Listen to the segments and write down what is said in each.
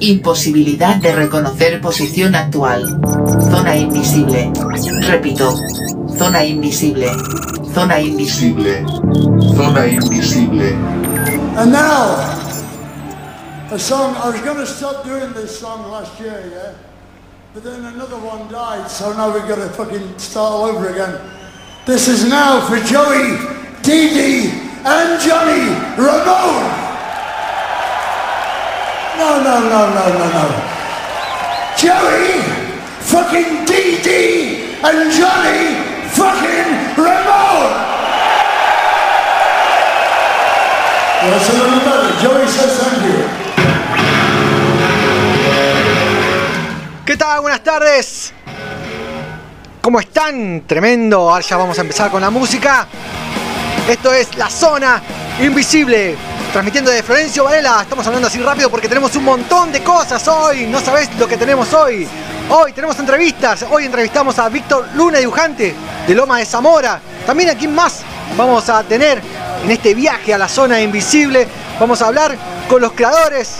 Imposibilidad de reconocer posición actual. Zona invisible. Repito. Zona invisible. Zona invisible. Zona invisible. And now, a song, I was going to stop doing this song last year, yeah? But then another one died, so now we've got to fucking start all over again. This is now for Joey, Dee Dee, and Johnny Ramone. No, no, no, no, no. Joey, fucking Dee, and Johnny, fucking Ramone. A little better. Joey says thank you. ¿Qué tal? Buenas tardes. ¿Cómo están? Tremendo. Ahora ya vamos a empezar con la música. Esto es La Zona Invisible. Transmitiendo de Florencio Varela. Estamos hablando así rápido porque tenemos un montón de cosas hoy. No sabés lo que tenemos hoy. Hoy tenemos entrevistas. Hoy entrevistamos a Víctor Luna Dibujante de Loma de Zamora. También aquí más vamos a tener en este viaje a la zona invisible. Vamos a hablar con los creadores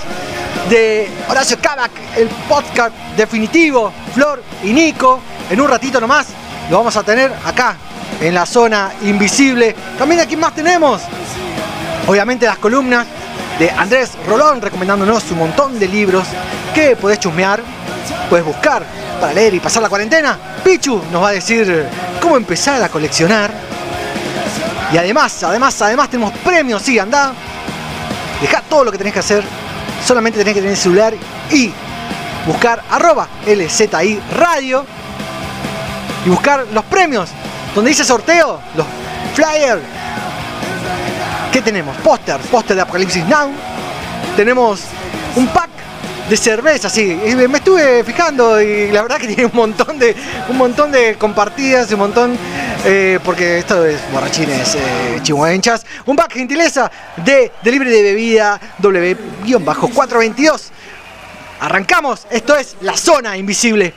de Horacio Kavak, el podcast definitivo, Flor y Nico. En un ratito nomás lo vamos a tener acá, en la zona invisible. También aquí más tenemos, obviamente, las columnas de Andrés Rolón, recomendándonos un montón de libros que podés chusmear, puedes buscar para leer y pasar la cuarentena. Pichu nos va a decir cómo empezar a coleccionar. Y además, además, además tenemos premios, sí, anda. Deja todo lo que tenés que hacer solamente tenés que tener el celular y buscar arroba LZI Radio y buscar los premios. Donde dice sorteo, los flyers. ¿Qué tenemos? Póster, póster de Apocalipsis Now. Tenemos un pack de cerveza, sí. Me estuve fijando y la verdad que tiene un montón de, un montón de compartidas, un montón, eh, porque esto es borrachines eh, chihuahuenchas. Un pack gentileza de delivery de bebida W-422. Arrancamos, esto es la zona invisible.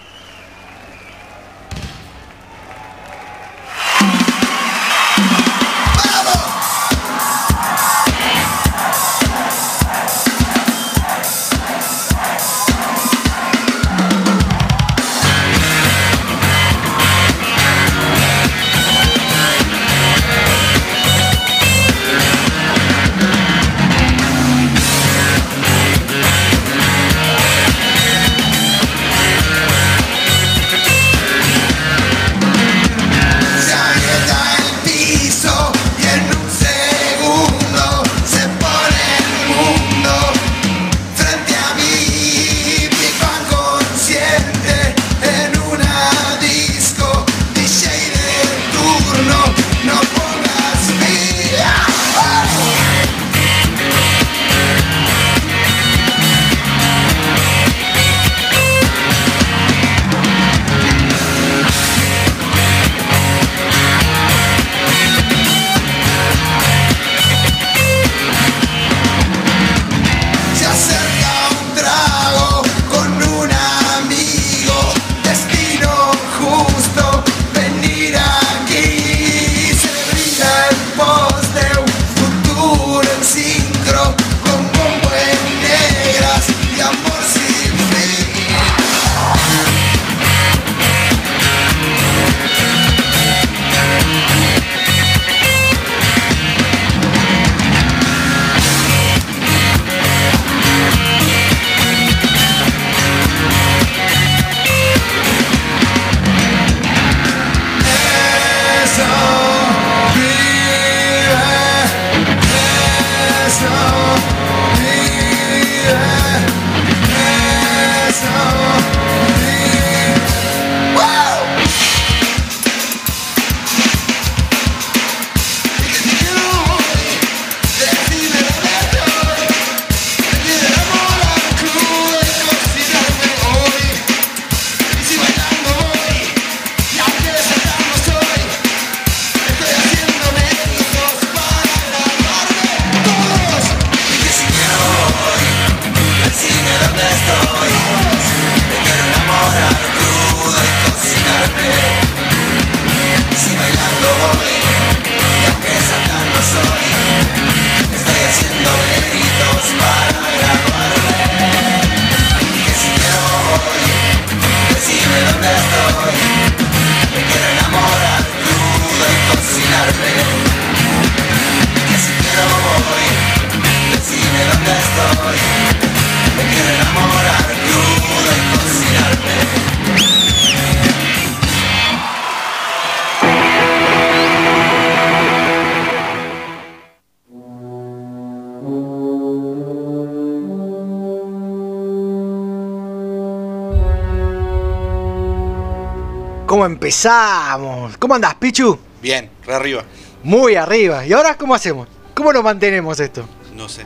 ¿Cómo empezamos? ¿Cómo andás, Pichu? Bien, re arriba. Muy arriba. ¿Y ahora cómo hacemos? ¿Cómo nos mantenemos esto? No sé.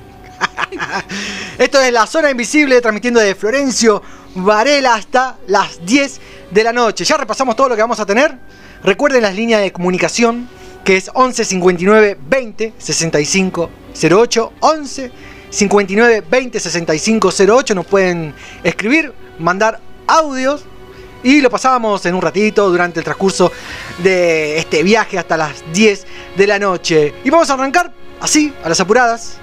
Esto es la zona invisible transmitiendo de Florencio Varela hasta las 10 de la noche. Ya repasamos todo lo que vamos a tener. Recuerden las líneas de comunicación que es 11 59 20 65 08 11 59 20 65 08 nos pueden escribir, mandar audios y lo pasábamos en un ratito durante el transcurso de este viaje hasta las 10 de la noche. Y vamos a arrancar así, a las apuradas,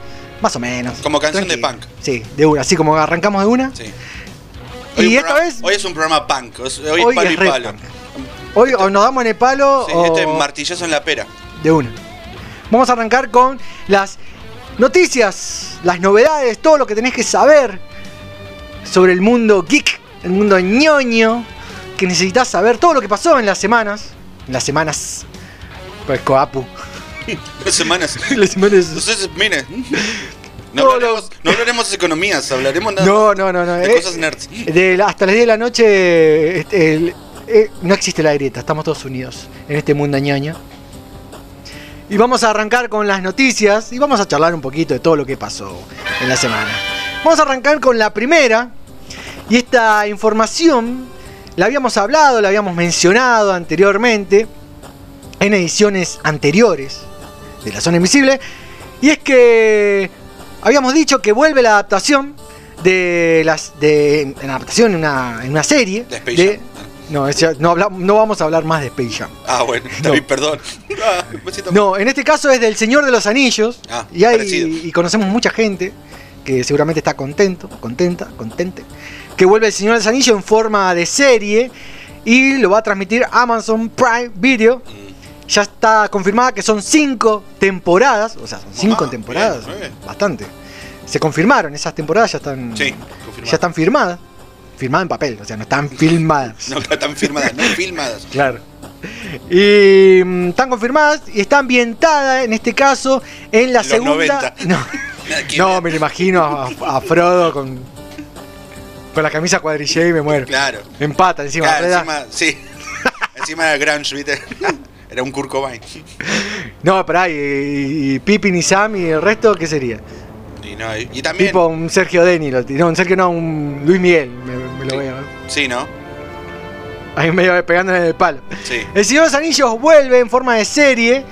más o menos. Como canción de punk. Sí, de una, así como arrancamos de una. Sí. Y esta programa- vez- Hoy es un programa punk. Hoy, Hoy palo es y palo. punk. Hoy o nos damos en el palo Sí, o este es martillazo en la pera. de una. Vamos a arrancar con las noticias, las novedades, todo lo que tenés que saber sobre el mundo geek, el mundo ñoño, que necesitas saber, todo lo que pasó en las semanas, en las semanas, pues coapu, Dos semanas. las semanas. Entonces, mire. No Todo hablaremos, no hablaremos de economías, hablaremos nada No, no, no, no. de eh, cosas nerds. de hasta las 10 de la noche este, el- eh, no existe la grieta, estamos todos unidos en este mundo ñoño. Y vamos a arrancar con las noticias y vamos a charlar un poquito de todo lo que pasó en la semana. Vamos a arrancar con la primera. Y esta información la habíamos hablado, la habíamos mencionado anteriormente en ediciones anteriores de La Zona Invisible. Y es que habíamos dicho que vuelve la adaptación de las de en la adaptación en una, en una serie De Space Jam. no, es no, habla- no vamos a hablar más de Space Jam. Ah, bueno, No. perdón. Ah, un besito. No, en este caso es del Señor de los Anillos. Ah, y, hay- y conocemos mucha gente que seguramente está contento, contenta, contente. Que vuelve el Señor de los Anillos en forma de serie. Y lo va a transmitir Amazon Prime Video. Mm. Ya está confirmada que son cinco temporadas. O sea, son cinco Ah, temporadas. bien, bien. Bastante. Se confirmaron, esas temporadas ya están. Sí, Ya están firmadas. Firmadas en papel, o sea, no están filmadas. No están firmadas, no filmadas. Claro. Y mm, están confirmadas y está ambientada en este caso en la Los segunda. 90. No, no, me lo imagino a, a Frodo con, con la camisa cuadrillé y me muero. Claro. En pata encima. Claro, encima, sí. encima era Grunge, ¿viste? Era un Kurt Cobain. No, pero y, y Pippin y Sam y el resto, ¿qué sería? Y, no, y, y también. Tipo un Sergio Denny, lo- no, un Sergio no, un Luis Miguel, me, me lo Sí. voy a Sí, ¿no? ahí medio pegándole en el palo. Sí. El Señor de los Anillos vuelve en forma de serie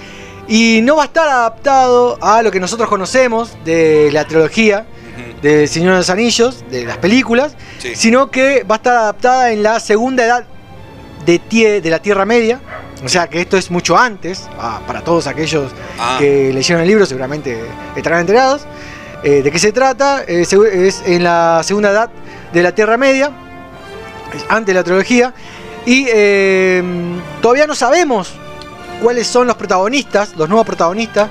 y no va a estar adaptado a lo que nosotros conocemos de la trilogía Del Señor de los Anillos, de las películas, Sí. sino que va a estar adaptada en la segunda edad de, tie- de la Tierra Media. O sea que esto es mucho antes, ah, para todos aquellos Ah, que leyeron el libro seguramente estarán enterados. Eh, ¿De qué se trata? Eh, es en la segunda edad de la Tierra Media, es antes de la trilogía, y eh, todavía no sabemos cuáles son los protagonistas, los nuevos protagonistas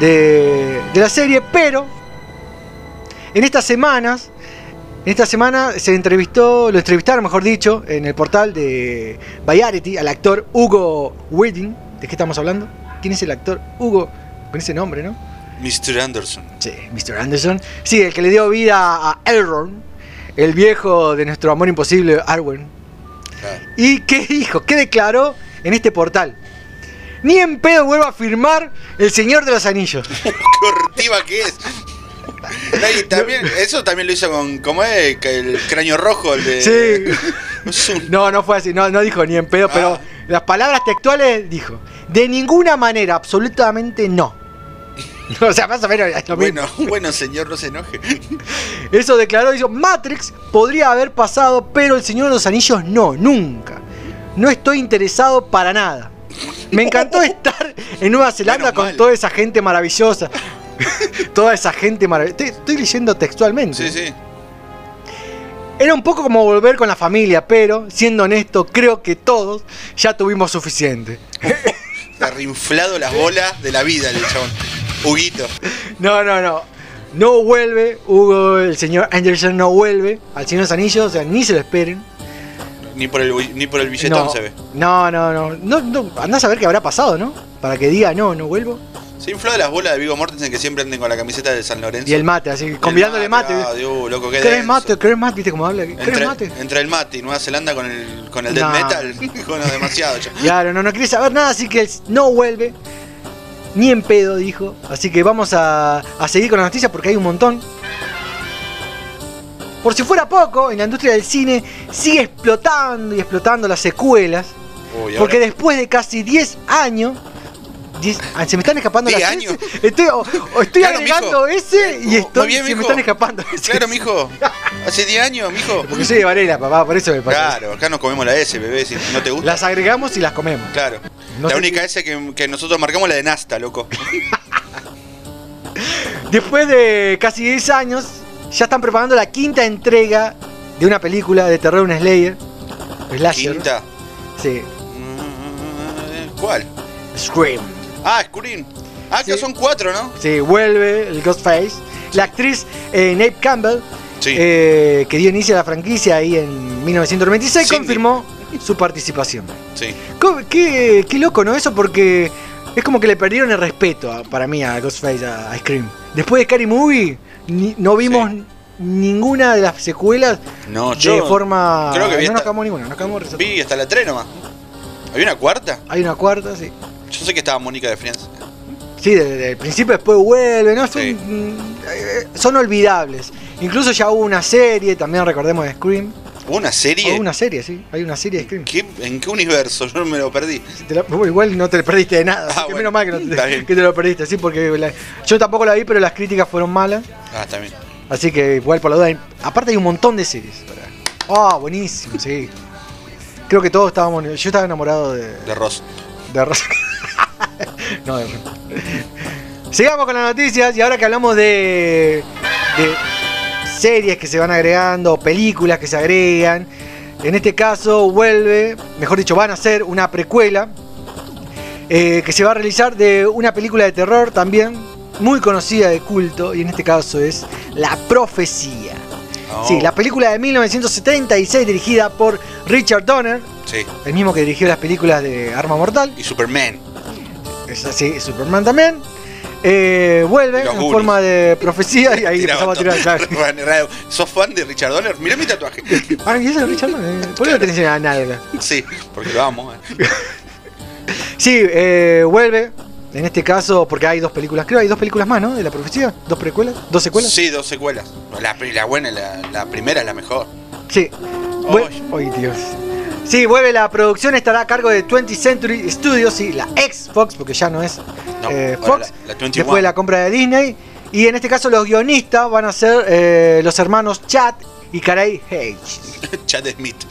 de, de la serie, pero en estas semanas, en esta semana se entrevistó, lo entrevistaron mejor dicho, en el portal de Variety al actor Hugo Wedding. ¿De qué estamos hablando? ¿Quién es el actor Hugo? Con ese nombre, ¿no? Mr. Anderson. Sí, Mr. Anderson. Sí, el que le dio vida a Elrond, el viejo de nuestro amor imposible, Arwen. Claro. ¿Y qué dijo? ¿Qué declaró en este portal? Ni en pedo vuelvo a firmar El Señor de los Anillos. Qué hortiva que es. No, y también, eso también lo hizo con, ¿cómo es? El cráneo rojo, el de... Sí. No, no fue así, no, no dijo ni en pedo, pero Ah. las palabras textuales dijo. De ninguna manera, absolutamente no. O sea, más o menos mismo. Bueno, bueno, señor, no se enoje. Eso declaró, dijo, Matrix podría haber pasado, pero el Señor de los Anillos no, nunca. No estoy interesado para nada. Me encantó estar en Nueva Zelanda con mal. toda esa gente maravillosa. toda esa gente maravillosa. Estoy, estoy leyendo textualmente. Sí, sí. Era un poco como volver con la familia, pero, siendo honesto, creo que todos ya tuvimos suficiente. Está reinflado las bolas de la vida el chabón. Huguito. No, no, no. No vuelve, Hugo, el señor Anderson no vuelve al Señor de los Anillos, o sea, ni se lo esperen. Ni por el, ni por el billetón no, se ve. No, no, no, no, no. Andás a ver qué habrá pasado, ¿no? Para que diga no, no vuelvo. Se infló de las bolas de Vigo Mortensen que siempre anden con la camiseta de San Lorenzo. Y el mate, así, El convidándole mate. Ah, Dios, loco, qué ¿Querés denso. mate? ¿Querés mate? ¿Viste cómo habla? ¿Querés Entre, mate? entre el mate y Nueva Zelanda con el, con el death No. metal, bueno, demasiado ya. Claro, no, no quiere saber nada, así que no vuelve. Ni en pedo, dijo. Así que vamos a, a seguir con las noticias porque hay un montón. Por si fuera poco, en la industria del cine sigue explotando y explotando las secuelas. Uy, ahora- Porque después de casi 10 años. 10 ah, se me están escapando 10 las años. Estoy, o- o estoy Claro, agregando mijo. ese y estoy, bien, se me están escapando. Claro, mijo. Hace 10 años, mijo. Porque soy de Varela, papá, por eso me pasa. Claro, acá nos comemos la S, bebé, si no te gusta. Las agregamos y las comemos. Claro. No la única S que, que nosotros marcamos es la de Nasta, loco. Después de casi 10 años, ya están preparando la quinta entrega de una película de terror, un Slayer. Slasher. Quinta. Sí. Mm, ¿Cuál? Scream. Ah, Scream. Ah, que son cuatro, ¿no? Sí, vuelve el Ghostface. La actriz eh, Nate Campbell, Sí. eh, que dio inicio a la franquicia ahí en 1996, Cindy. confirmó su participación. Sí. Qué, qué loco, ¿no? Eso porque es como que le perdieron el respeto a- para mí a Ghostface, a, a Scream. Después de Scary Movie, ni- no vimos Sí. ninguna de las secuelas No, de yo forma. creo que vi no nos esta- acabamos ninguna, nos vi hasta la 3 nomás. ¿Había una cuarta? Hay una cuarta, sí. Yo sé que estaba Mónica de Friends. Sí, desde, el principio después vuelve, ¿no? Son, Sí. mm, son olvidables. Incluso ya hubo una serie, también recordemos de Scream. ¿Hubo una serie? Hubo una serie, sí. Hay una serie de Scream. ¿Qué- ¿En qué universo? Yo me lo perdí. La- igual no te perdiste de nada. así Ah, que bueno. menos mal que, no Está te, bien. que te lo perdiste, sí, porque la- yo tampoco la vi, pero las críticas fueron malas. Ah, también. Así que igual por la duda. hay- Aparte hay un montón de series. Ah, buenísimo, sí. Creo que todos estábamos. Yo estaba enamorado de, De Ross. de Rosa. no, de Rosa. Sigamos con las noticias y ahora que hablamos de, de series que se van agregando, películas que se agregan, en este caso vuelve, mejor dicho, van a hacer una precuela eh, que se va a realizar de una película de terror también muy conocida de culto y en este caso es La Profecía. Oh, Sí, la película de 1976 dirigida por Richard Donner, Sí. el mismo que dirigió las películas de Arma Mortal. Y Superman. Es así, Superman también. Eh, vuelve en Goonies. forma de profecía y ahí empezamos a tirar. claro. Bueno, ¿Sos fan de Richard Donner? Mirá mi tatuaje. Ah, ¿y eso es Richard Donner? ¿Por qué no tenés en la nalga? Sí, porque lo amo. eh. Sí, eh, vuelve. En este caso, porque hay dos películas, creo hay dos películas más, ¿no? De la profecía. ¿Dos precuelas? ¿Dos secuelas? Sí, dos secuelas. La, buena, la, la primera es la mejor. Sí. Vue- Ay, Dios. Sí, vuelve la producción, estará a cargo de 20th Century Studios, sí, la ex Fox, porque ya no es No, eh, Fox. la, la 21. después de la compra de Disney. Y en este caso los guionistas van a ser eh, los hermanos Chad y Caray Hayes. Chad Smith.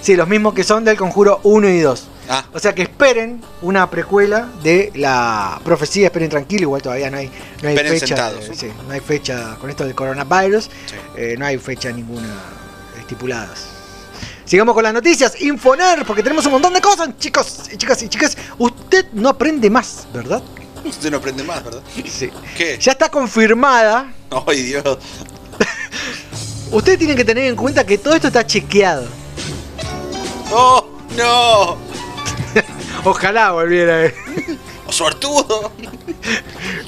Sí, los mismos que son del Conjuro 1 y 2. Ah, O sea que esperen una precuela de la profecía, esperen tranquilo, igual todavía no hay, no hay fecha. sentados. eh, sí, no hay fecha con esto del coronavirus, sí. eh, no hay fecha ninguna estipuladas. Sigamos con las noticias, Infoner, porque tenemos un montón de cosas, chicos y chicas y chicas. Usted no aprende más, ¿verdad? Usted no aprende más, ¿verdad? Sí. ¿Qué? Ya está confirmada. Ay, Dios. Ustedes tienen que tener en cuenta que todo esto está chequeado. ¡Oh, no! Ojalá volviera. eh. ¡Oh, ¡Suertudo!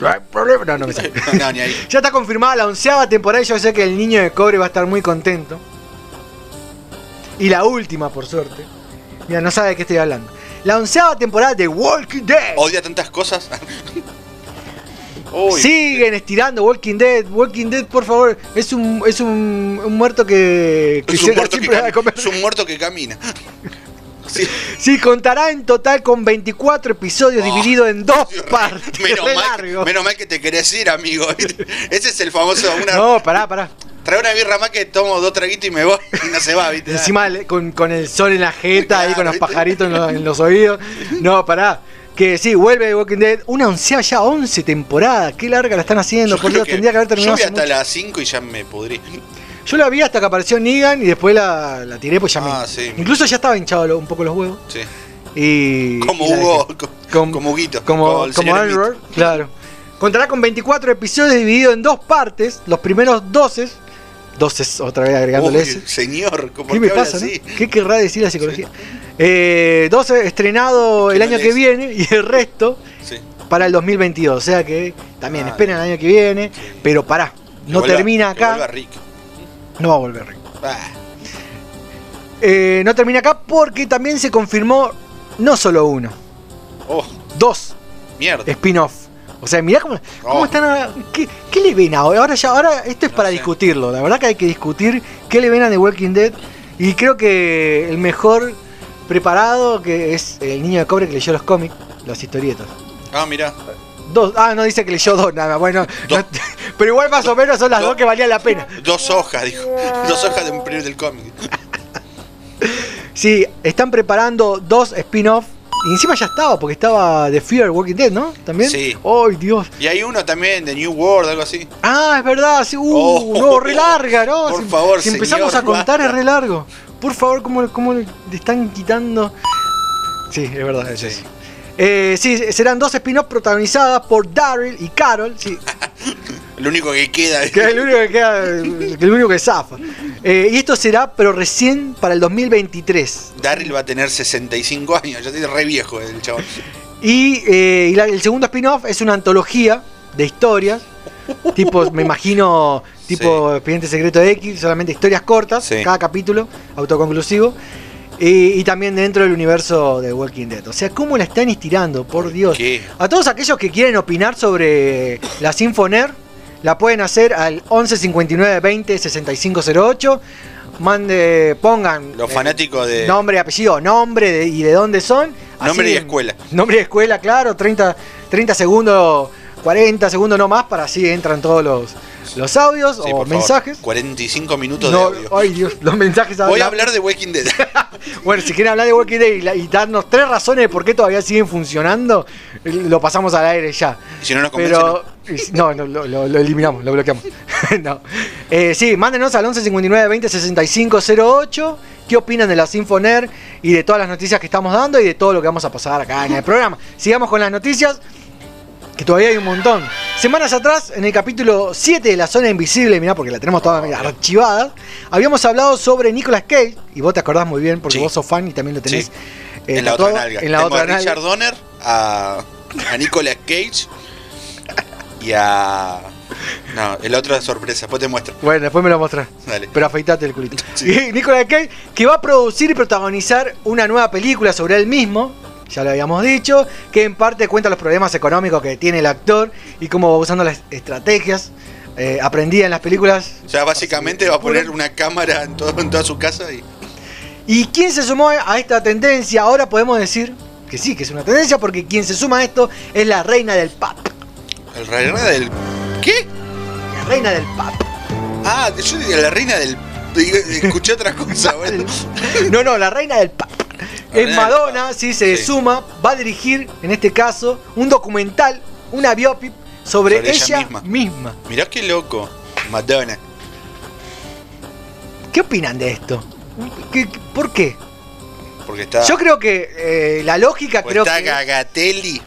No hay problema. No, no me sale. No, ni ahí. Ya está confirmada la onceava temporada y yo sé que el niño de cobre va a estar muy contento. Y la última, por suerte. Mira, no sabe de qué estoy hablando. La onceava temporada de Walking Dead. Odia tantas cosas. Uy, Siguen estirando Walking Dead. Walking Dead, por favor. Es un, es un, un muerto que, que es un, muerto que siempre a cami- comer. es un muerto que camina. Sí. Sí, contará en total con 24 episodios Oh, divididos en dos Dios, partes. Menos mal, menos mal que te querés ir, amigo. Ese es el famoso. Una, No, pará, pará. Trae una birra más que tomo dos traguitos y me voy y no se va, ¿viste? Encima con, con el sol en la jeta, ahí con los pajaritos en, los- en los oídos. No, pará. Que sí, vuelve Walking Dead. Una onceava ya 11 temporadas. Qué larga la están haciendo. Yo Por Dios, tendría que haber terminado Yo vi hasta mucho. las 5 y ya me pudrí. Yo la vi hasta que apareció Negan y después la, la tiré, pues ya Ah, me. sí. Incluso ya estaba hinchado lo- un poco los huevos. Sí. Y. Como y Hugo, dejé. co- Com- como Huguito. Como, como claro. Contará con 24 episodios divididos en dos partes. Los primeros 12. 12 otra vez agregándole Uy, ese. señor, ¿cómo ¿Qué me pasa, no? ¿Qué querrá decir la psicología? Eh, 12 estrenado el no año que viene y el resto Sí. para el 2022. O sea que también Ah, esperen el año que viene, pero pará, no vuelva- termina acá. Rick. No va a volver Rick. Ah, Eh, no termina acá porque también se confirmó no solo uno, oh, dos mierda. spin-off. O sea, mirá cómo, cómo Oh. están ahora. ¿Qué, qué le ven ahora? Ahora ya, ahora esto es No para sé. discutirlo. La verdad que hay que discutir qué le ven a The Walking Dead. Y creo que el mejor preparado que es el niño de cobre que leyó los cómics, las historietas. Ah, mirá. Dos, ah, no dice que leyó dos nada, bueno, Dos. no- pero igual más o menos son las Dos. dos que valían la pena. Dos hojas, dijo. Dos hojas de un primer del cómic. Sí, están preparando dos spin-off. Y encima ya estaba, porque estaba The Fear Walking Dead, ¿no? También. Sí. ¡Ay, Dios! Y hay uno también de New World, algo así. Ah, es verdad, sí. Uh, Oh, no, re larga, ¿no? por si, favor, si empezamos señor, a contar basta. es re largo. Por favor, ¿cómo, cómo le están quitando? Sí, es verdad, Sí. eso. Eh, sí, serán dos spin-offs protagonizadas por Daryl y Carol, sí, Lo único que queda que es el único que queda, el único que zafa. Eh, y esto será, pero recién para el 2023. Darryl va a tener 65 años, ya estoy re viejo el chabón. Y, eh, y la- el segundo spin-off es una antología de historias, tipo, me imagino, tipo Expediente Secreto X, solamente historias cortas, Sí. cada capítulo, autoconclusivo. Y, y también dentro del universo de Walking Dead. O sea, ¿cómo la están estirando? Por Dios. ¿Qué? A todos aquellos que quieren opinar sobre la Sinfoner, la pueden hacer al 11 59 20 65 08. Mande, pongan Los eh, fanáticos de. nombre y apellido, nombre de- y de dónde son. Nombre y escuela. Nombre y escuela, claro, 30, 30 segundos, 40 segundos no más para así entran todos los, los audios Sí, o por favor. mensajes. 45 minutos No, de audio. ay Dios, los mensajes Voy a hablar de Walking Dead. Bueno, si quieren hablar de Walking Dead y, la- y darnos tres razones de por qué todavía siguen funcionando, lo pasamos al aire ya. Y si no nos convence, Pero no, no, lo, lo- lo eliminamos, lo bloqueamos. no. Eh, sí, mándenos al 11 59 20 65 08. ¿Qué opinan de la Sinfoner y de todas las noticias que estamos dando y de todo lo que vamos a pasar acá en el programa? Sigamos con las noticias, que todavía hay un montón. Semanas atrás, en el capítulo 7 de La Zona Invisible, mirá, porque la tenemos toda archivada, habíamos hablado sobre Nicolas Cage, y vos te acordás muy bien porque Sí. vos sos fan y también lo tenés Sí. eh, en la otra tatuado nalga. En la Tengo otra a Richard. Donner, a, a Nicolas Cage y a. No, el otro es sorpresa, después te muestro. Bueno, después me lo mostrás. Dale. Pero afeitate el culito. Sí. Y Nicolas Cage, que va a producir y protagonizar una nueva película sobre él mismo, ya lo habíamos dicho, que en parte cuenta los problemas económicos que tiene el actor y cómo va usando las estrategias eh, aprendidas en las películas. O sea, básicamente va a poner una cámara en, todo, en toda su casa y. ¿Y quién se sumó a esta tendencia? Ahora podemos decir que sí, que es una tendencia, porque quien se suma a esto es la reina del pop. El reina del. ¿Qué? La reina del pop. Ah, yo digo la reina del. digo, Escuché otra cosa, bueno. No, no, la reina del pop. La Es del Madonna, sí, se Sí. suma, va a dirigir, en este caso, un documental, una biopic sobre, Sobre ella ella, misma. misma. Mirá qué loco. Madonna. ¿Qué opinan de esto? ¿Qué- ¿Por qué? Porque está. Yo creo que eh, la lógica creo está que... Gagatelli.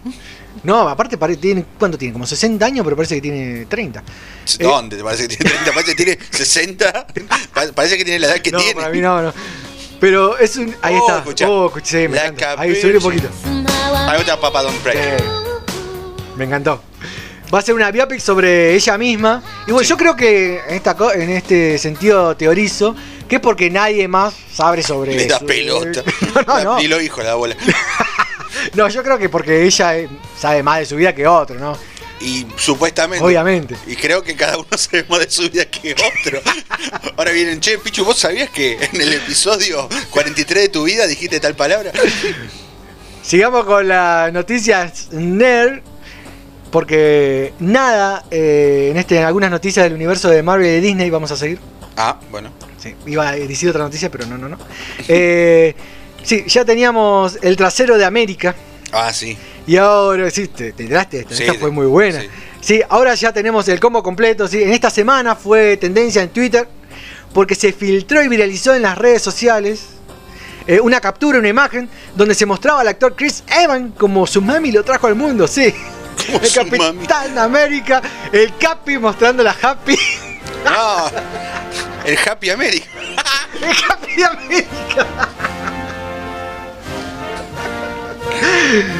No, aparte tiene, ¿cuánto tiene? Como 60 años, pero parece que tiene 30. ¿Dónde? ¿Te parece que tiene 30? Parece que tiene 60. Pa- Parece que tiene la edad que no, tiene. para mí no, no. Pero es un... Ahí Oh, está. escuchá. Oh, escuché, me La encanta. Ahí subí un poquito. Hay otra Papa Don't Pray. Sí. Me encantó. Va a ser una biopic sobre ella misma. Y bueno, Sí. yo creo que en, esta, en este sentido teorizo que es porque nadie más sabe sobre Le da pelota. No, no, Ni lo hijo la bola. no, yo creo que porque ella eh, sabe más de su vida que otro, ¿no? Y supuestamente. Obviamente. Y creo que cada uno sabe más de su vida que otro. Ahora vienen, che, Pichu, ¿vos sabías que en el episodio 43 de tu vida dijiste tal palabra? Sigamos con las noticias nerd. Porque nada, eh, en, este, en algunas noticias del universo de Marvel y de Disney vamos a seguir. Ah, bueno. Sí, iba a decir otra noticia, pero no, no, no. Eh, sí, ya teníamos el trasero de América. Ah, sí. Y ahora, sí, te, te enteraste esta, Sí, fue muy buena. sí. Sí. ahora ya tenemos el combo completo. Sí. En esta semana fue tendencia en Twitter porque se filtró y viralizó en las redes sociales eh, una captura, una imagen donde se mostraba al actor Chris Evans como su mami lo trajo al mundo, sí. Como El Capitán América, el Capi mostrando la Happy, No, el Happy America. el de América.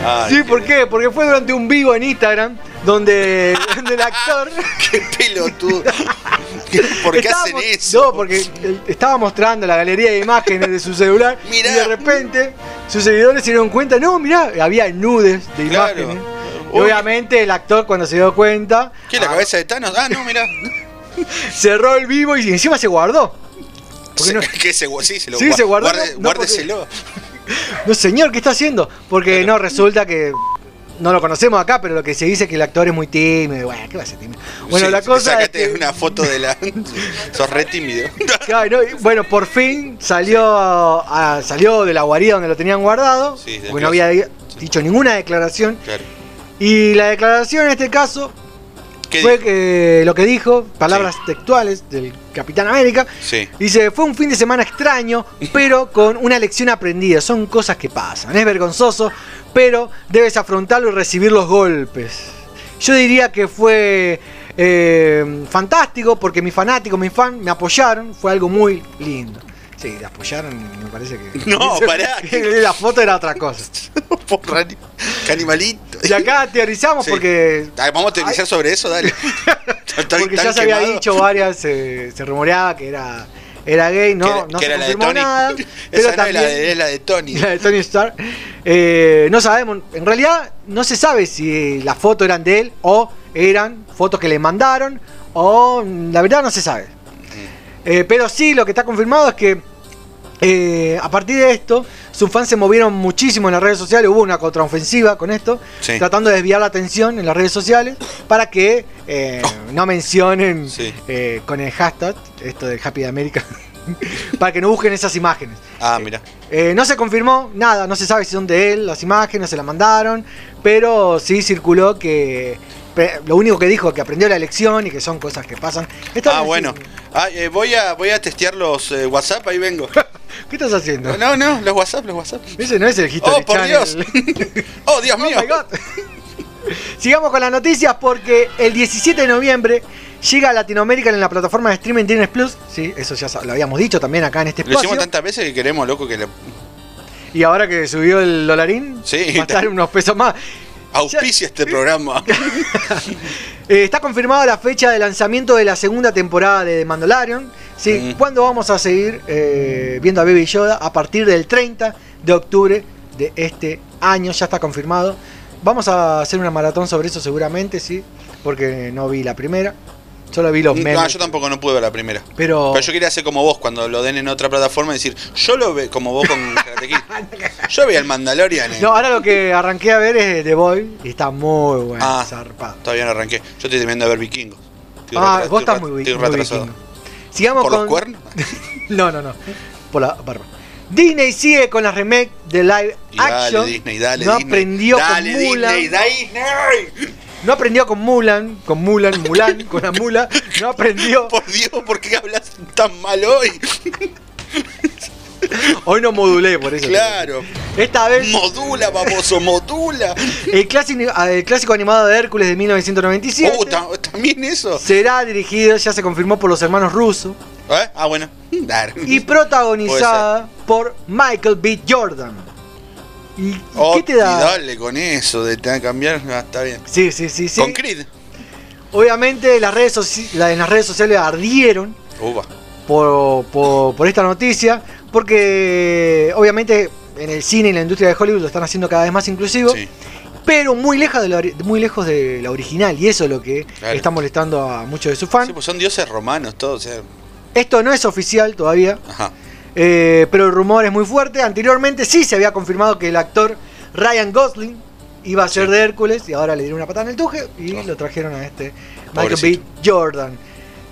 Ay, sí, ¿por qué? Porque fue durante un vivo en Instagram donde, donde el actor. Qué pelotudo. ¿Por qué hacen eso? No, porque estaba mostrando la galería de imágenes de su celular Mirá. y de repente sus seguidores se dieron cuenta, no, mirá, había nudes de Claro. imágenes. Uy. obviamente el actor cuando se dio cuenta ¿Qué, la ah, cabeza de Thanos? Ah, no, mirá. cerró el vivo y encima se guardó. Se- no, ¿Qué se, gu- sí, se lo Sí, se guardó, guarde- no, no, guárdeselo. No, señor, ¿qué está haciendo? Porque no, resulta que no lo conocemos acá, pero lo que se dice es que el actor es muy tímido. Bueno, ¿qué va a ser tímido? Bueno, Sí, la cosa es que... una foto de la. Sos re tímido. Claro, no, y bueno, por fin salió a- salió de la guarida donde lo tenían guardado. Sí, porque no había dicho ninguna declaración. Claro. Y la declaración en este caso ¿Qué fue que lo que dijo, palabras textuales del Capitán América, Sí. dice, fue un fin de semana extraño, pero con una lección aprendida. Son cosas que pasan. Es vergonzoso, pero debes afrontarlo y recibir los golpes. Yo diría que fue eh, fantástico porque mis fanáticos, mis fans me apoyaron. Fue algo muy lindo. Sí, te apoyaron, me parece que... No, pará. la foto era otra cosa. Porra, qué animalito. Y acá teorizamos Sí. porque Ah, Vamos a teorizar sobre eso, dale. Estoy Porque tan ya se había quemado. dicho varias, eh, se rumoreaba que era, era gay, no, que no que se era la de confirmó Tony. nada. Pero Esa no es la también de, es la de Tony. la de Tony Stark. Eh, no sabemos, en realidad no se sabe si las fotos eran de él o eran fotos que le mandaron o la verdad no se sabe. Eh, pero sí, lo que está confirmado es que eh, a partir de esto, sus fans se movieron muchísimo en las redes sociales, hubo una contraofensiva con esto, Sí. tratando de desviar la atención en las redes sociales para que eh, no mencionen Sí. eh, con el hashtag, esto de Happy America, para que no busquen esas imágenes. Ah, mira. No se confirmó nada, no se sabe si son de él las imágenes, se las mandaron, pero sí circuló que lo único que dijo es que aprendió la lección y que son cosas que pasan. Está Ah, bueno. Ah, eh, voy, a, voy a testear los eh, WhatsApp, ahí vengo. ¿Qué estás haciendo? No, no, los WhatsApp, los WhatsApp. Ese no es el History Oh, por Channel. Dios. Oh, Dios Oh mío. my God. Sigamos con las noticias porque el 17 de noviembre llega a Latinoamérica en la plataforma de streaming Disney Plus. Sí, eso ya lo habíamos dicho también acá en este Lo hicimos espacio. tantas veces que queremos, loco, que le Y ahora que subió el dolarín, Sí. estar unos pesos más. Auspicia este programa. Eh, está confirmada la fecha de lanzamiento de la segunda temporada de The Mandalorian. Sí, Mm. ¿Cuándo vamos a seguir eh, viendo a Baby Yoda? A partir del 30 de octubre de este año, ya está confirmado. Vamos a hacer una maratón sobre eso seguramente, sí, porque no vi la primera. Solo vi los memes. No, yo tampoco no pude ver la primera. Pero, Pero yo quería hacer como vos cuando lo den en otra plataforma decir, yo lo veo como vos con Karate Kid. Yo vi al Mandalorian no, ahora lo que arranqué a ver es The Boy y está muy bueno, Ah. zarpado. Todavía no arranqué. Yo estoy terminando de ver vikingos. Estoy Ah, vos estás muy, estoy muy vikingo. Sigamos ¿Por con... los cuernos? No, no, no. Por la barba. Disney sigue con las remakes de live Y dale, action. Disney, dale, no Disney. aprendió dale, con Mulan. Disney, Disney. No aprendió con Mulan, con Mulan, Mulan, con la mula. No aprendió. Por Dios, ¿por qué hablas tan mal hoy? Hoy no modulé, por eso. Claro. Esta vez Modula, baboso, modula. el clásico, el clásico animado de Hércules de 1997 Uh, ta- también eso. será dirigido, ya se confirmó por los hermanos rusos ¿Eh? Ah, bueno. Dar. y protagonizada por Michael B. Jordan. ¿Y, y Oh, qué te da? y dale con eso de tener que cambiar. Ah, está bien. Sí, sí, sí, sí. Con Creed. Obviamente las redes, soci- la- en las redes sociales ardieron por, por- por esta noticia, porque obviamente en el cine y la industria de Hollywood lo están haciendo cada vez más inclusivo, Sí. pero muy lejos, de la, muy lejos de la original, y eso es lo que Claro. está molestando a muchos de sus fans. Sí, pues son dioses romanos todos. o sea, Esto no es oficial todavía, Ajá. Eh, pero el rumor es muy fuerte. Anteriormente sí se había confirmado que el actor Ryan Gosling iba a ser Sí. de Hércules y ahora le dieron una patada en el tuje y Oh. lo trajeron a este Michael B. Jordan.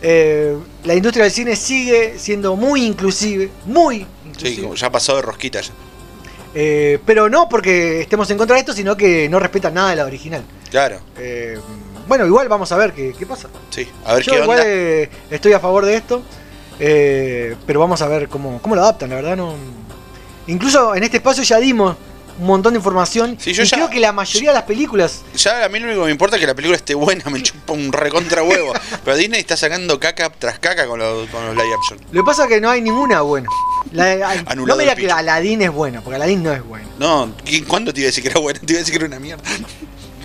Eh, la industria del cine sigue siendo muy inclusive, muy Sí, inclusive. como ya pasó de rosquita ya. Eh, pero no porque estemos en contra de esto, sino que no respetan nada de la original. Claro. Eh, bueno, igual vamos a ver qué, qué pasa. Sí. A ver Yo qué igual onda. estoy a favor de esto, eh, pero vamos a ver cómo, cómo lo adaptan, la verdad no... Incluso en este espacio ya dimos un montón de información. Sí, yo y ya- creo que la mayoría de las películas. Ya a mí lo único que me importa es que la película esté buena, me chupa un recontra huevo. Pero Disney está sacando caca tras caca con los, con los live action. Lo que pasa es que no hay ninguna buena. La- ay, no Anulado me que. Aladdin es buena, porque Aladdin no es bueno. No, ¿qui- ¿cuándo te iba a decir que era buena? Te iba a decir que era una mierda.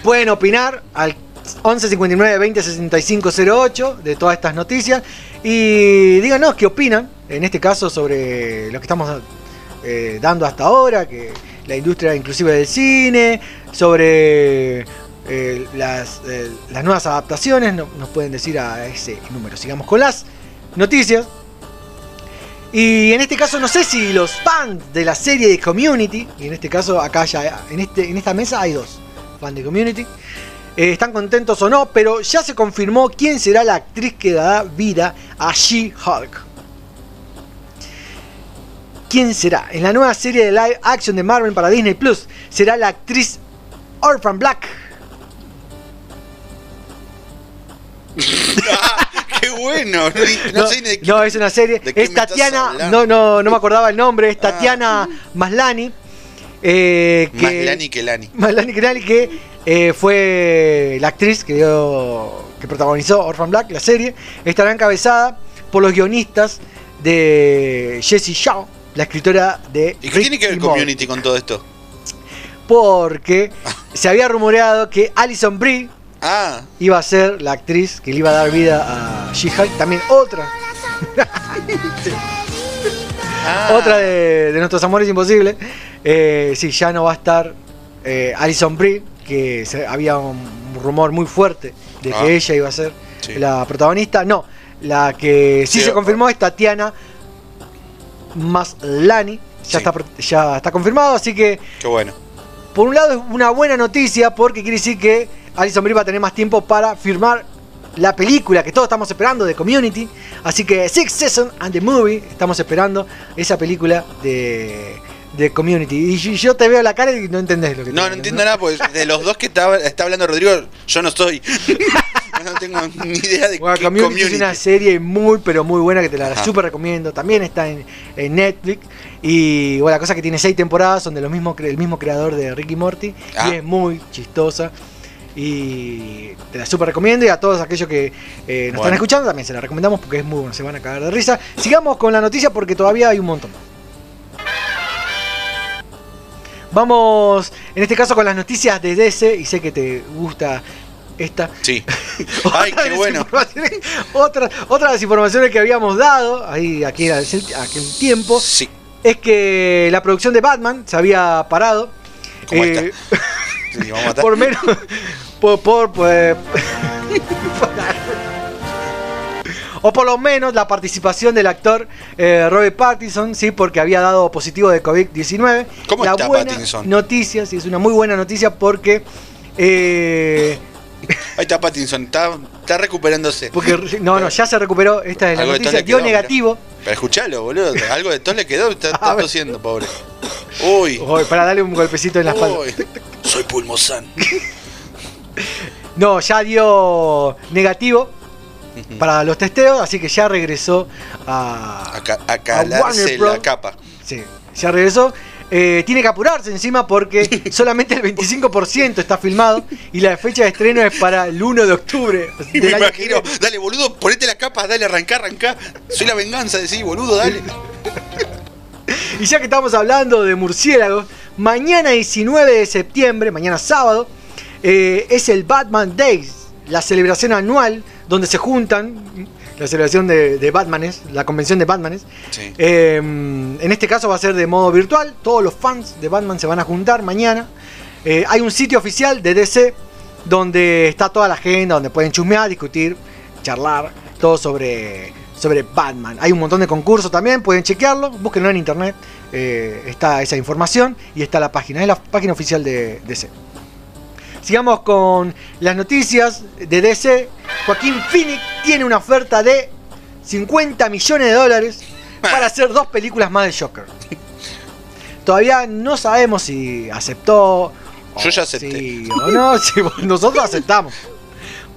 Pueden opinar al 11 59 20 65 08 de todas estas noticias y díganos qué opinan, en este caso, sobre lo que estamos eh, dando hasta ahora, que la industria inclusive del cine, sobre eh, las, eh, las nuevas adaptaciones, no- nos pueden decir a ese número. Sigamos con las noticias. Y en este caso no sé si los fans de la serie de Community, y en este caso acá ya en, este, en esta mesa hay dos fans de Community, eh, están contentos o no, pero ya se confirmó quién será la actriz que dará vida a She-Hulk. ¿Quién será? En la nueva serie de live action de Marvel para Disney Plus será la actriz Orphan Black. ¡Qué bueno! No, sé ni de qué. no, es una serie. ¿de qué Es Tatiana, no, no, no me acordaba el nombre, es Ah. Tatiana Maslani. eh, que- Más Lani que Lani. Maslany Kenali, que eh, fue la actriz que, dio- que protagonizó Orphan Black, la serie, estará encabezada por los guionistas de Jessie Shaw, la escritora de ¿Y qué Rick tiene que ver. Community con todo esto? Porque se había rumoreado que Alison Brie Ah, iba a ser la actriz que le iba a dar vida a She-Hulk, también otra, ah. otra de, de nuestros amores imposibles. Eh, sí, ya no va a estar eh, Alison Brie, que se- había un rumor muy fuerte de que Ah. ella iba a ser Sí. la protagonista. No, la que sí, Sí, se o- confirmó es Tatiana Maslany. Ya, Sí. está, ya está confirmado, así que Qué bueno. por un lado es una buena noticia porque quiere decir que Alison Brie va a tener más tiempo para firmar la película que todos estamos esperando de Community. Así que Six Season and the Movie, estamos esperando esa película de, de Community. Y yo, te veo la cara y no entendés lo que te No, no digo, entiendo nada, porque de los dos que estaba, está hablando Rodrigo, yo no soy. no tengo ni idea de Bueno, qué Community, community. es una serie muy, pero muy buena que te la Ajá. super recomiendo. También está en, en Netflix. Y bueno, la cosa que tiene seis temporadas, son de los mismos, el mismo creador de Ricky Morty. Ah. Y es muy chistosa. Y te la super recomiendo. Y a todos aquellos que eh, nos están escuchando también se la recomendamos porque es muy bueno, se van a cagar de risa. Sigamos con la noticia porque todavía hay un montón. Vamos, en este caso, con las noticias de DC. Y sé que te gusta esta. Sí. Ay, qué bueno. Otra, otra de las informaciones que habíamos dado ahí aquí aquel, aquel tiempo Sí. es que la producción de Batman se había parado. ¿Cómo eh, Sí, vamos a por menos. Por, por, pues, o por lo menos la participación del actor eh, Robert Pattinson, sí, porque había dado positivo de COVID-19. ¿Cómo la está buena Pattinson? Noticia, sí, es una muy buena noticia porque. eh, Ahí está Pattinson, está, está recuperándose. Porque no, no, ya se recuperó. Esta es la noticia. Dio negativo. Pero escuchalo, boludo. Algo de tos le quedó, está, está tosiendo, pobre. Uy. Uy, para darle un golpecito en la espalda. Uy. Soy pulmosán. No, ya dio negativo para los testeos, así que ya regresó a. A, ca- a A calarse Warner la capa. Sí, ya regresó. Eh, tiene que apurarse encima porque solamente el 25% está filmado y la fecha de estreno es para el 1 de octubre. Me imagino, dale, boludo, ponete la capa, dale, arrancá, arrancá. Soy la venganza, decís, boludo, dale. Y ya que estamos hablando de murciélagos, mañana 19 de septiembre, mañana sábado, eh, es el Batman Days, la celebración anual donde se juntan, la celebración de, de Batmanes, la convención de Batmanes. Sí. Eh, en este caso va a ser de modo virtual, todos los fans de Batman se van a juntar mañana. Eh, hay un sitio oficial de DC donde está toda la agenda, donde pueden chusmear, discutir, charlar, todo sobre, sobre Batman. Hay un montón de concursos también, pueden chequearlo, búsquenlo en internet, eh, está esa información y está la página, es la página oficial de DC. Sigamos con las noticias de DC. Joaquín Phoenix tiene una oferta de 50 millones de dólares para hacer dos películas más de Joker. Todavía no sabemos si aceptó. Yo ya acepté. si o no, si nosotros aceptamos.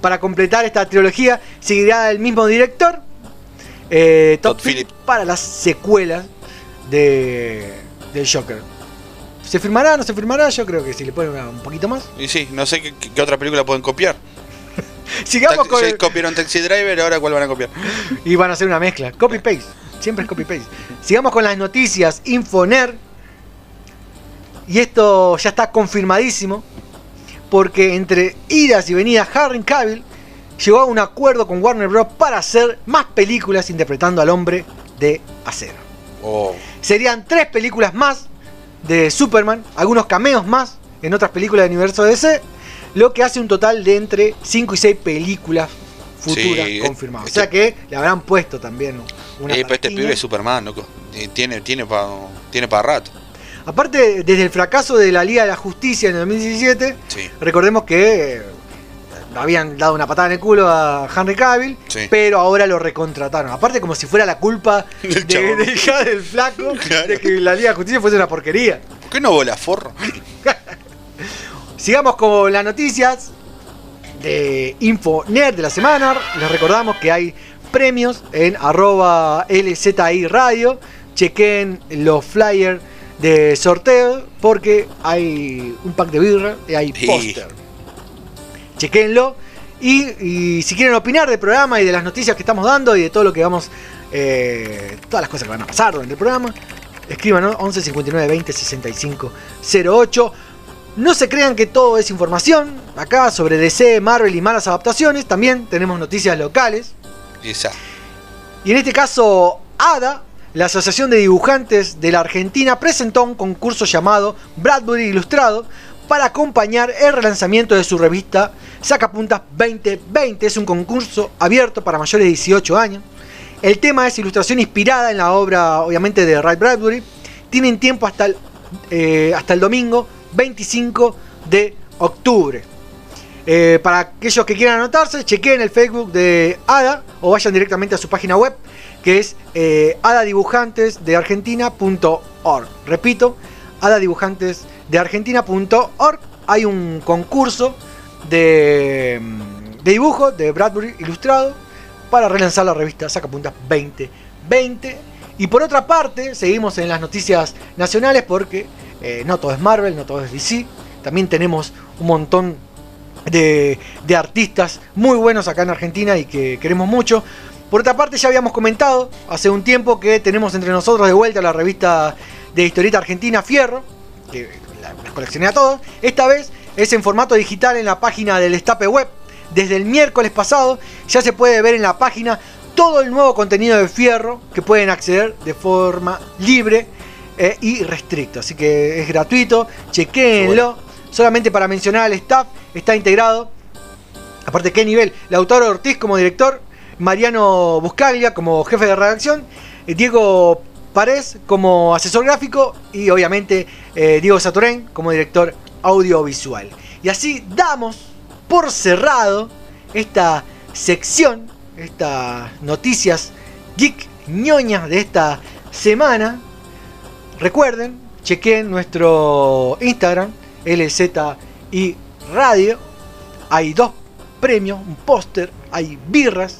Para completar esta trilogía seguirá el mismo director, eh, Todd, Todd Phillips, para las secuelas de, del Joker. ¿Se firmará? ¿No se firmará? Yo creo que si le ponen una- un poquito más. Y sí, no sé qué, qué otra película pueden copiar. Sigamos Taxi- con el- copiaron Taxi Driver, ahora cuál van a copiar. Y van a hacer una mezcla. Copy-paste. Siempre es copy-paste. Sigamos con las noticias. Infoner. Y esto ya está confirmadísimo. Porque entre idas y venidas, Harry Cavill llegó a un acuerdo con Warner Bros. para hacer más películas interpretando al hombre de acero. Oh, Serían tres películas más de Superman, algunos cameos más en otras películas del universo DC, lo que hace un total de entre 5 y 6 películas futuras Sí, confirmadas. este- o sea que le habrán puesto también una eh, pero este pibe es Superman, loco. Eh, Tiene, tiene para tiene pa rato. Aparte, desde el fracaso de la Liga de la Justicia en el 2017, Sí. recordemos que habían dado una patada en el culo a Henry Cavill, Sí. pero ahora lo recontrataron. Aparte, como si fuera la culpa Del de, chabón. del, flaco Claro. de que la Liga de Justicia fuese una porquería. ¿Por qué no bola forro? Sigamos con las noticias de Info Nerd de la semana. Les recordamos que hay premios en arroba LZI Radio. Chequen los flyers de sorteo porque hay un pack de birra y hay Sí. póster. Chequenlo. Y, y si quieren opinar del programa y de las noticias que estamos dando y de todo lo que vamos, eh, todas las cosas que van a pasar durante el programa, escríbanos 11 59 20 65 08. No se crean que todo es información. Acá sobre DC, Marvel y malas adaptaciones. También tenemos noticias locales. Esa. Y en este caso, ADA, la Asociación de Dibujantes de la Argentina, presentó un concurso llamado Bradbury Ilustrado para acompañar el relanzamiento de su revista Sacapuntas 2020. Es un concurso abierto para mayores de 18 años. El tema es ilustración inspirada en la obra, obviamente, de Ray Bradbury. Tienen tiempo hasta el, eh, hasta el domingo 25 de octubre. Eh, para aquellos que quieran anotarse, chequeen el Facebook de ADA o vayan directamente a su página web que es eh, adadibujantesdeargentina.org. Repito, adadibujantesdeargentina.org. Hay un concurso de, mm, de dibujo de Bradbury ilustrado para relanzar la revista Sacapuntas 2020. Y por otra parte, seguimos en las noticias nacionales porque eh, no todo es Marvel, no todo es DC. También tenemos un montón de, de artistas muy buenos acá en Argentina y que queremos mucho. Por otra parte, ya habíamos comentado hace un tiempo que tenemos entre nosotros de vuelta la revista de historieta argentina Fierro, que la- las coleccioné a todos. Esta vez es en formato digital en la página del Estape Web. Desde el miércoles pasado ya se puede ver en la página todo el nuevo contenido de Fierro que pueden acceder de forma libre eh, y restricta. Así que es gratuito, chequéenlo. Solamente para mencionar al staff, está integrado Aparte, ¿qué nivel? Lautaro Ortiz como director, Mariano Buscaglia como jefe de redacción, eh, Diego Párez como asesor gráfico y obviamente eh, Diego Saturén como director audiovisual. Y así damos por cerrado esta sección, estas noticias geek ñoñas de esta semana. Recuerden, chequen nuestro Instagram, LZI Radio. Hay dos premios, un póster, hay birras.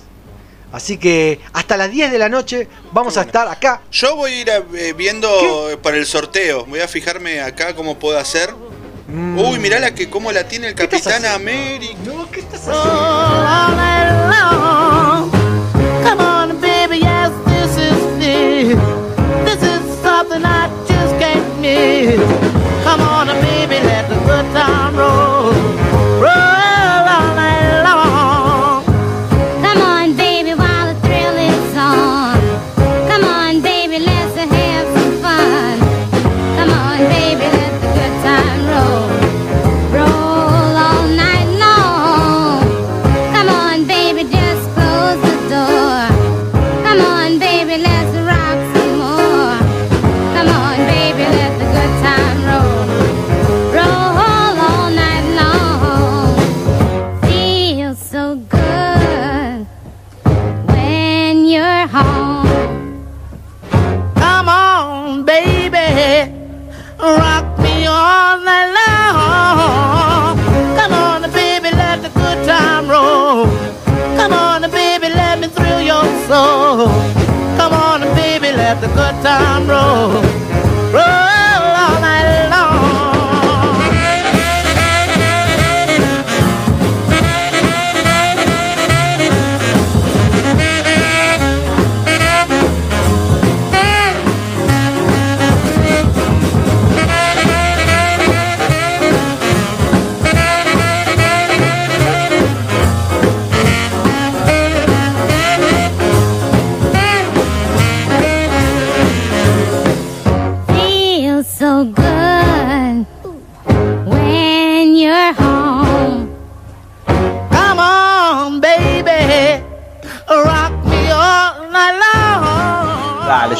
Así que hasta las 10 de la noche vamos a estar acá. Yo voy a ir eh, viendo para el sorteo. Voy a fijarme acá cómo puedo hacer. Mm. Uy, mirá la que cómo la tiene el ¿Qué estás Capitán haciendo? América. No, ¿qué estás haciendo? all night long. Come on, baby, yes, this is it. This is something I just can't miss. Come on, baby, let the good time. Roll good time roll.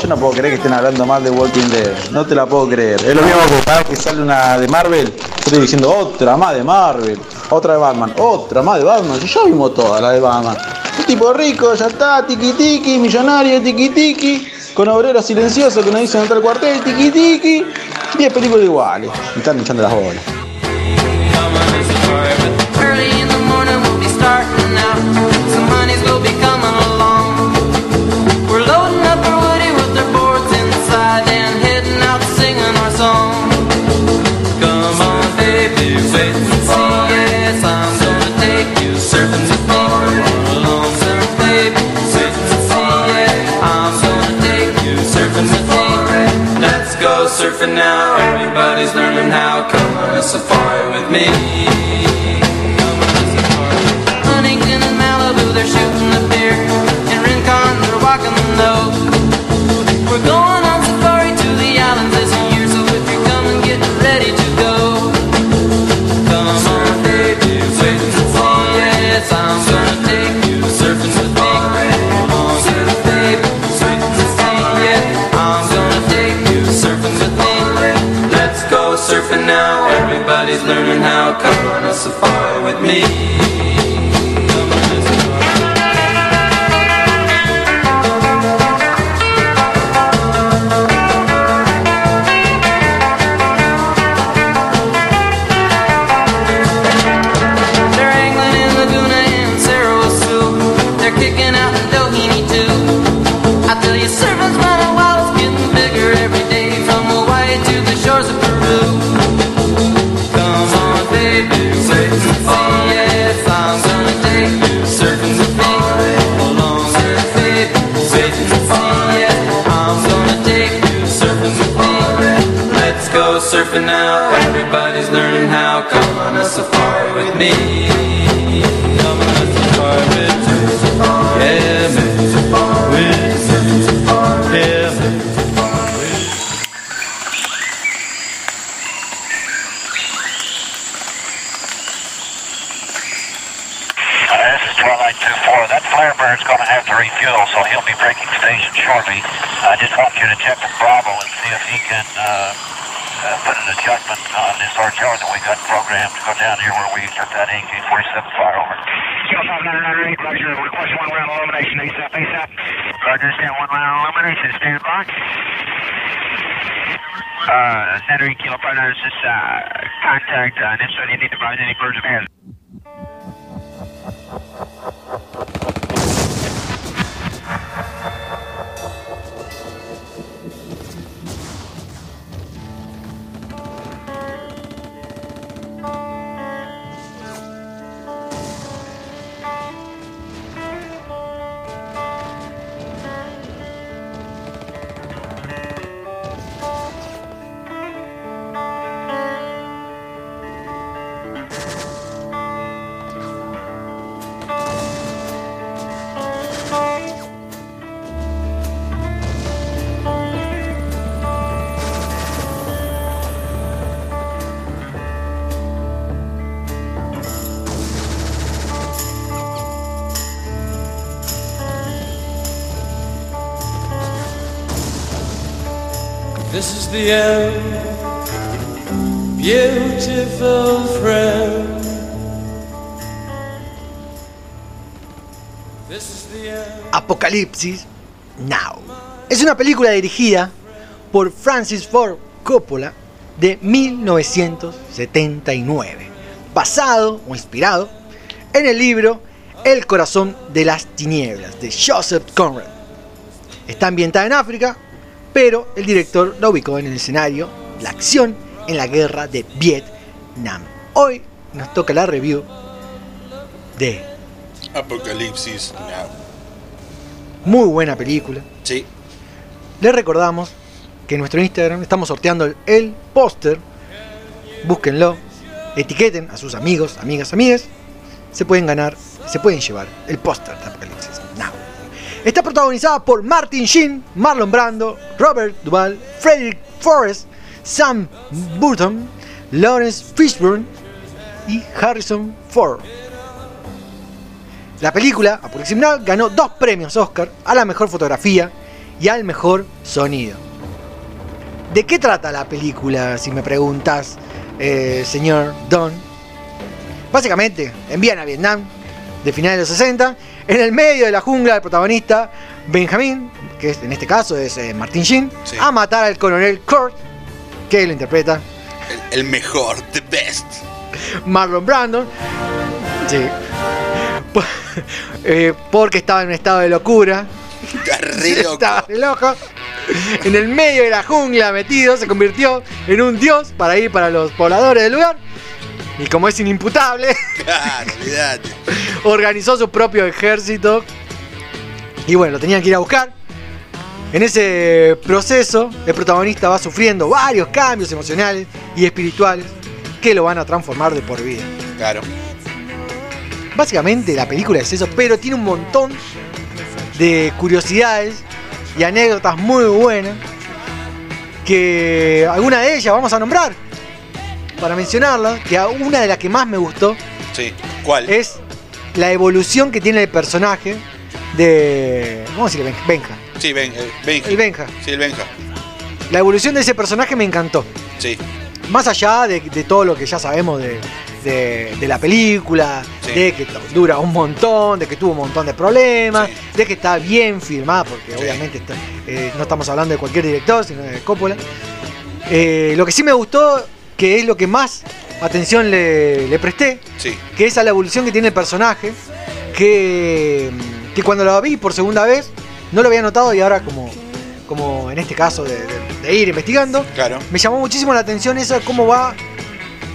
Yo no puedo creer que estén hablando mal de Walking Dead. No te la puedo creer. Es lo mismo que cada que sale una de Marvel, yo estoy diciendo otra más de Marvel, otra de Batman, otra más de Batman. Si ya vimos todas las de Batman. Un tipo rico, ya está, tiki tiki, millonario, tiki tiki, con obreros silenciosos que nos dicen entrar al cuartel, tiki tiki. 10 películas iguales. Me están echando las bolas. Surfing now. Everybody's learning how. Come on a safari with me. Huntington and Malibu, they're shooting the deer. Everybody's learning how. Come on a safari with me. Firebird's going to have to refuel, so he'll be breaking station shortly. I just want you to check with Bravo and see if he can uh, uh, put an adjustment on this RTR that we got programmed to go down here where we took that AK-47 fire over. Kilo 5998, Roger. Request one round elimination ASAP, ASAP. Roger, stand one round illumination, Stand by. Uh, Center Kilo 59 is uh, contact uh. You need to advise any birds of. The end, beautiful. Apocalipsis Now. Es una película dirigida por Francis Ford Coppola de 1979, basado o inspirado en el libro El corazón de las tinieblas de Joseph Conrad. Está ambientada en África, pero el director la ubicó en el escenario la acción en la guerra de Vietnam. Hoy nos toca la review de Apocalipsis Now. muy buena película. Sí. Les recordamos que en nuestro Instagram estamos sorteando el, el póster. Búsquenlo, etiqueten a sus amigos, amigas, amigas. Se pueden ganar, se pueden llevar el póster de Apocalipsis. Está protagonizada por Martin Sheen, Marlon Brando, Robert Duvall, Frederick Forrest, Sam Burton, Lawrence Fishburne y Harrison Ford. La película, Now, ganó dos premios Oscar a la mejor fotografía y al mejor sonido. ¿De qué trata la película, si me preguntas, eh, señor Don? Básicamente, envían a Vietnam de finales de los 60, en el medio de la jungla el protagonista Benjamin, que es- en este caso es eh, Martin Sheen, Sí. a matar al coronel Kurt, que lo interpreta El, el mejor, the best. Marlon Brandon. Sí. Eh, porque estaba en un estado de locura. Está re loco. Estaba re loco. En el medio de la jungla metido, se convirtió en un dios para ir para los pobladores del lugar. Y como es inimputable, Claro, olvidate. organizó su propio ejército. Y bueno, lo tenían que ir a buscar. En ese proceso, el protagonista va sufriendo varios cambios emocionales y espirituales que lo van a transformar de por vida. Claro. Básicamente la película es eso, pero tiene un montón de curiosidades y anécdotas muy buenas que alguna de ellas vamos a nombrar para mencionarlas, que a- una de las que más me gustó Sí. ¿Cuál? es la evolución que tiene el personaje de... ¿Cómo decirle? Ben- Benja. Sí, ben, eh, Benji. El Benja. Sí, el Benja. La evolución de ese personaje me encantó. Sí. Más allá de, de todo lo que ya sabemos de, de- de la película, Sí. de que dura un montón, de que tuvo un montón de problemas, Sí. de que está bien filmada, porque Sí. obviamente está- eh, no estamos hablando de cualquier director, sino de Coppola. Eh, lo que sí me gustó, que es lo que más atención le, le presté, Sí. que es a la evolución que tiene el personaje, que, que cuando lo vi por segunda vez, no lo había notado y ahora como, como en este caso de- de- de ir investigando, Claro. me llamó muchísimo la atención eso de cómo va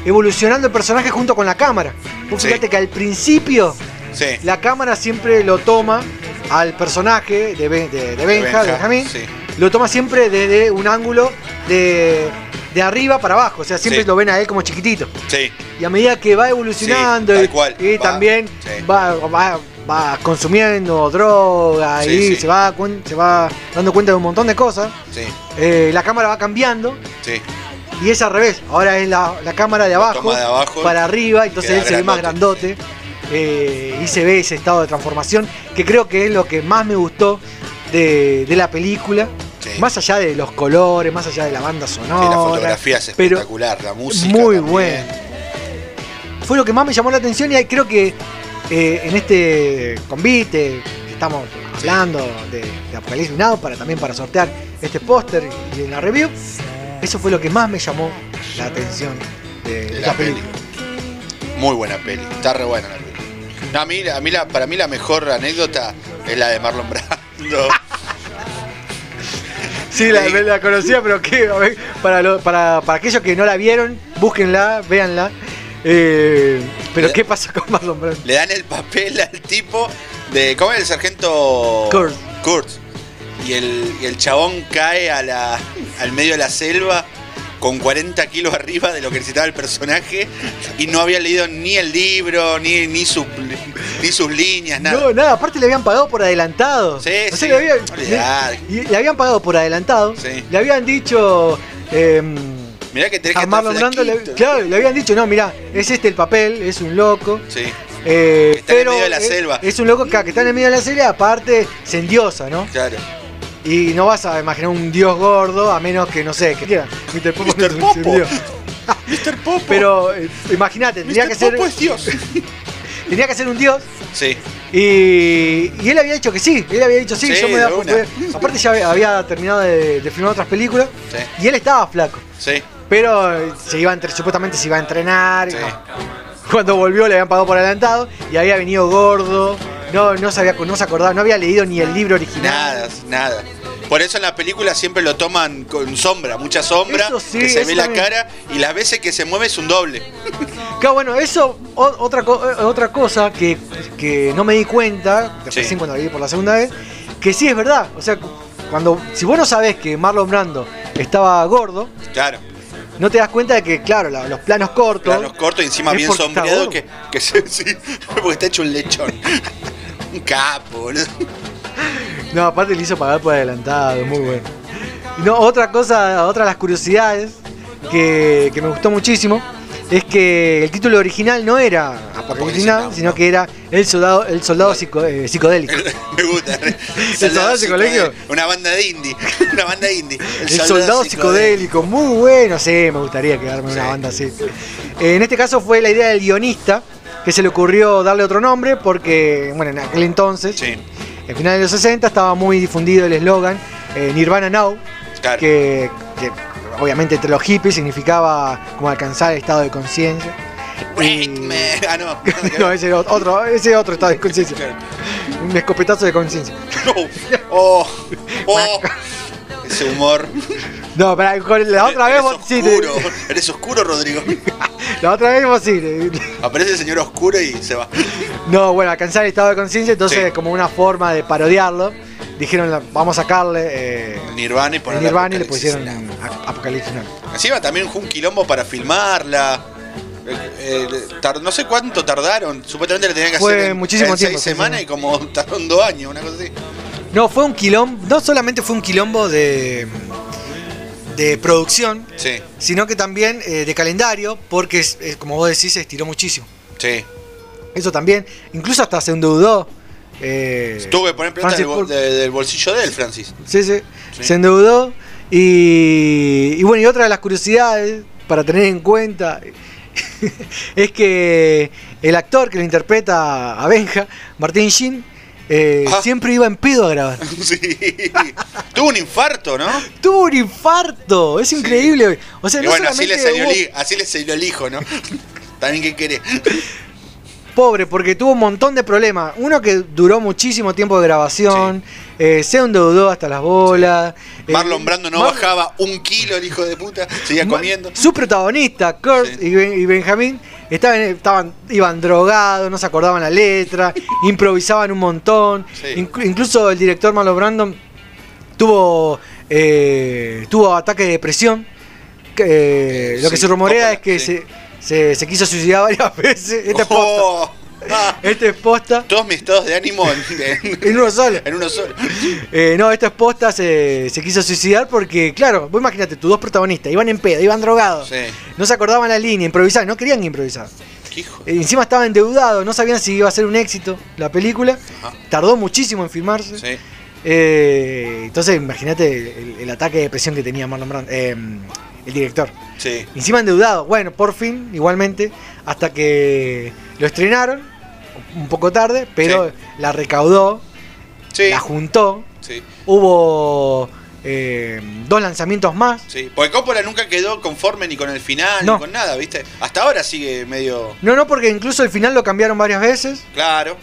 evolucionando el personaje junto con la cámara. Vos Sí. fíjate que al principio Sí. la cámara siempre lo toma al personaje de, Ben- de, Benja, de Benjamín, lo toma siempre desde un ángulo de, de arriba para abajo, o sea, siempre Sí. lo ven a él como chiquitito. Sí. Y a medida que va evolucionando Sí, y, cual, y va, también va, va- va consumiendo droga y. Se, va, se va dando cuenta de un montón de cosas, Sí. eh, la cámara va cambiando Sí. y es al revés. Ahora es la, la cámara de abajo, toma de abajo para arriba, entonces él se ve más grandote, grandote. eh, y se ve ese estado de transformación que creo que es lo que más me gustó de, de la película. Sí. Más allá de los colores, más allá de la banda Sí, sonora. la fotografía es espectacular, la música. muy buena. Fue lo que más me llamó la atención y ahí creo que eh, en este convite que estamos hablando de, de Apocalipsis Now para también para sortear este póster y en la review, eso fue lo que más me llamó la atención de, la peli. película. Muy buena peli. Está re buena la peli. No, a mí, a mí la, para mí la mejor anécdota es la de Marlon Brando. Sí, la, conocía, pero a ver, para, lo- para, para aquellos que no la vieron, búsquenla, véanla. Eh, pero ¿qué pasa con Marlon Brando? Le dan el papel al tipo de. ¿Cómo es el sargento? Kurt. Kurt. Y el, y el chabón cae a la, al medio de la selva con 40 kilos arriba de lo que necesitaba el personaje y no había leído ni el libro, ni, ni, su- ni sus líneas, nada. No, nada, aparte le habían pagado por adelantado. Sí, O sea, sí. le, habían, Olvidate. le- le habían pagado por adelantado. Sí. Le habían dicho. eh, Mirá que tenés que a Marlon Brando, le, claro, le habían dicho, no, mira, es este el papel, es un loco. Sí, eh, está en el pero medio de la es, selva. es un loco que, que está en el medio de la selva, aparte se endiosa, ¿no? claro. Y no vas a imaginar un dios gordo, a menos que, no sé, que quiera. Mr. Popo, Mr. es un Popo. dios. Mr. Popo. Pero eh, imagínate, tendría Mr. que ser. Popo es Dios. Tenía que ser un dios. Sí, Y, y él había dicho que sí, él había dicho sí, Sí, yo me voy a de una. poner- Aparte ya había- terminado de, de filmar otras películas sí, y él estaba flaco. sí. Pero eh, se iba a entre, supuestamente se iba a entrenar. Sí. no. Cuando volvió le habían pagado por adelantado y había venido gordo. No, no, sabía, no se acordaba, no había leído ni el libro original. Nada, nada. Por eso en la película siempre lo toman con sombra, mucha sombra, sí, que se ve la cara y las veces que se mueve es un doble. Claro, bueno, eso, o- otra, eh, otra cosa que, que no me di cuenta, Sí. recién cuando la vi por la segunda vez, que sí es verdad. O sea, cu- cuando, si vos no sabés que Marlon Brando estaba gordo, Claro, no te das cuenta de que, claro, la- los planos cortos. planos cortos y encima bien sombreado que, que se, sí, porque está hecho un lechón. un capo, boludo. No, aparte le hizo pagar por adelantado, muy bueno. Y No, otra cosa, otra de las curiosidades que, que me gustó muchísimo es que el título original no era Now, sino no. que era El soldado, el soldado psico- eh, psicodélico. Me gusta. ¿El soldado psicológico? Una banda de indie. Una banda indie. El soldado psicodélico, muy bueno, sí, me gustaría quedarme en una banda así. Eh, en este caso fue la idea del guionista, que se le ocurrió darle otro nombre, porque, bueno, en aquel entonces, en finales de los 60, estaba muy difundido el eslogan eh, Nirvana Now, Claro. que, que obviamente entre los hippies significaba como alcanzar el estado de conciencia. Me- Ah, no. No, ese era otro, ese otro estado de conciencia. Un escopetazo de conciencia. Oh, oh. Ese humor. No, pero con la otra vez Eres vos sí, te- oscuro. Eres oscuro, Rodrigo. la otra vez vos sí. Aparece el señor oscuro y se va. No, bueno, alcanzar el estado de conciencia, entonces como una forma de parodiarlo, dijeron vamos a sacarle eh, Nirvana y el poner Nirvana y le pusieron Apocalipsis Now. Encima también fue un quilombo para filmarla. Eh, eh, no sé cuánto tardaron. Supuestamente le tenían que Fue hacer en, muchísimo en tiempo, seis semanas sí. y como tardaron dos años, una cosa así. No, fue un quilombo, no solamente fue un quilombo de, de producción, Sí, sino que también eh, de calendario, porque es- es, como vos decís, se estiró muchísimo. sí. Eso también, incluso hasta se endeudó. eh, Tuve que poner plata Francis del, bol- Ford. de- del bolsillo de él, Francis. Sí, sí, Sí. se endeudó. Y, y bueno, y otra de las curiosidades para tener en cuenta es que el actor que lo interpreta a Benja, Martín Sheen, eh, Ah. siempre iba en pedo a grabar. Sí. Tuvo un infarto, ¿no? Tuvo un infarto, es increíble. O sea, y no bueno, así le, salió hubo- el, hi- así le salió el hijo, ¿no? También que querés. pobre, porque tuvo un montón de problemas. Uno que duró muchísimo tiempo de grabación, eh, se endeudó hasta las bolas. eh, Marlon Brando no Mar- bajaba un kilo, el hijo de puta. Seguía comiendo. Su protagonista, Kurt y, Ben- y Benjamín, estaban, estaban, iban drogados, no se acordaban la letra, improvisaban un montón. Sí. Incluso el director Marlon Brando tuvo, eh, tuvo ataque de depresión. que, eh, lo que se rumorea Coppola, es que sí. se, se, se quiso suicidar varias veces. Oh, Este es posta. todos mis estados de ánimo en, uno solo. en uno solo. Eh, no, esta esposa se, se quiso suicidar porque, claro, vos imagínate, tus dos protagonistas iban en pedo, iban drogados, Sí. no se acordaban la línea, improvisaban, no querían improvisar. Qué hijo. Eh, encima estaban endeudados, no sabían si iba a ser un éxito la película, Ajá. tardó muchísimo en filmarse. Sí. Eh, entonces, imagínate el, el ataque de depresión que tenía Marlon Brando, el director. Sí. Encima endeudado, bueno, por fin, igualmente, hasta que lo estrenaron, un poco tarde, pero Sí. la recaudó, Sí. la juntó. Sí. Hubo eh, dos lanzamientos más. Sí. Porque Coppola nunca quedó conforme ni con el final No. ni con nada, ¿viste? Hasta ahora sigue medio. No, no, porque incluso el final lo cambiaron varias veces. Claro.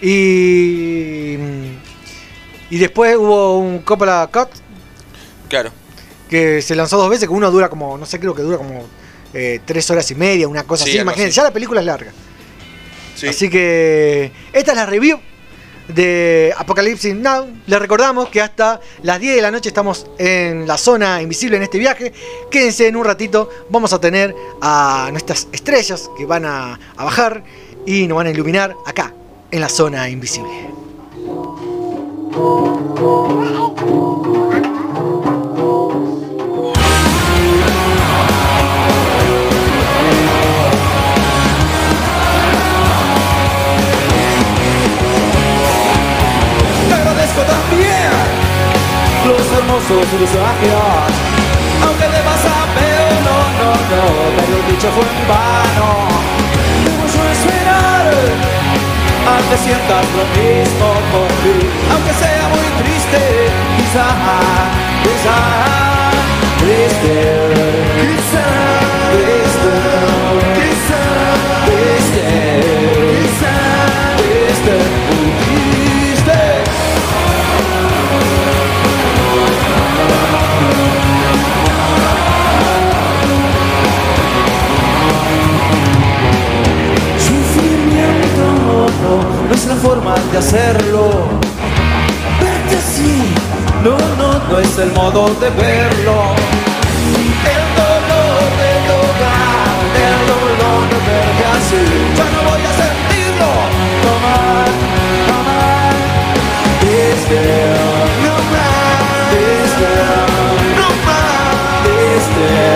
Y. Y después hubo un Coppola Cut Claro. que se lanzó dos veces, que uno dura como, no sé, creo que dura como eh, tres horas y media, una cosa Sí, así. Imagínense, así. ya la película es larga. Sí. Así que esta es la review de Apocalipsis Now. Les recordamos que hasta las 10 de la noche estamos en la zona invisible en este viaje. Quédense en un ratito, vamos a tener a nuestras estrellas que van a, a bajar y nos van a iluminar acá, en la zona invisible. Los hermosos mensajes. Aunque debas saber, no, no, no, pero el dicho fue en vano. Debo yo esperar a que sientas lo mismo por mí. Aunque sea muy triste, quizá, quizá, triste, no es la forma de hacerlo. Verte así, no, no, no es el modo de verlo. El dolor de tocar, el dolor de verte así. Ya no voy a sentirlo, no más. This girl, no más. This girl, no más. This girl,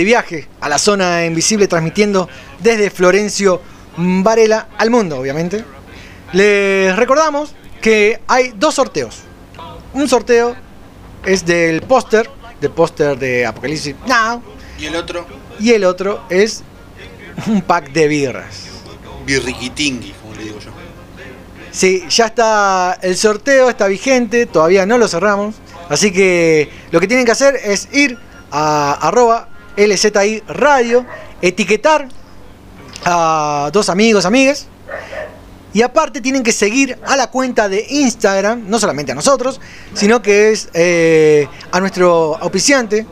Este viaje a la zona invisible transmitiendo desde Florencio Varela al mundo, obviamente. Les recordamos que hay dos sorteos. Un sorteo es del póster, del póster de Apocalipsis Now. ¿Y el otro? Y el otro es un pack de birras. Birriquitingui, como le digo yo. Sí, ya está el sorteo, está vigente, todavía no lo cerramos. Así que lo que tienen que hacer es ir a arroba LZI Radio, etiquetar a dos amigos, amigues. Y aparte tienen que seguir a la cuenta de Instagram, no solamente a nosotros, sino que es eh, a nuestro auspiciante,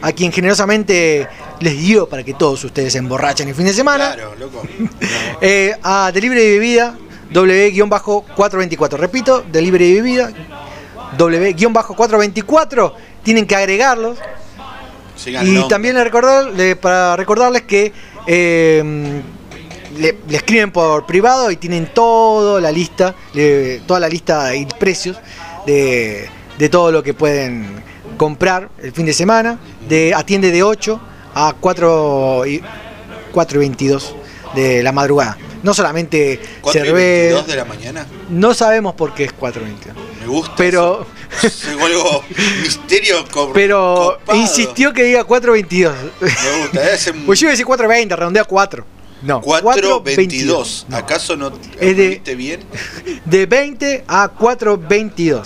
a quien generosamente les dio para que todos ustedes se emborrachen el fin de semana. Claro, loco. Eh, a Delibre de Bebida, W-424. Repito, Delibre de Bebida, W-424. Tienen que agregarlos Sigan Y también le recordar, le- para recordarles que eh, le, le escriben por privado y tienen toda la lista, le- toda la lista y precios de, de todo lo que pueden comprar el fin de semana. De, atiende de 8 a 4 y, 4 y 22 de la madrugada. No solamente 4 y cerveza. 22 de la mañana. No sabemos por qué es 4 y 22. Me gusta. Pero, Es algo misterio pero copado. insistió que diga 4.22. Me gusta. Pues yo iba a decir 4.20, redondea 4. No, 4.22. ¿Acaso no Es de- bien? De 20 a 4.22.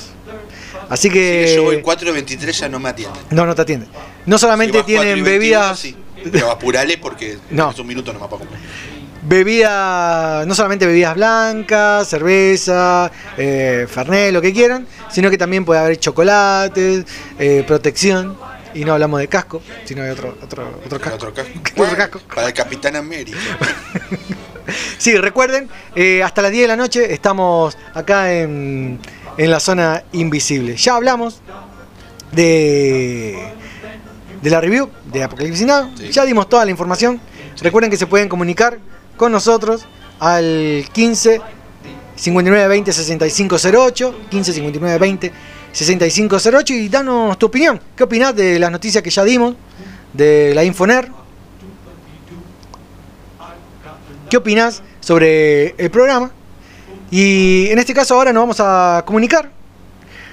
Así que... Si yo voy 4.23 ya no me atienden. No, no te atiende. No solamente Si vas 4 y tienen 21, bebidas... sí. Pero apurale porque No. es un minuto nomás para comer. Bebida, no solamente bebidas blancas, cerveza, eh, fernet, lo que quieran, sino que también puede haber chocolates, eh, protección, y no hablamos de casco, sino de otro, otro, otro casco. Otro casco. Otro casco. Para el Capitán América. Sí, recuerden, eh, hasta las 10 de la noche estamos acá en, en la zona invisible. Ya hablamos de, de la review de Apocalipsis Now, ya dimos toda la información. Recuerden que se pueden comunicar con nosotros al 15 59 20 6508, 15 59 20 6508 y danos tu opinión. ¿Qué opinás de las noticias que ya dimos? De la Infoner, qué opinás sobre el programa. Y en este caso ahora nos vamos a comunicar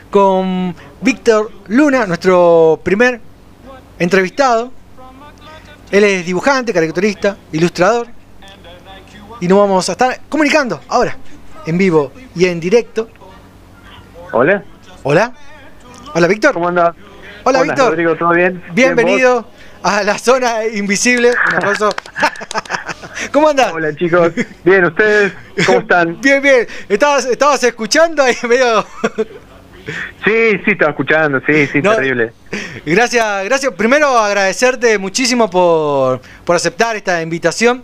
con Víctor Luna, nuestro primer entrevistado. Él es dibujante, caricaturista, ilustrador. Y nos vamos a estar comunicando ahora, en vivo y en directo. Hola. Hola. Hola, Víctor. ¿Cómo andas? Hola, Víctor. Rodrigo, ¿todo bien? Bienvenido a la zona invisible. Un aplauso. ¿Cómo andas? Hola, chicos. Bien, ¿ustedes cómo están? Bien, bien. ¿Estabas, estabas escuchando ahí medio... Sí, sí, estaba escuchando, sí, sí, No. terrible. Gracias, gracias. Primero agradecerte muchísimo por, por aceptar esta invitación.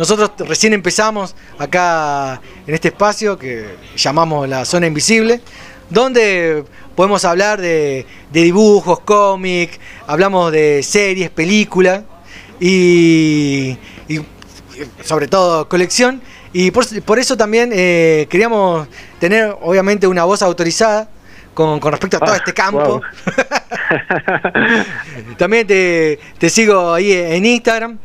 Nosotros recién empezamos acá en este espacio que llamamos la zona invisible, donde podemos hablar de, de dibujos, cómics, hablamos de series, películas y, y sobre todo colección. Y por, por eso también eh, queríamos tener obviamente una voz autorizada con, con respecto a todo Ah, este campo. wow. También te, te sigo ahí en Instagram.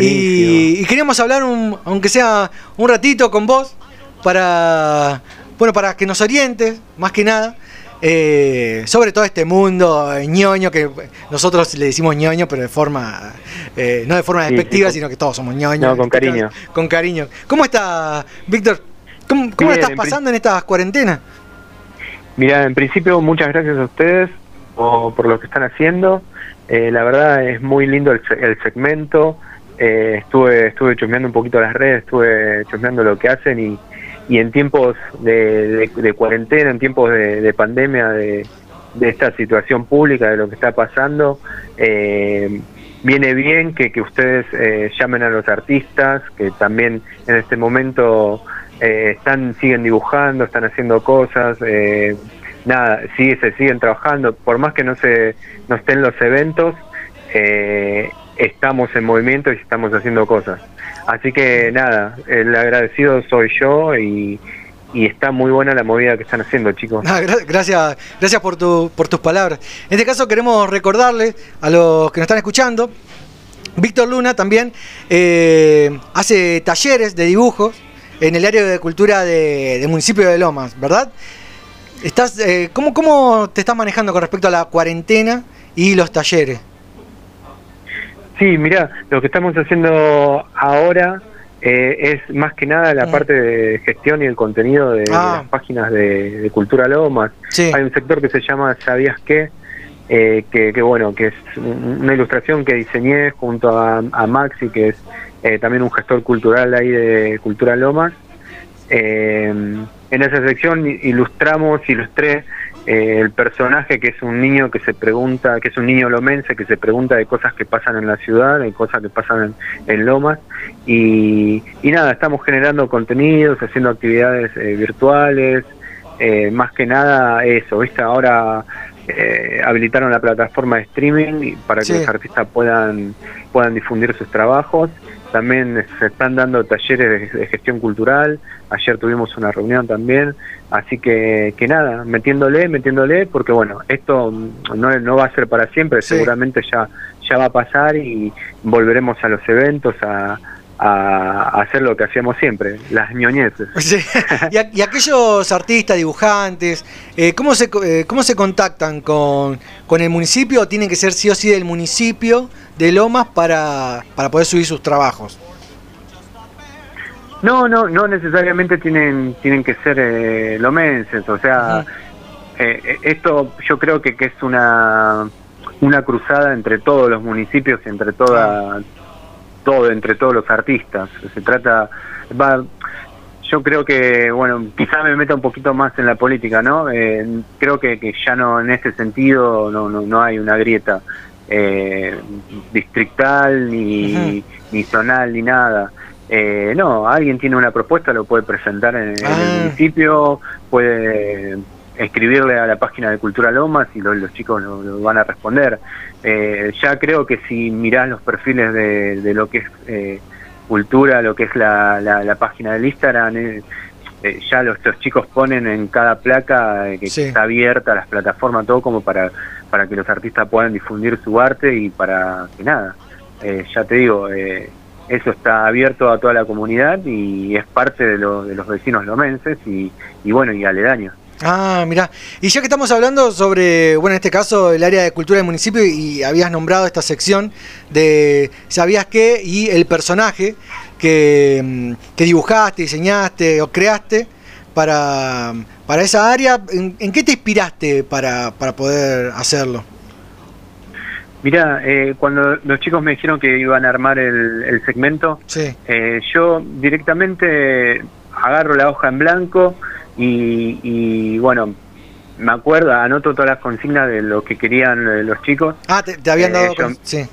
Y, y queríamos hablar, un- aunque sea un ratito con vos, para, bueno, para que nos orientes, más que nada, eh, sobre todo este mundo ñoño, que nosotros le decimos ñoño, pero de forma, eh, no de forma Sí, sí, despectiva, sino que todos somos ñoños. No, con cariño. Con cariño. ¿Cómo está, Víctor? ¿Cómo, cómo Bien, estás en pasando en estas cuarentenas? Mira, en principio, muchas gracias a ustedes por, por lo que están haciendo. Eh, la verdad es muy lindo el, el segmento. Eh, estuve estuve chusmeando un poquito las redes, estuve chusmeando lo que hacen y, y en tiempos de, de- cuarentena, en tiempos de, de pandemia, de, de esta situación pública, de lo que está pasando, eh, viene bien que, que ustedes eh, llamen a los artistas, que también en este momento eh, están siguen dibujando, están haciendo cosas, eh, nada, sigue, se siguen trabajando, por más que no se no estén los eventos, eh, estamos en movimiento y estamos haciendo cosas. Así que nada, el agradecido soy yo y, está muy buena la movida que están haciendo, chicos. Ah, gra- gracias, gracias por, tu, por tus palabras. En este caso queremos recordarles a los que nos están escuchando, Víctor Luna también eh, hace talleres de dibujos en el área de cultura de- del municipio de Lomas, ¿verdad? Estás, eh, ¿cómo, ¿Cómo te estás manejando con respecto a la cuarentena y los talleres? Sí, mira, lo que estamos haciendo ahora eh, es más que nada la parte de gestión y el contenido de, Ah. las páginas de, de Cultura Lomas. Sí. Hay un sector que se llama ¿Sabías qué? eh, que, que, bueno, que es un- una ilustración que diseñé junto a, a Maxi, que es eh, también un gestor cultural ahí de Cultura Lomas. Eh, en esa sección ilustramos, ilustré eh, el personaje que es un niño que se pregunta, que es un niño lomense que se pregunta de cosas que pasan en la ciudad, de cosas que pasan en, en Lomas. Y, y nada, estamos generando contenidos, haciendo actividades eh, virtuales, eh, más que nada eso, ¿viste? Ahora eh, habilitaron la plataforma de streaming para que Sí. los artistas puedan, puedan difundir sus trabajos. También se están dando talleres de, de gestión cultural. Ayer tuvimos una reunión también. Así que, que nada, metiéndole, metiéndole, porque bueno, esto no, no va a ser para siempre, seguramente ya, ya va a pasar y volveremos a los eventos a, a- hacer lo que hacíamos siempre, las ñoñeces. Sí. y, a- y aquellos artistas, dibujantes, eh, ¿cómo, se, eh, ¿cómo se contactan con, con el municipio? ¿O tienen que ser sí o sí del municipio de Lomas para, para poder subir sus trabajos? No, no, no necesariamente tienen tienen que ser eh, lomenses, o sea, eh, eh, esto yo creo que, que es una una cruzada entre todos los municipios, entre toda todo, entre todos los artistas. Se trata, va, yo creo que, bueno, quizá me meta un poquito más en la política, ¿no? Eh, creo que, que ya no, en ese sentido, no, no, no hay una grieta eh, distrital, ni, ni zonal, ni nada. Eh, no, alguien tiene una propuesta, lo puede presentar en, en el municipio, puede escribirle a la página de Cultura Lomas y lo- los chicos lo, lo van a responder. Eh, ya creo que si mirás los perfiles de, de lo que es eh, cultura, lo que es la, la, la página del Instagram, eh, eh, ya los, los chicos ponen en cada placa eh, que Sí. está abierta las plataformas, todo como para, para que los artistas puedan difundir su arte y para que nada, eh, ya te digo, eh, eso está abierto a toda la comunidad y es parte de, de los vecinos lomenses y, y bueno, y aledaños. Ah, mira. Y ya que estamos hablando sobre, bueno, en este caso, el área de cultura del municipio, y habías nombrado esta sección de ¿Sabías qué? y el personaje que, mm, que dibujaste, diseñaste o creaste para, para esa área, ¿en, en qué te inspiraste para, para poder hacerlo? Mira, eh, cuando los chicos me dijeron que iban a armar el, el segmento, Sí. eh, yo directamente agarro la hoja en blanco y, y, bueno, me acuerdo, anoto todas las consignas de lo que querían eh, los chicos. Ah, te, te habían Eh, dado... sí.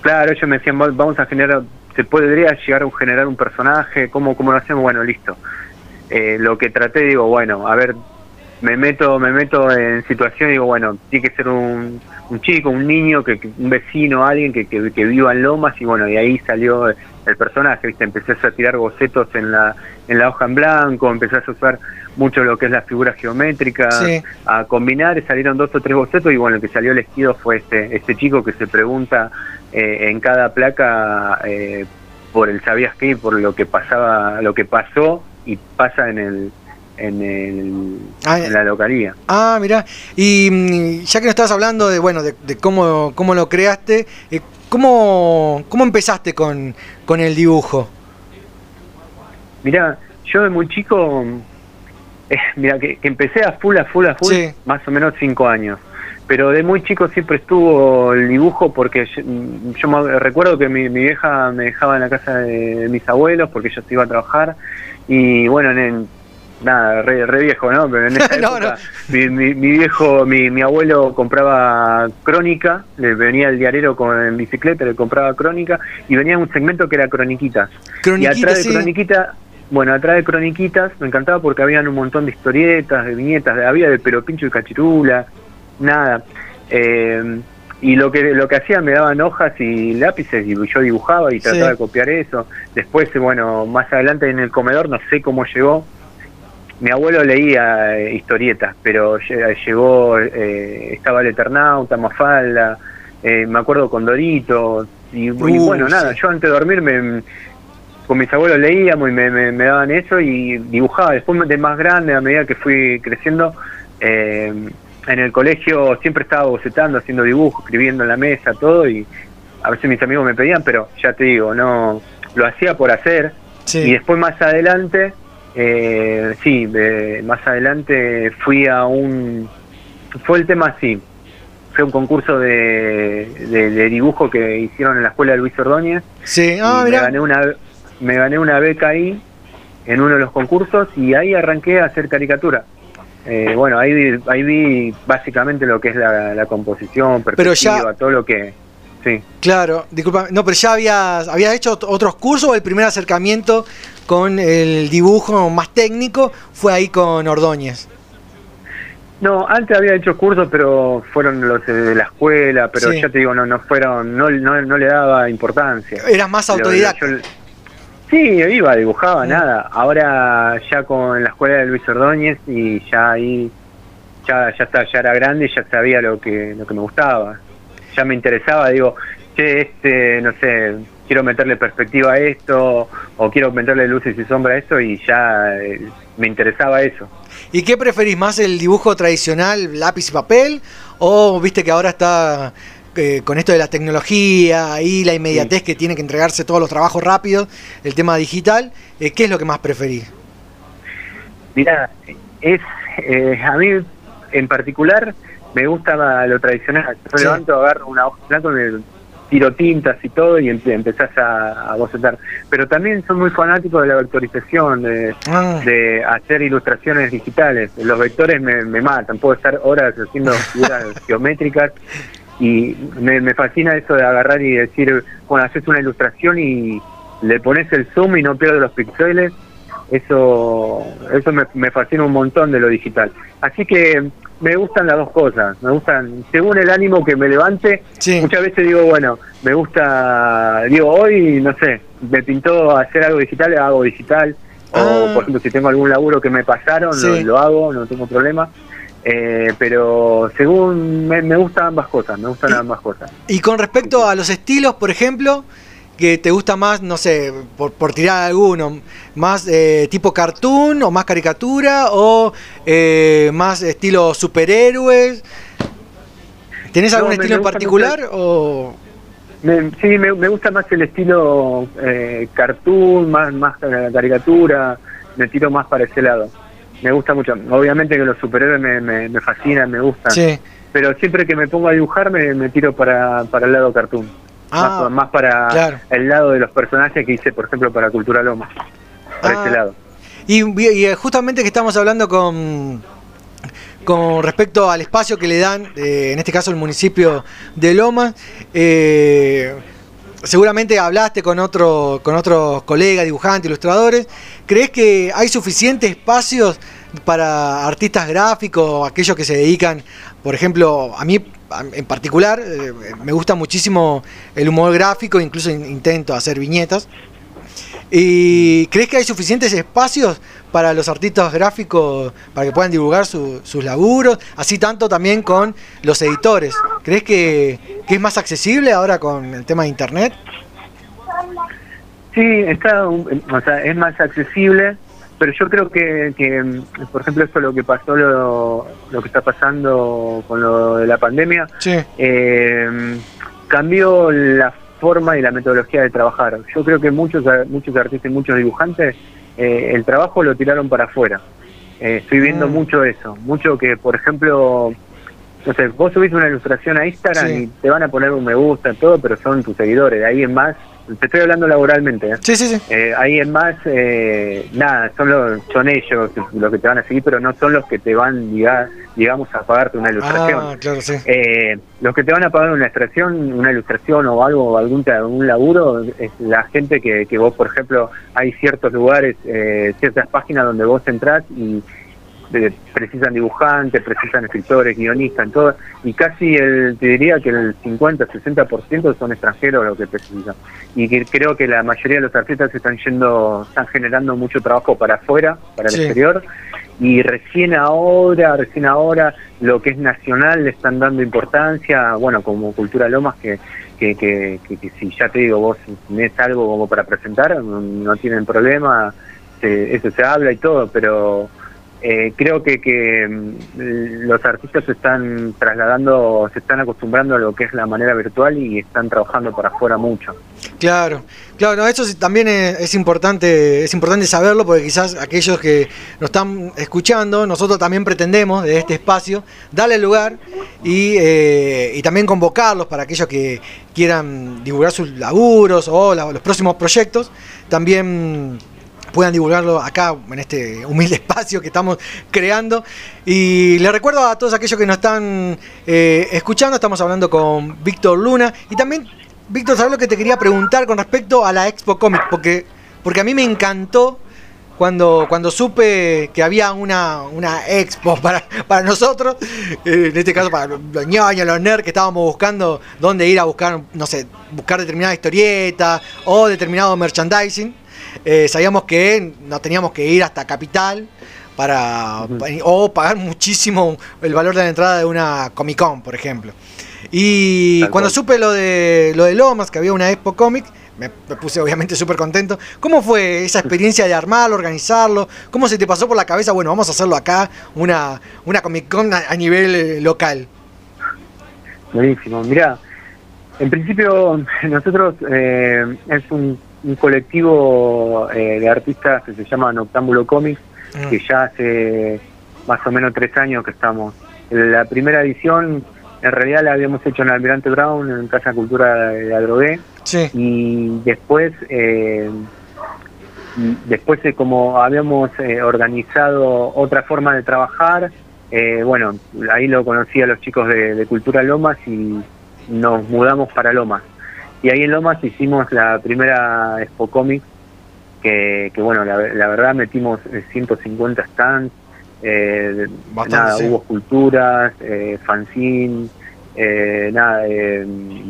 Claro, ellos me decían, "Va- vamos a generar, se podría llegar a generar un personaje, ¿cómo, cómo lo hacemos? Bueno, listo. Eh, lo que traté, digo, bueno, a ver, me meto me meto en situación y digo, bueno, tiene que ser un, un chico, un niño, que, que- un vecino, alguien que, que, que viva en Lomas y bueno, y ahí salió el personaje, ¿viste? Empecé a tirar bocetos en la, en la hoja en blanco, empecé a usar mucho lo que es la figura geométrica, Sí. a combinar, y salieron dos o tres bocetos y bueno, el que salió elegido fue este, este chico que se pregunta eh, en cada placa eh, por el sabías qué, por lo que pasaba, lo que pasó y pasa en el en, el, Ah, en la localía. Ah, mira. Y mm, ya que nos estabas hablando de, bueno, de, de cómo, cómo lo creaste, eh, ¿cómo, ¿cómo empezaste con, con el dibujo? Mira, yo de muy chico, eh, mira, que, que empecé a full, a full, a full, Sí. más o menos cinco años. Pero de muy chico siempre estuvo el dibujo porque yo, mm, yo me recuerdo que mi, mi vieja me dejaba en la casa de mis abuelos porque yo se iba a trabajar y bueno, en, nada, re, re viejo, ¿no? Pero en esa No, época Mi, mi- mi viejo, mi, mi abuelo compraba crónica, le venía el diario con en bicicleta, le compraba crónica y venía un segmento que era croniquitas. Croniquitas, y atrás de sí. croniquita, bueno, atrás de croniquitas me encantaba porque habían un montón de historietas, de viñetas, de- había de pero pincho y cachirula, nada. Eh, y lo que lo que hacía me daban hojas y lápices y yo dibujaba y trataba Sí. de copiar eso. Después, eh, bueno, más adelante en el comedor no sé cómo llegó. Mi abuelo leía eh, historietas, pero lle- llegó, eh, estaba el Eternauta, Mafalda, eh, me acuerdo con Dorito, y, y Uy, bueno, nada, yo antes de dormir me, con mis abuelos leíamos y me, me- me daban eso y dibujaba. Después de más grande, a medida que fui creciendo, eh, en el colegio siempre estaba bocetando, haciendo dibujos, escribiendo en la mesa, todo, y a veces mis amigos me pedían, pero ya te digo, no lo hacía por hacer. Sí. Y después más adelante, eh, sí, eh, más adelante fui a un... Fue el tema así. fue un concurso de, de- de dibujo que hicieron en la escuela de Luis Ordóñez. Sí, ah, me gané una me gané una beca ahí en uno de los concursos y ahí arranqué a hacer caricatura. Eh, bueno, ahí vi, ahí vi básicamente lo que es la, la composición, Pero ya- perspectiva, todo lo que... Sí. Claro, disculpa, no, pero ya habías, habías hecho ot- otros cursos o el primer acercamiento con el dibujo más técnico fue ahí con Ordóñez. No, antes había hecho cursos, pero fueron los de la escuela, pero Sí. ya te digo, no, no fueron, no, no, no le daba importancia. Eras más autodidacta. yo- sí, iba, dibujaba, nada. Ahora ya con la escuela de Luis Ordóñez y ya ahí, ya, ya está, ya era grande y ya sabía lo que, lo que me gustaba. Ya me interesaba, digo, che, este, no sé, quiero meterle perspectiva a esto, o quiero meterle luces y sombra a esto, y ya eh, me interesaba eso. ¿Y qué preferís más, el dibujo tradicional, lápiz y papel? ¿O viste que ahora está eh, con esto de la tecnología y la inmediatez que tiene que entregarse todos los trabajos rápidos, el tema digital? eh, ¿Qué es lo que más preferís? Mira, es eh, a mí en particular me gusta lo tradicional. Yo Sí. levanto, agarro una hoja blanca, me tiro tintas y todo y empe- empezás a, a bocetar. Pero también soy muy fanático de la vectorización, de, Ah. de hacer ilustraciones digitales. Los vectores me, me matan, puedo estar horas haciendo figuras geométricas y me, me fascina eso de agarrar y decir, bueno, haces una ilustración y le pones el zoom y no pierdes los píxeles eso eso me, me fascina un montón de lo digital. Así que me gustan las dos cosas, me gustan, según el ánimo que me levante, muchas veces digo, bueno, me gusta, digo, hoy, no sé, me pintó hacer algo digital, hago digital, o por ejemplo, si tengo algún laburo que me pasaron, Ah. Sí. lo hago, no tengo problema. Eh, pero según me, me gustan ambas cosas, me gustan ambas cosas. Y con respecto a los estilos, por ejemplo, que te gusta más, no sé, por, por tirar alguno, más eh, tipo cartoon o más caricatura o eh, más estilo superhéroes. ¿Tenés No, algún me- estilo en particular o Me- sí, me, me gusta más el estilo eh, cartoon, más, más eh, caricatura, me tiro más para ese lado. Me gusta mucho. Obviamente que los superhéroes me, me, me fascinan, me gustan. Sí. Pero siempre que me pongo a dibujar me, me tiro para, para el lado cartoon. Ah, más, más para claro. el lado de los personajes que hice, por ejemplo, para Cultura Loma. Para Ah. ese lado. Y, y, eh, justamente que estamos hablando con, con respecto al espacio que le dan, eh, en este caso el municipio de Lomas, eh, seguramente hablaste con, otro, con otros colegas, dibujantes, ilustradores. ¿Crees que hay suficientes espacios para artistas gráficos, aquellos que se dedican, por ejemplo, a mí en particular, eh, me gusta muchísimo el humor gráfico, incluso in- intento hacer viñetas. ¿Y crees que hay suficientes espacios para los artistas gráficos para que puedan divulgar su- sus laburos? Así tanto también con los editores. ¿Crees que, que es más accesible ahora con el tema de internet? Sí, está, o sea, es más accesible, pero yo creo que, que, por ejemplo, esto lo que pasó, lo, lo que está pasando con lo de la pandemia, Sí. eh, cambió la forma y la metodología de trabajar. Yo creo que muchos muchos artistas y muchos dibujantes eh, el trabajo lo tiraron para afuera. Eh, estoy viendo Mm. mucho eso, mucho que, por ejemplo, no sé, vos subís una ilustración a Instagram Sí. y te van a poner un me gusta, todo, pero son tus seguidores. De ahí en más, te estoy hablando laboralmente. ¿eh? Sí, sí, sí. Eh, ahí en más, eh, nada, son, los, son ellos los que te van a seguir, pero no son los que te van, diga- digamos, a pagarte una ilustración. Ah, claro, sí. Eh, los que te van a pagar una ilustración, una ilustración o algo, algún, algún laburo, es la gente que, que vos, por ejemplo, hay ciertos lugares, eh, ciertas páginas donde vos entrás y eh, precisan dibujantes, precisan escritores, guionistas, en todo, y casi el, te diría que el 50-60% son extranjeros los que precisan. Y que creo que la mayoría de los artistas están yendo, están generando mucho trabajo para afuera, para el Sí. exterior, y recién ahora, recién ahora, lo que es nacional le están dando importancia, bueno, como Cultura Lomas, que, que, que, que- que si ya te digo, vos tenés algo como para presentar, no, no tienen problema, se- eso se habla y todo, pero eh, creo que, que mm, los artistas se están trasladando, se están acostumbrando a lo que es la manera virtual y están trabajando para afuera mucho. Claro, claro, no, eso también es, importante, es importante saberlo porque quizás aquellos que nos están escuchando, nosotros también pretendemos de este espacio darle lugar y, eh, y también convocarlos para aquellos que quieran divulgar sus laburos o los próximos proyectos, también puedan divulgarlo acá en este humilde espacio que estamos creando. Y les recuerdo a todos aquellos que nos están eh, escuchando, estamos hablando con Víctor Luna y también Víctor, ¿sabes lo que te quería preguntar con respecto a la Expo Comic? Porque, porque a mí me encantó cuando, cuando supe que había una, una expo para, para nosotros, eh, en este caso para los ñoños, los nerds que estábamos buscando dónde ir a buscar, no sé, buscar determinada historieta o determinado merchandising. Eh, sabíamos que nos teníamos que ir hasta Capital para o pagar muchísimo el valor de la entrada de una Comic Con, por ejemplo. Y Tal cuando cual. supe lo de lo de Lomas, que había una Expo Comic, me, me puse obviamente súper contento. ¿Cómo fue esa experiencia de armarlo, organizarlo? ¿Cómo se te pasó por la cabeza? Bueno, vamos a hacerlo acá, una, una Comic Con a, a nivel eh, local. Buenísimo. Mira, en principio nosotros eh, es un, un colectivo eh, de artistas que se llama Noctámbulo Comics, Mm. que ya hace más o menos tres años que estamos. La primera edición en realidad la habíamos hecho en Almirante Brown, en Casa Cultura de Adrogué, Sí. y después eh, después eh, como habíamos eh, organizado otra forma de trabajar eh, bueno ahí lo conocí a los chicos de, de Cultura Lomas y nos mudamos para Lomas y ahí en Lomas hicimos la primera Expo Comics que, que bueno la, la verdad metimos eh, 150 stands eh, nada, hubo esculturas eh, fanzine eh, nada eh,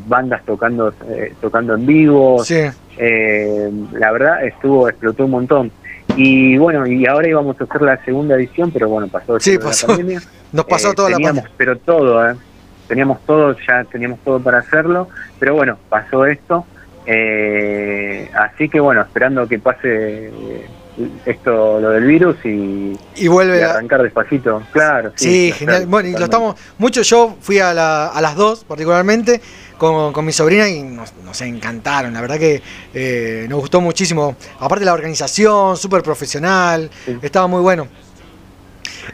bandas tocando eh, tocando en vivo Sí. eh, la verdad estuvo explotó un montón y bueno y ahora íbamos a hacer la segunda edición pero bueno pasó Sí, la pasó. pandemia. Nos pasó Eh, toda la pandemia. pero todo eh. Teníamos todo ya teníamos todo para hacerlo pero bueno pasó esto eh, así que bueno esperando que pase eh, esto lo del virus y, Y vuelve y a- arrancar despacito claro Sí, sí, genial. Bueno, y lo estamos. Mucho yo fui a, la- a las dos, particularmente, con, con mi sobrina y nos, nos encantaron. La verdad que eh, nos gustó muchísimo. Aparte, la organización, súper profesional. Estaba muy bueno.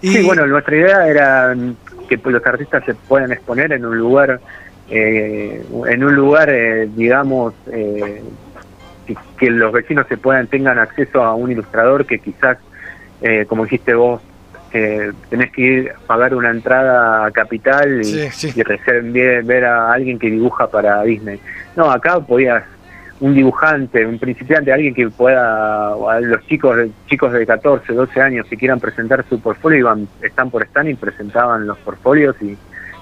Sí, bueno, nuestra idea era que pues, los artistas se puedan exponer en un lugar, eh, en un lugar, eh, digamos, eh, que, que los vecinos se puedan tengan acceso a un ilustrador que quizás, eh, como dijiste vos, eh, tenés que ir pagar una entrada a Capital y, Sí, sí. y recién ver, ver a alguien que dibuja para Disney. No, acá podías un dibujante, un principiante, alguien que pueda, a los chicos chicos de 14, 12 años que quieran presentar su portfolio, iban, están por stand y presentaban los portfolios y,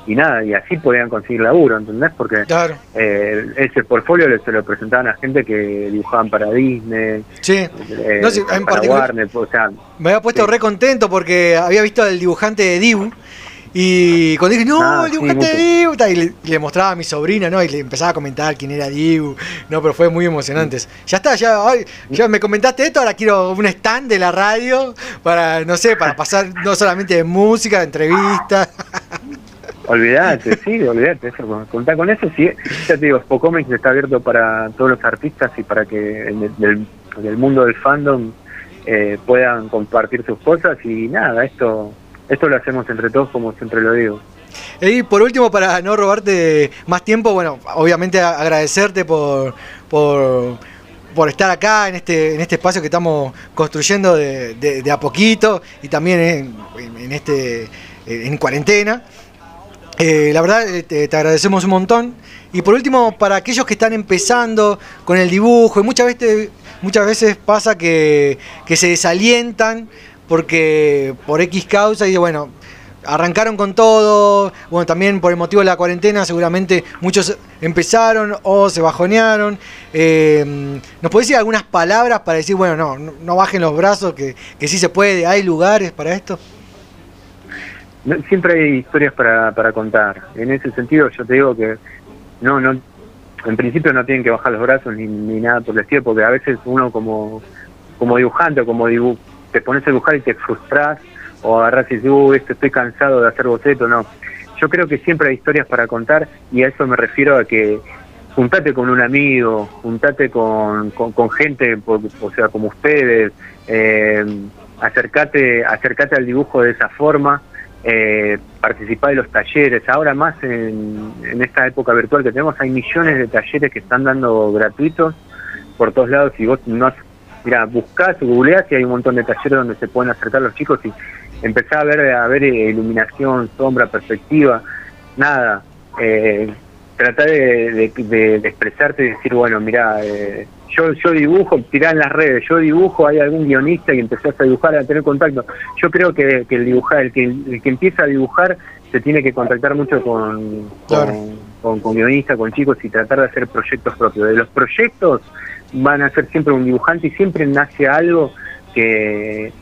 y nada, y así podían conseguir laburo, ¿entendés? Porque Claro. eh, ese portfolio se lo presentaban a gente que dibujaban para Disney, Sí. eh, No, sí, en para Warner, o sea, Me había puesto re contento porque había visto al dibujante de Dibu. Y cuando dije, no, Ah, el sí, dibujante de mucho. Dibu, y le, mostraba a mi sobrina, ¿no? Y le empezaba a comentar quién era Dibu. No, pero fue muy emocionante. Ya está, ya, ay, ya me comentaste esto, ahora quiero un stand de la radio para, no sé, para pasar no solamente de música, de entrevistas. Olvídate, sí, olvídate, eso, contá con eso, sí, ya te digo, Spocomics está abierto para todos los artistas y para que en el- del, del mundo del fandom eh, puedan compartir sus cosas y nada, esto esto lo hacemos entre todos como siempre lo digo. Y por último, para no robarte más tiempo, bueno, obviamente agradecerte por, por, por estar acá en este, en este espacio que estamos construyendo de, de- a poquito y también en, en- en este en cuarentena. Eh, la verdad, eh, te, te agradecemos un montón. Y por último, para aquellos que están empezando con el dibujo, y muchas veces, muchas veces pasa que, que se desalientan porque por X causa y bueno, arrancaron con todo, bueno, también por el motivo de la cuarentena seguramente muchos empezaron o se bajonearon. Eh, ¿Nos podés decir algunas palabras para decir, bueno, no, no, bajen los brazos, que, que sí se puede, hay lugares para esto? Siempre hay historias para, para contar. En ese sentido yo te digo que no, no, en principio no tienen que bajar los brazos ni, ni nada por el estilo, porque a veces uno como, como dibujante o como dibu te pones a dibujar y te frustras o agarras y dices, uy, esto estoy cansado de hacer boceto, no. Yo creo que siempre hay historias para contar y a eso me refiero a que juntate con un amigo, juntate con, con, con gente, o sea, como ustedes, eh, acercate, acercate al dibujo de esa forma, eh, participá de los talleres. Ahora más en, en esta época virtual que tenemos, hay millones de talleres que están dando gratuitos por todos lados y vos no has- mira, buscás, googleás y hay un montón de talleres donde se pueden acercar los chicos y empezar a ver, a ver eh, iluminación, sombra, perspectiva, nada. Eh, tratar de, de- de- de expresarte y decir, bueno, mira, eh, yo, yo dibujo, tirá en las redes, yo dibujo, hay algún guionista y empezás a dibujar, a tener contacto. Yo creo que, que el dibujar, el que, el que empieza a dibujar se tiene que contactar mucho con, con, con, con guionistas, con chicos y tratar de hacer proyectos propios. De los proyectos van a ser siempre un dibujante y siempre nace algo que,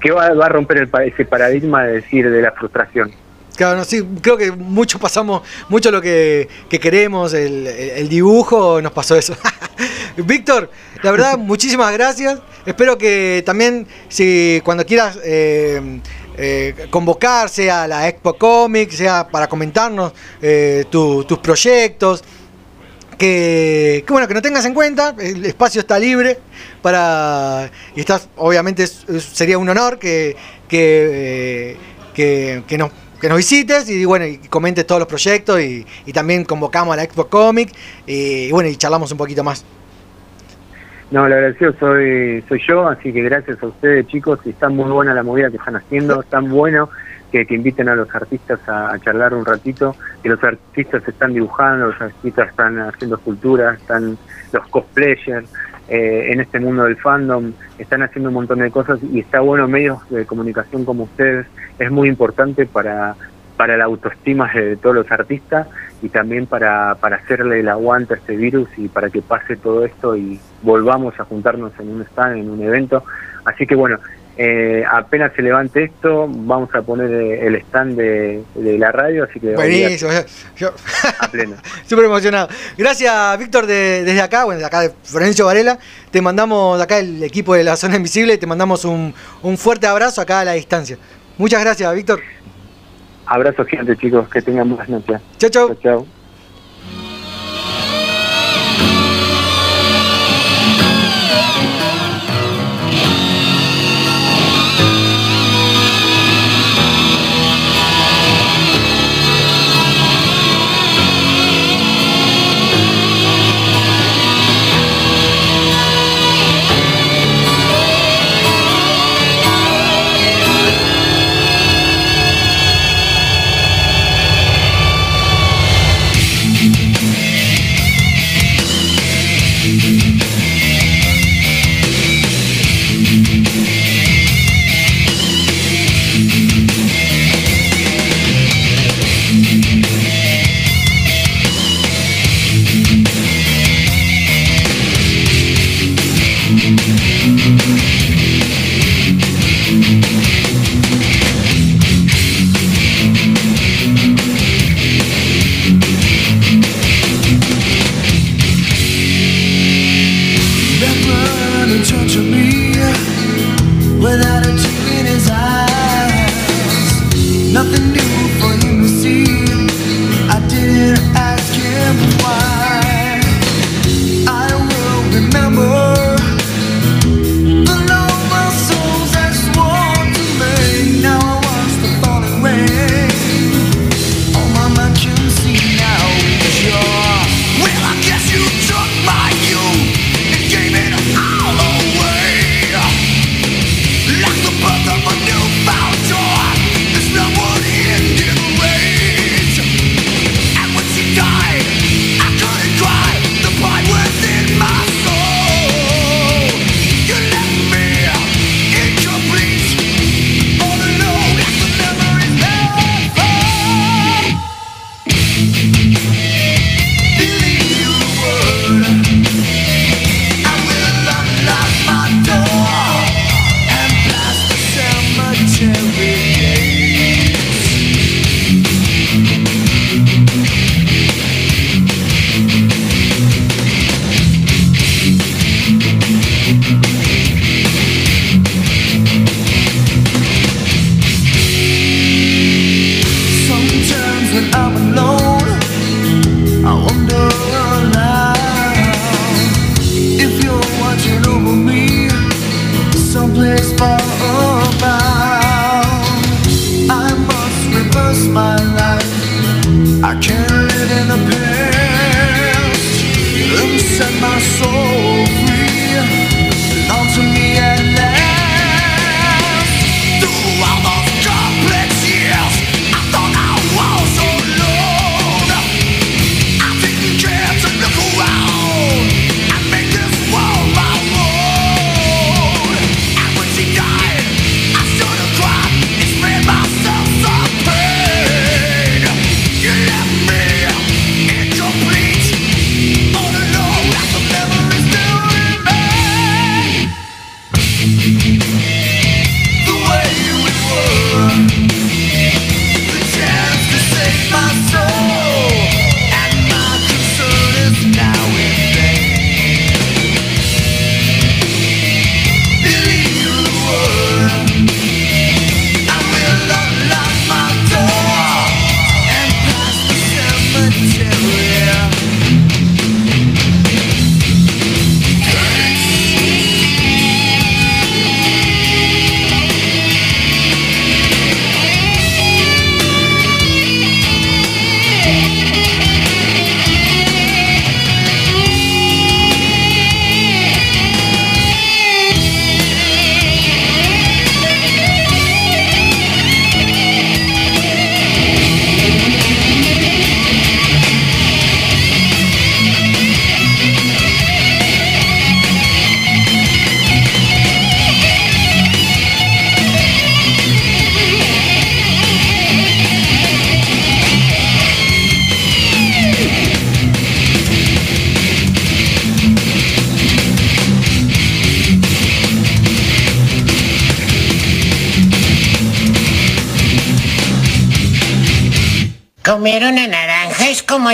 que va, va a romper el, ese paradigma de decir de la frustración. Claro, no, sí, creo que mucho pasamos, mucho lo que, que queremos, el, el- dibujo, nos pasó eso. Víctor, la verdad, muchísimas gracias. Espero que también, si cuando quieras eh, eh, convocar, sea la Expo Comics, sea para comentarnos eh, tu- tus proyectos, que, que bueno, que no tengas en cuenta, el espacio está libre para y estás, obviamente sería un honor que, que, eh, que, que nos que nos visites y bueno y comentes todos los proyectos y, y también convocamos a la Expo Comic y, bueno y charlamos un poquito más. No, el agradecido soy, soy yo, así que gracias a ustedes chicos, y está muy buena la movida que están haciendo, tan bueno que, que inviten a los artistas a, charlar un ratito, que los artistas están dibujando, los artistas están haciendo esculturas, están los cosplayers, eh, en este mundo del fandom, están haciendo un montón de cosas y está bueno medios de comunicación como ustedes, es muy importante para, para la autoestima de todos los artistas y también para, para hacerle el aguante a este virus y para que pase todo esto y volvamos a juntarnos en un stand, en un evento. Así que bueno, eh, apenas se levante esto, vamos a poner eh, el stand de, de la radio, así que Buenísimo, yo- a pleno. Súper emocionado. Gracias, Víctor, de- desde acá, bueno, de acá de Florencio Varela. Te mandamos de acá el equipo de la Zona Invisible, te mandamos un, un fuerte abrazo acá a la distancia. Muchas gracias, Víctor. Abrazo gigante chicos, que tengan buenas noches. Chau, chau.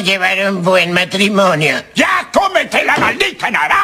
Llevar un buen matrimonio. ¡Ya cómete la maldita naranja!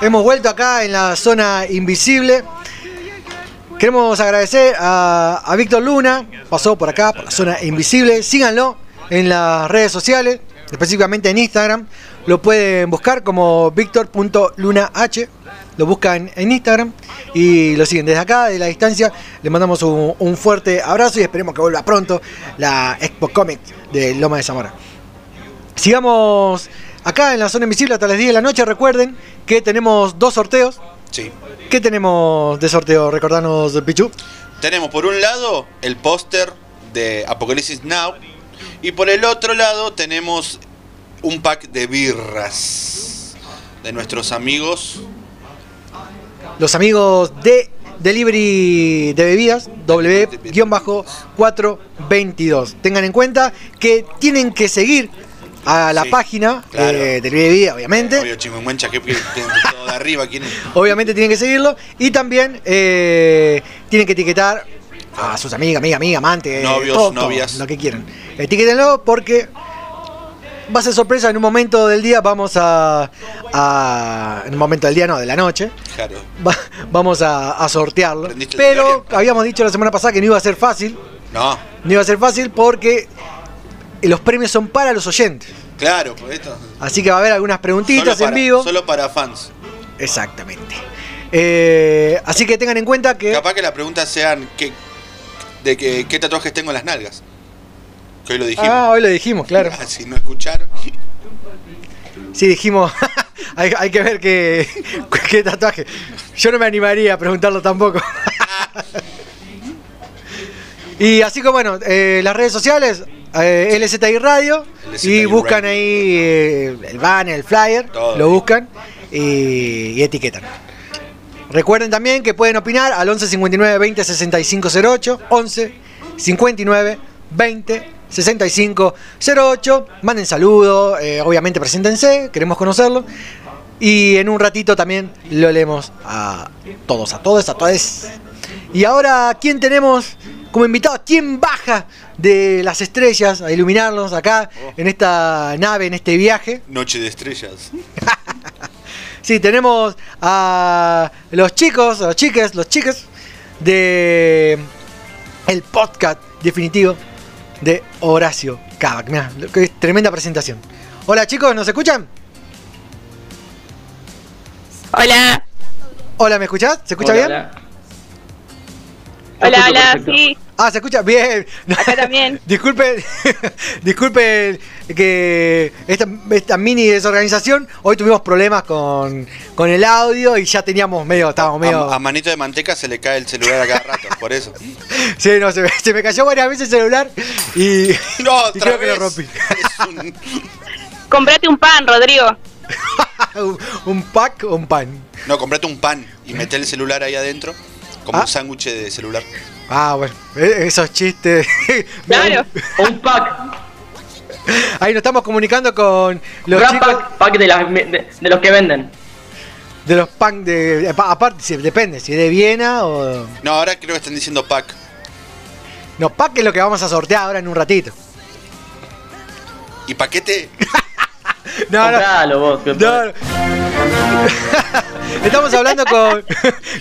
Hemos vuelto acá en la zona invisible. Queremos agradecer a, Víctor Luna, pasó por acá, por la zona invisible. Síganlo en las redes sociales, específicamente en Instagram. Lo pueden buscar como Víctor.lunah. Lo buscan en Instagram y lo siguen desde acá, de la distancia. Le mandamos un, un fuerte abrazo y esperemos que vuelva pronto la Expo Comic de Loma de Zamora. Sigamos acá en la zona invisible hasta las 10 de la noche. Recuerden que tenemos dos sorteos. Sí. ¿Qué tenemos de sorteo? Recordanos, Pichu. Tenemos por un lado el póster de Apocalipsis Now y por el otro lado tenemos un pack de birras de nuestros amigos. Los amigos de Delivery de Bebidas, W-422. Tengan en cuenta que tienen que seguir a la Sí, página claro. eh, de Delivery de Bebidas, obviamente. Obvio, Chimenguencha, que que- de- todo de arriba. ¿quién es? Obviamente tienen que seguirlo. Y también eh, tienen que etiquetar a sus amigas, amigas, amigas, amantes, Novios, todo, todo, novias. lo que quieran. Etiquétenlo porque va a ser sorpresa. En un momento del día vamos a, a- En un momento del día, no, de la noche. Claro. va- vamos a, a sortearlo. ¿Prendiste el Pero habíamos dicho la semana pasada que no iba a ser fácil. No, No iba a ser fácil porque los premios son para los oyentes. claro, pues esto. Así que va a haber algunas preguntitas en vivo. Solo para fans. Exactamente. Eh, así que tengan en cuenta que. Capaz que las preguntas sean que de que, qué tatuajes tengo en las nalgas. Que hoy lo dijimos. Ah, hoy lo dijimos, claro. Ah, si no escucharon. Sí, dijimos, hay, hay que ver qué, qué tatuaje. Yo no me animaría a preguntarlo tampoco. y así como, bueno, eh, las redes sociales, eh, LZI Radio, y buscan ahí eh, el banner, el flyer, Todo lo buscan y, y etiquetan. Recuerden también que pueden opinar al 11 59 20 65 08, 11 59 20 65 08. Manden saludos, eh, obviamente preséntense, queremos conocerlo. Y en un ratito también lo leemos a todos, a todos, a todos. Y ahora, ¿quién tenemos como invitado? ¿Quién baja de las estrellas a iluminarnos acá en esta nave, en este viaje? Noche de estrellas. Sí, tenemos a los chicos, a los chiques, los chiques de el podcast definitivo de Horacio Cavac. Mirá, que es tremenda presentación. Hola chicos, ¿nos escuchan? Hola. Hola, ¿me escuchás? ¿Se escucha Hola, bien? hola. Hola, hola, sí. Ah, se escucha bien. Acá también. disculpen, disculpen que esta, esta mini desorganización, hoy tuvimos problemas con, con el audio y ya teníamos medio, estábamos medio... A, a manito de manteca se le cae el celular a cada rato, por eso. Sí, no, se me, se me cayó varias veces el celular y, No, y otra creo que lo vez. rompí. Comprate un pan, Rodrigo. un, un pack o un pan. No, comprate un pan y meté el celular ahí adentro, como un sándwich de celular. Ah, bueno, eh, esos chistes. Claro. Un pack. Ahí nos estamos comunicando con los Gran chicos pack, pack de, las- de- de los que venden. de los pan de. apa- Aparte, sí, depende, si de Viena o. No, ahora creo que están diciendo pack. No, pack es lo que vamos a sortear ahora en un ratito. ¿Y paquete? No, no. Compralo vos. que No, no. Estamos hablando con,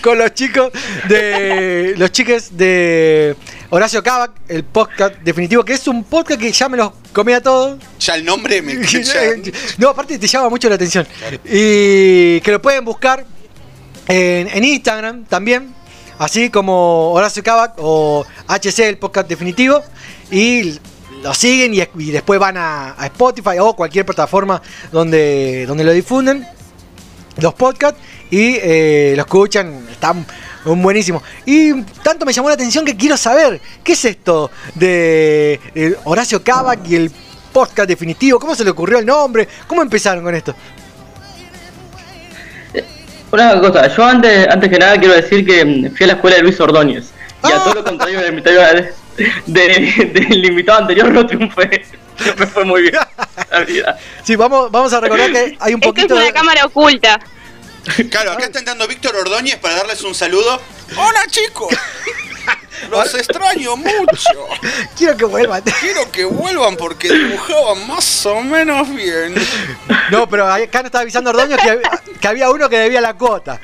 con los chicos de. Los chiques de Horacio Cavac, el podcast definitivo, que es un podcast que ya me los comía todos. Ya el nombre me. No, aparte te llama mucho la atención. Y que lo pueden buscar en, en Instagram también, así como Horacio Cavac o HC, el podcast definitivo. Y lo siguen y, y después van a, a Spotify o cualquier plataforma donde, donde lo difunden, los podcasts, y eh, lo escuchan, están buenísimos. Y tanto me llamó la atención que quiero saber, ¿qué es esto de, de Horacio Cavac y el podcast definitivo? ¿Cómo se le ocurrió el nombre? ¿Cómo empezaron con esto? Una cosa, yo antes, antes que nada quiero decir que mm, fui a la escuela de Luis Ordóñez. Y a todo lo contrario del invitado, de- de- del invitado anterior no triunfé. Me fue muy bien la vida. Sí, vamos, vamos a recordar que hay un Esta es poquito una de... cámara oculta. Claro, acá está entrando Víctor Ordóñez para darles un saludo. ¡Hola chicos! Los extraño mucho. Quiero que vuelvan. Quiero que vuelvan porque dibujaban más o menos bien. No, pero acá nos estaba avisando Ordóñez que, que había uno que debía la cuota.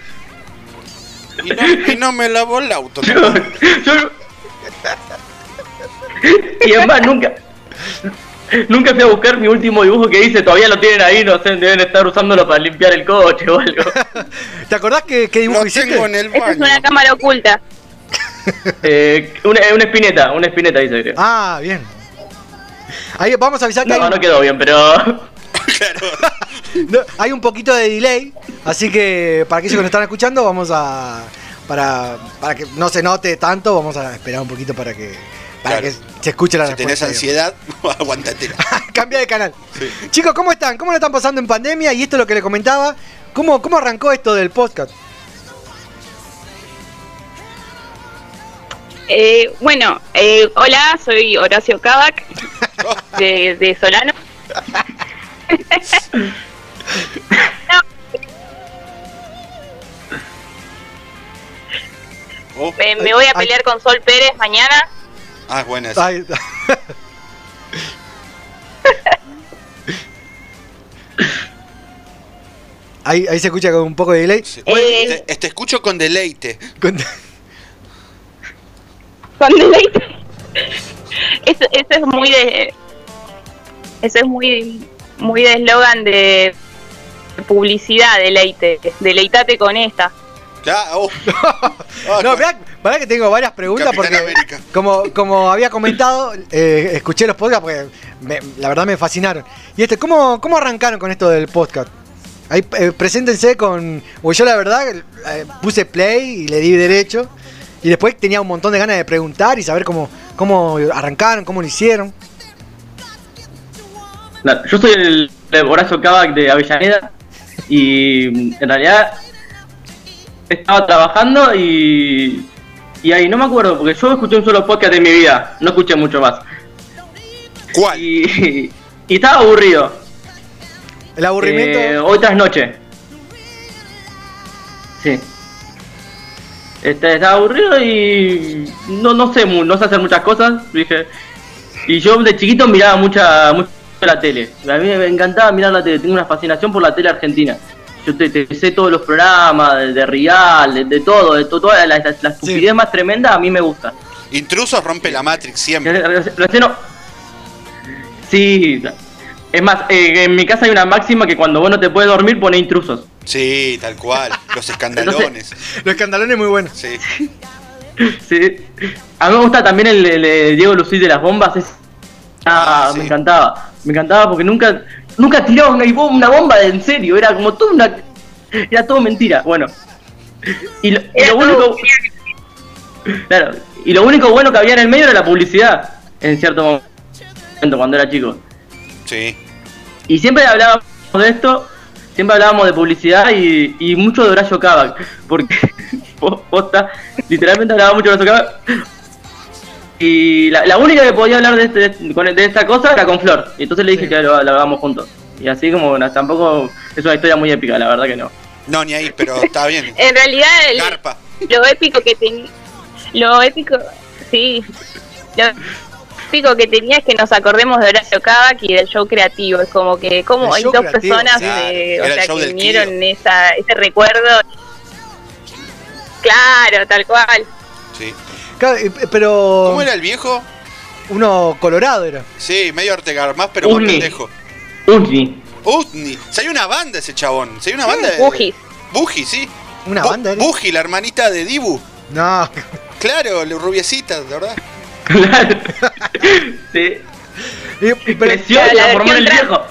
Y no, y no me lavó el auto. Y además nunca, nunca fui a buscar mi último dibujo que hice, todavía lo tienen ahí, no sé, deben estar usándolo para limpiar el coche o algo. ¿Te acordás que, que dibujo hiciste? tengo en el Esta es una cámara oculta. Eh, una, una espineta, una espineta dice creo. Ah, bien. Ahí vamos a avisar que No, hay, no quedó bien, pero no, hay un poquito de delay, así que para aquellos que nos están escuchando vamos a para, para que no se note tanto, vamos a esperar un poquito para que para Claro. que se escuche la Si tenés ansiedad, aguantatela. Cambia de canal. Chicos, ¿cómo están? ¿Cómo lo están pasando en pandemia? Y esto es lo que le comentaba. ¿Cómo, cómo arrancó esto del podcast? Eh, bueno, eh, hola, soy Horacio Cavac de, de Solano. Oh, Me, me voy a pelear con Sol Pérez mañana. Ah, es buena esa. Ahí se escucha con un poco de delay. Eh, Te, te escucho con deleite. Con- Con deleite. Eso, eso es muy de. Eso es muy muy de eslogan de publicidad, deleite. Deleitate con esta. Ya, oh. No, mirá, pará que tengo varias preguntas Capitán porque América. como, como había comentado, eh, escuché los podcasts porque me- la verdad me fascinaron. Y este, ¿cómo, ¿cómo arrancaron con esto del podcast? Ahí, eh, preséntense con. Porque yo la verdad eh, puse play y le di derecho. Y después tenía un montón de ganas de preguntar y saber cómo, cómo arrancaron, cómo lo hicieron. Yo soy el, el Horacio Kavak de Avellaneda y en realidad estaba trabajando y, y ahí no me acuerdo porque yo escuché un solo podcast de mi vida, no escuché mucho más. ¿Cuál? Y, y estaba aburrido. El aburrimiento. Eh, hoy tras noche. Sí. Este, estaba aburrido y no, no sé no sé hacer muchas cosas, dije. Y yo de chiquito miraba mucha, mucho la tele. A mí me encantaba mirar la tele, tengo una fascinación por la tele argentina. Yo te, te sé todos los programas, de, de Real, de, de todo, de to- toda la, la- la estupidez más tremenda, a mí me gusta. Intrusos rompe la Matrix siempre. Recién no- Sí, es más, eh, en mi casa hay una máxima que cuando vos no te puedes dormir pone intrusos. Sí, tal cual. Los escandalones. Los escandalones muy buenos. Sí. Sí. A mí me gusta también el, el, Diego Lucís de las bombas. es- Ah, me encantaba. Me encantaba porque nunca nunca tiraba una, una bomba de en serio. Era como todo una. Era todo mentira. Bueno. Y lo, y lo único. Claro. Y lo único bueno que había en el medio era la publicidad. En cierto momento, cuando era chico. Sí. Y siempre hablábamos de esto, siempre hablábamos de publicidad y, y mucho de Horacio Kavak, porque po- posta, literalmente hablaba mucho de Horacio Kavak. Y la, la única que podía hablar de, este, de, con- de esta cosa era con Flor, y entonces le dije que lo, lo hagamos juntos. Y así como bueno, tampoco es una historia muy épica, la verdad que no. No, ni ahí, pero está bien. En realidad, el- lo épico que tenía. Lo épico. Sí. Lo épico que tenía es que nos acordemos de Horacio Kavak y del show creativo. Es como que, como hay dos creativo, personas o sea, que vinieron esa, ese recuerdo. Claro, tal cual. Sí. Claro, eh, pero. ¿Cómo era el viejo? Uno colorado era. Sí, medio Ortega más, pero más Uni. pendejo. Utni. Se hay una banda ese chabón. Se hay una banda de. Bugis. Buji, sí. ¿Una Bu- banda era? Buji, la hermanita de Dibu. No. Claro, la rubiecita, de verdad. Sí. Y- pero, el viejo.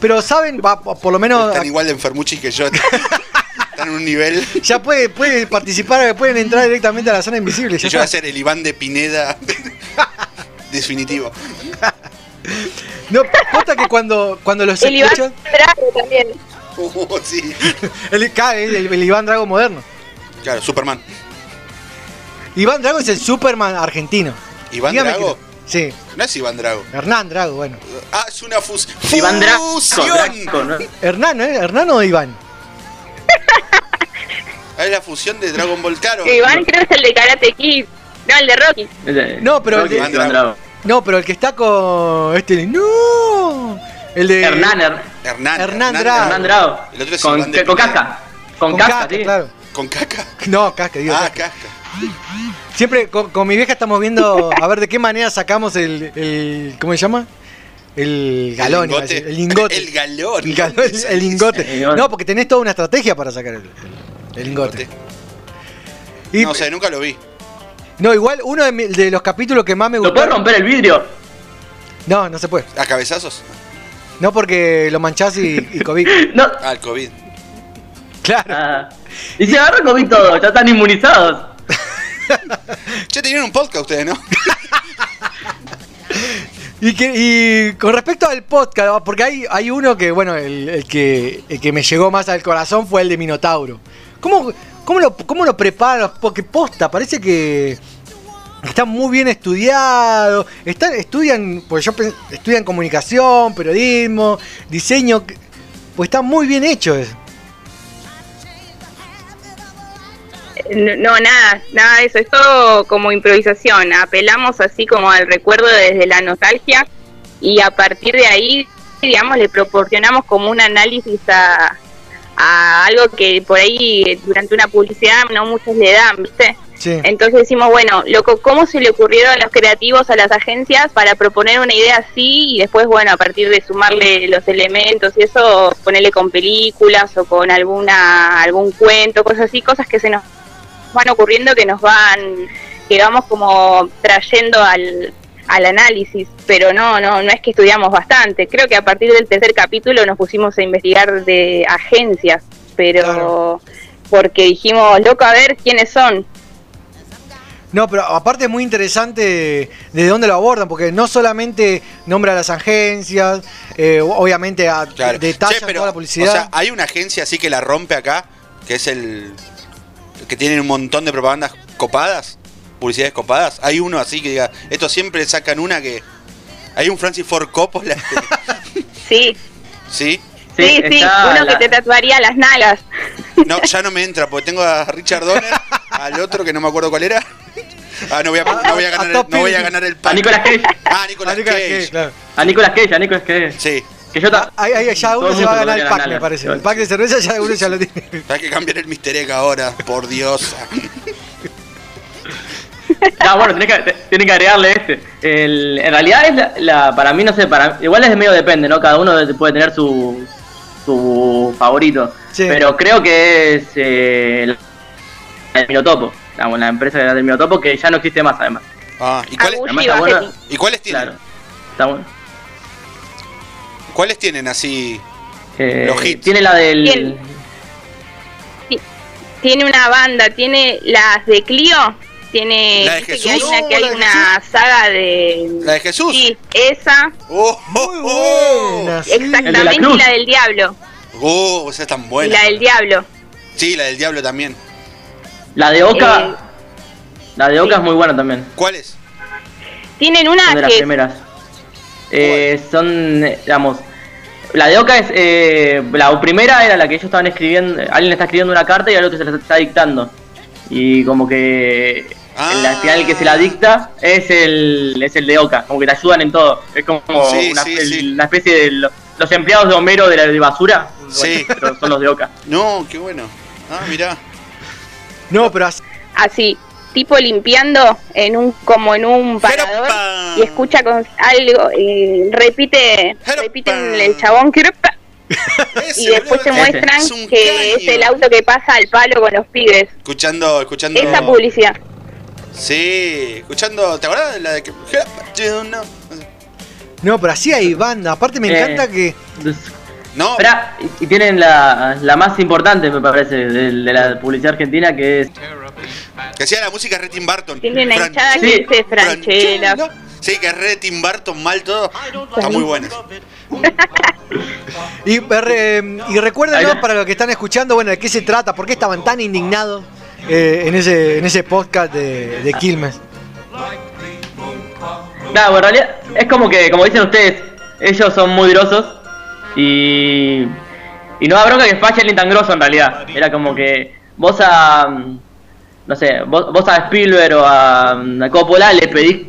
pero saben, va, por lo menos Están igual de enfermuchis que yo. En un nivel. ya puede, puede participar, pueden entrar directamente a la zona invisible. Ya yo voy a ser el Iván de Pineda. Definitivo. No, posta que cuando, cuando los El Iván escuchan. Drago también. Uh, sí. El, el- el Iván Drago moderno. Claro, Superman. Iván Drago es el Superman argentino. ¿Iván Dígame Drago? que- Sí. No es Iván Drago. Hernán Drago, bueno. Ah, es una fus Iván Draco, fusión. Draco, ¿no? Hernán, ¿eh? ¿Hernán o Iván? Ah, Es la fusión de Dragon Ball Caro. Que Iván creo que es el de Karate Kid. No, el de Rocky. No, pero el de-. No, pero el que está con este. ¡No! El de. Hernán, Her- Hernán. Hernán Drago. Hernán Drago. El otro es Con, Iván de con casca. Con, Con casca, casca, sí. claro. ¿Con caca? No, casca, digo. Ah, casca. casca. Siempre con, con mi vieja estamos viendo a ver de qué manera sacamos el. el ¿Cómo se llama? El galón. iba a decir, El lingote. El galón. El, galón, el- el lingote. No, porque tenés toda una estrategia para sacar el, el- el lingote. Y- No sé, nunca lo vi. No, igual uno de, mi- de los capítulos que más me ¿Lo gustó. puedes romper el vidrio? No, no se puede. ¿A cabezazos? No porque lo manchás y, y COVID. No. Ah, el COVID. Claro. Ah. Y se agarra COVID todo, ya están inmunizados. Ya tenían un podcast ustedes, ¿no? Y, que, y con respecto al podcast, porque hay, hay uno que, bueno, el, el que, el que me llegó más al corazón fue el de Minotauro. ¿Cómo, cómo, lo, cómo lo preparan? Porque posta, parece que está muy bien estudiado. Están, estudian, pues yo estudian comunicación, periodismo, diseño. Pues está muy bien hecho eso. No, nada, nada de eso. Es todo como improvisación. Apelamos así como al recuerdo desde la nostalgia y a partir de ahí, digamos, le proporcionamos como un análisis a, a algo que por ahí durante una publicidad no muchos le dan, ¿viste? Sí. Entonces decimos, bueno, loco, ¿cómo se le ocurrieron a los creativos a las agencias para proponer una idea así y después, bueno, a partir de sumarle los elementos y eso, ponerle con películas o con alguna algún cuento, cosas así, cosas que se nos van ocurriendo que nos van, que vamos como trayendo al, al análisis, pero no, no, no es que estudiamos bastante. Creo que a partir del tercer capítulo nos pusimos a investigar de agencias, pero porque dijimos, loco, a ver quiénes son. No, pero aparte es muy interesante de dónde lo abordan, porque no solamente nombra a las agencias, eh, obviamente a, Claro. detallan Che, pero, toda la publicidad. O sea, hay una agencia así que la rompe acá, que es el. Que tiene un montón de propagandas copadas, publicidades copadas. Hay uno así que diga, esto siempre sacan una que. Hay un Francis Ford Coppola. Sí, ¿Sí? sí, sí, uno que te tatuaría las nalgas. No, ya no me entra, porque tengo a Richard Donner, al otro que no me acuerdo cuál era. Ah, no voy a, no voy a ganar, el, no voy a ganar el A pack. Nicolas Cage. Ah, Nicolas Cage. A Nicolas Cage, a Nicolas Cage. Sí. Que yo ta- Ahí, ahí ya uno el se va a ganar el pack, me parece. El pack de cerveza ya uno ya lo tiene. Hay que cambiar el Mister Egg ahora, por Dios. No, bueno, tenés que, te- tenés que agregarle este. El- en realidad es la, la- para mí, no sé, para igual es de medio depende, ¿no? Cada uno de- puede tener su, su favorito. Pero creo que es eh, la la del Minotopo, la, la empresa del Minotopo que ya no existe más además. Ah, ¿y cuáles, Además ¿y cuáles tienen? Claro, está bueno. ¿Cuáles tienen así? Eh, Los hits. Tiene la del... Tiene una banda, tiene las de Clio, tiene ¿La de viste que Jesús? hay una que hay la de una saga de ¿La de Jesús? Sí, esa. Oh, oh, oh. Exactamente, y la del diablo. Oh, esa es tan Y buena. la del diablo. Sí, la del diablo también. La de Oca... Eh, la de Oca es muy buena también. ¿Cuál es? Tienen una de las primeras. Eh, son, digamos, la de Oca es, eh, la primera era la que ellos estaban escribiendo, alguien le está escribiendo una carta y al otro se la está dictando. Y como que el al final el que se la dicta es el, es el de Oca, como que te ayudan en todo. Es como Sí, una, sí, el- sí. una especie de lo- los empleados de Homero de la de basura. Sí. pero son los de Oca. No, qué bueno. Ah, mirá. No, pero así. así, tipo limpiando en un como en un parador y escucha con algo y repite repite el chabón "Jeropa", y después te muestran Es que es el auto que pasa al palo con los pibes. Escuchando, escuchando. Esa publicidad. Sí, escuchando. ¿Te acuerdas de la de que. No. No, pero así hay banda. Aparte me Eh, encanta que. No. Y tienen la, la más importante, me parece, de, de la publicidad argentina, que es Que hacía la música de Tim Burton. Tiene una Fran- hinchada que dice Franchella. Sí, que es re de Tim Burton, mal todo. Está muy buena. Y, eh, y recuerden, ¿no? para los que están escuchando, bueno, de qué se trata, por qué estaban tan indignados eh, en, ese, en ese podcast de, de Quilmes. Nada, bueno, en realidad es como que, como dicen ustedes, ellos son muy grosos y, y no da bronca que falle ni tan grosso en realidad. Era como que vos a, no sé, vos, vos a Spielberg o a, mm, a Coppola le pedís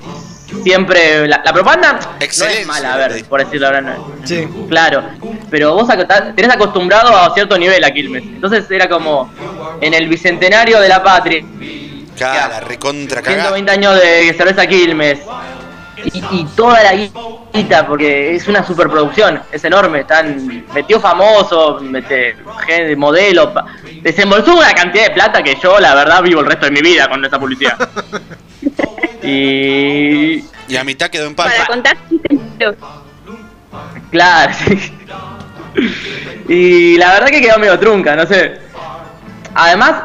siempre, la, la propaganda no es mala, a ver, por decirlo ahora. No, Sí. Claro, pero vos tenés acostumbrado a cierto nivel a Quilmes. Entonces era como en el bicentenario de la patria. Claro, la recontra cagada. 120 años de cerveza Quilmes. Y, y toda la guita, porque es una superproducción, es enorme. Están metió famosos, mete, gente, modelo. pa- Desembolsó una cantidad de plata que yo, la verdad, vivo el resto de mi vida con esa publicidad. y. Y a mitad quedó en paz. Para contar. Claro, sí. Y la verdad que quedó medio trunca, no sé. Además,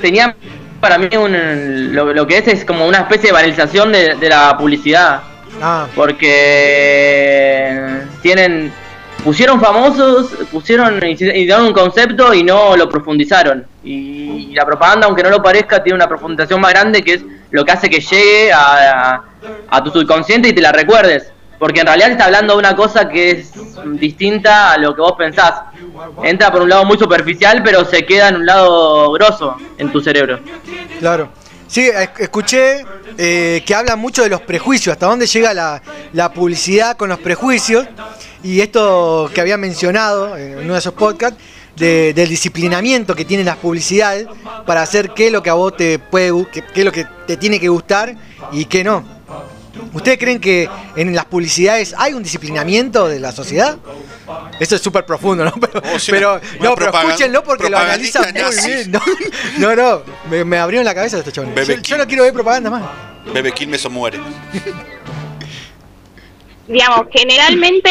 tenía para mí un, lo, lo que es es como una especie de banalización de, de la publicidad. Ah, Porque tienen pusieron famosos, pusieron y dieron un concepto y no lo profundizaron. Y la propaganda, aunque no lo parezca, tiene una profundización más grande que es lo que hace que llegue a, a- a tu subconsciente y te la recuerdes. Porque en realidad está hablando de una cosa que es distinta a lo que vos pensás. Entra por un lado muy superficial, pero se queda en un lado grosso en tu cerebro. claro. Sí, es- escuché eh, que hablan mucho de los prejuicios, hasta dónde llega la, publicidad con los prejuicios. Y esto que había mencionado en uno de esos podcasts, de- del disciplinamiento que tienen las publicidades para hacer qué es lo que a vos te puede, qué, qué es lo que te tiene que gustar y qué no. ¿Ustedes creen que en las publicidades hay un disciplinamiento de la sociedad? Eso es súper profundo, ¿no? Pero, no, pero escúchenlo porque lo analizan muy bien. No, no, no, me, me abrieron la cabeza estos chavales. Bebe Yo, yo no quiero ver propaganda más. Bebe Quilmes o muere. digamos, generalmente,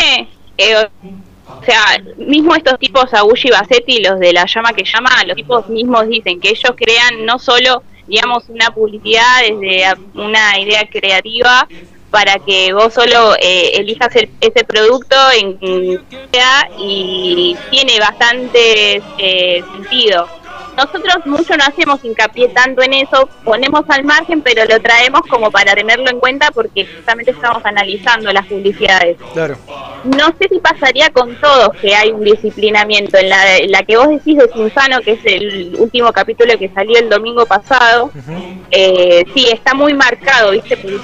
eh, o sea, mismo estos tipos, Agushi y Bassetti, los de la llama que llama, los tipos mismos dicen que ellos crean no solo, digamos, una publicidad desde una idea creativa para que vos solo eh, elijas el- ese producto en y tiene bastante eh, sentido. Nosotros mucho no hacemos hincapié tanto en eso, ponemos al margen, pero lo traemos como para tenerlo en cuenta porque justamente estamos analizando las publicidades. Claro. No sé si pasaría con todos que hay un disciplinamiento. En la, en la que vos decís de Cinzano, que es el último capítulo que salió el domingo pasado, eh, sí, está muy marcado, ¿viste? Porque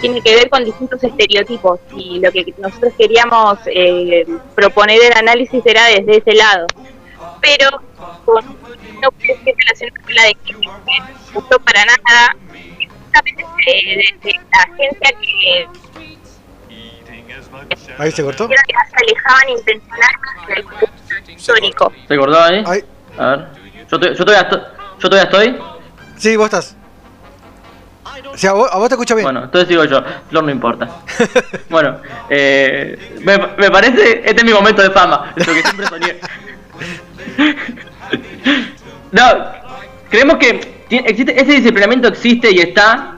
tiene que ver con distintos estereotipos y lo que nosotros queríamos eh, proponer el análisis era desde ese lado. Pero con, no puede ser relacionado con la de que no gustó para nada, justamente desde la agencia que Ahí se cortó. Creo que se alejaban intencionalmente del contexto histórico. ¿Se acordó ahí? A ver. Yo, to- yo todavía estoy. Yo todavía estoy. Sí, vos estás. O sea, a vos, a vos te escucho bien. Bueno, entonces digo yo, Flor no importa. bueno, eh, me, me parece, este es mi momento de fama, es lo que siempre soñé. no, creemos que existe, ese disciplinamiento existe y está,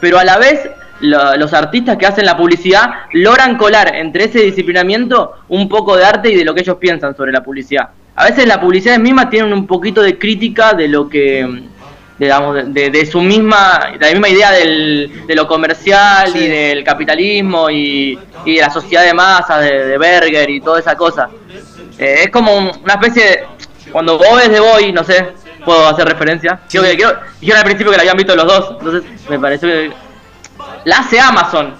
pero a la vez lo- los artistas que hacen la publicidad logran colar entre ese disciplinamiento un poco de arte y de lo que ellos piensan sobre la publicidad. A veces las publicidades mismas tienen un poquito de crítica de lo que digamos, de, de- de su misma, de la misma idea del, de lo comercial y del capitalismo y, y de la sociedad de masas, de, de Berger y toda esa cosa. Eh, es como un- una especie de, cuando vos ves de Boy, no sé, puedo hacer referencia. Yo que al principio que la habían visto los dos, entonces me pareció que la hace Amazon,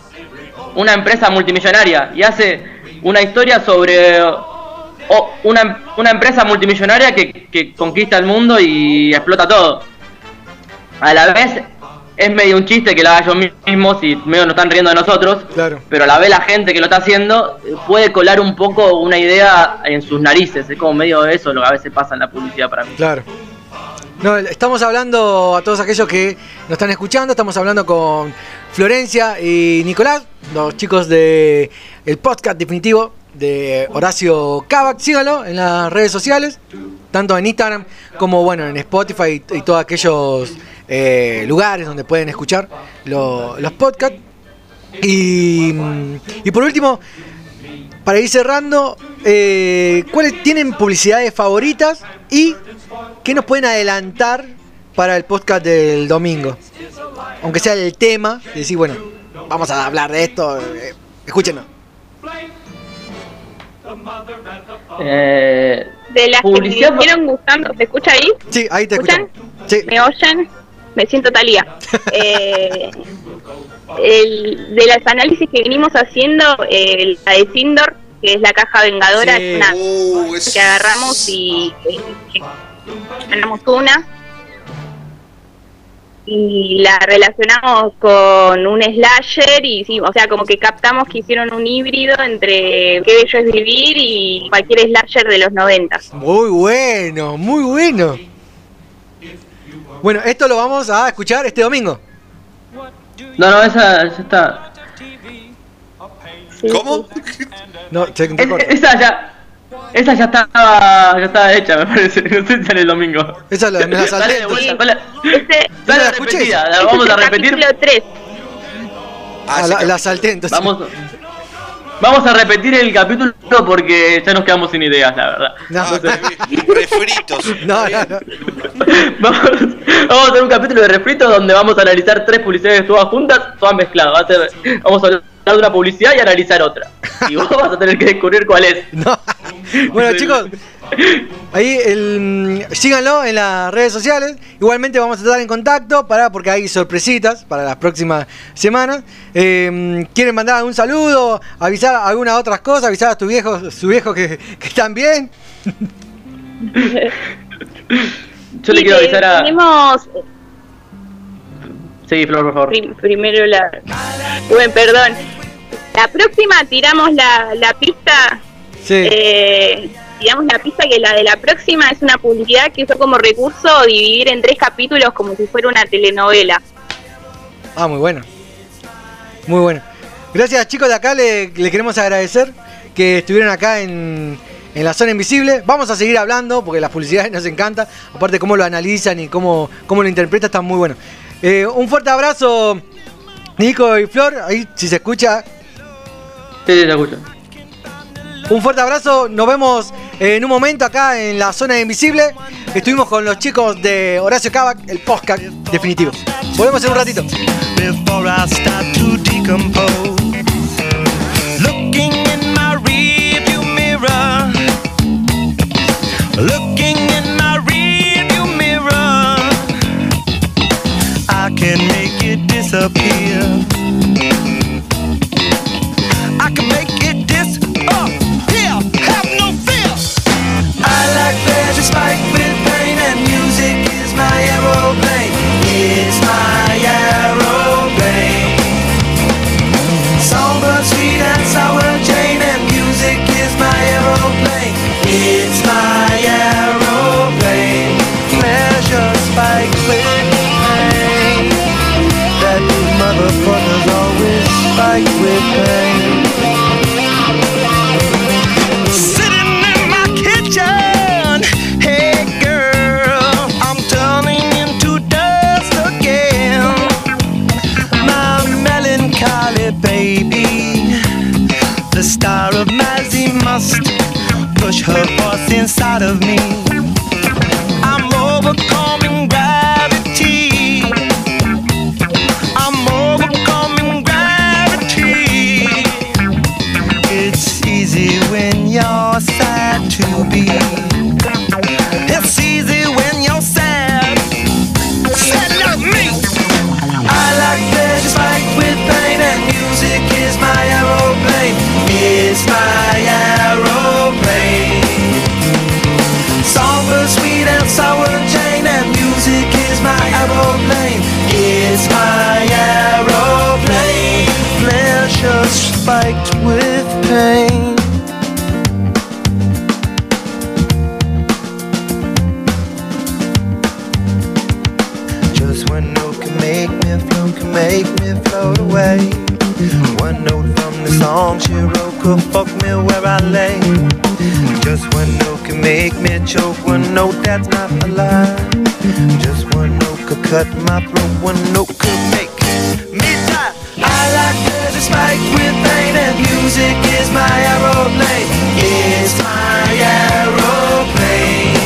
una empresa multimillonaria, y hace una historia sobre o una, una empresa multimillonaria que, que conquista el mundo y explota todo. A la vez es medio un chiste que lo haga ellos mismos y medio nos están riendo de nosotros, Claro. pero a la vez la gente que lo está haciendo eh, puede colar un poco una idea en sus narices, es como medio eso lo que a veces pasa en la publicidad para mí. Claro. No, estamos hablando a todos aquellos que nos están escuchando, estamos hablando con Florencia y Nicolás, los chicos de el podcast definitivo de Horacio Kavak. Síganlo en las redes sociales, tanto en Instagram como bueno en Spotify y, y todos aquellos eh, lugares donde pueden escuchar lo- los podcasts. Y, y por último, para ir cerrando, eh, ¿cuáles tienen publicidades favoritas y qué nos pueden adelantar para el podcast del domingo? Aunque sea el tema, decir, bueno, vamos a hablar de esto, eh, escúchenos. Eh, De las Publicidad que me gustando, ¿se escucha ahí? Sí, ahí te ¿Escuchan? Sí. ¿Me oyen? Me siento talía. Eh, el, de los análisis que venimos haciendo, eh, la de Sindor, que es la caja vengadora, Sí. es una Uh, es- que agarramos y eh, ganamos una y la relacionamos con un slasher y sí, o sea, como que captamos que hicieron un híbrido entre Qué bello es vivir y cualquier slasher de los noventas. Muy bueno, muy bueno. Bueno, esto lo vamos a escuchar este domingo. No, no, esa ya está. ¿Cómo? No, se te Es- esa ya. Esa ya estaba, ya estaba hecha, me parece. No sé si sale el domingo. Esa la, me la salté, Dale de vuelta, dale, Ese, dale la escuché. repetida, la vamos a el repetir. capítulo 3. Ah, la, la salté, entonces. Vamos, vamos a repetir el capítulo porque ya nos quedamos sin ideas, la verdad. No, Refritos. no, no, no. Vamos, vamos a hacer un capítulo de refrito donde vamos a analizar tres publicidades todas juntas, todas mezcladas. Va a ser- vamos a hablar de una publicidad y analizar otra. Y vos vas a tener que descubrir cuál es. Bueno, chicos, Ahí el, mm, síganlo en las redes sociales. Igualmente vamos a estar en contacto para porque hay sorpresitas para las próximas semanas. Eh, ¿Quieren mandar algún saludo? ¿Avisar algunas otras cosas? ¿Avisar a tu viejo, su viejo que, que están bien? Yo le quiero avisar a. tenemos, Sí, Flor, por favor. prim- primero la... Bueno, perdón. La próxima tiramos la, la pista Sí. Eh, digamos la pista que la de la próxima es una publicidad que usó como recurso dividir en tres capítulos como si fuera una telenovela. Ah, muy bueno. Muy bueno. Gracias chicos de acá, le, le queremos agradecer que estuvieron acá en, en la zona invisible. Vamos a seguir hablando porque las publicidades nos encantan. Aparte cómo lo analizan y cómo, cómo lo interpretan, están muy buenos. Eh, un fuerte abrazo, Nico y Flor. Ahí si se escucha. Sí, te escucho. Un fuerte abrazo, nos vemos en un momento acá en la zona invisible. Estuvimos con los chicos de Horacio Cavac, el podcast definitivo. Volvemos en un ratito. Looking in my rearview mirror. I can make it disappear. Inside of me. I'm overcoming gravity. I'm overcoming gravity. It's easy when you're sad to be. Spiked with pain. Just one note can make me float, can make me float away. One note from the song she wrote could fuck me where I lay. Just one note can make me choke, one note that's not a lie. Just one note could cut my throat, one note could make me die. I like pleasure spiked with pain, and music is my aeroplane. It's my aeroplane.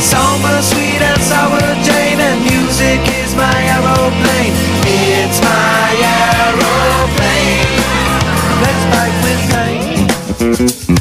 Somber, sweet, and sour Jane, and music is my aeroplane. It's my aeroplane. Let's fight with pain.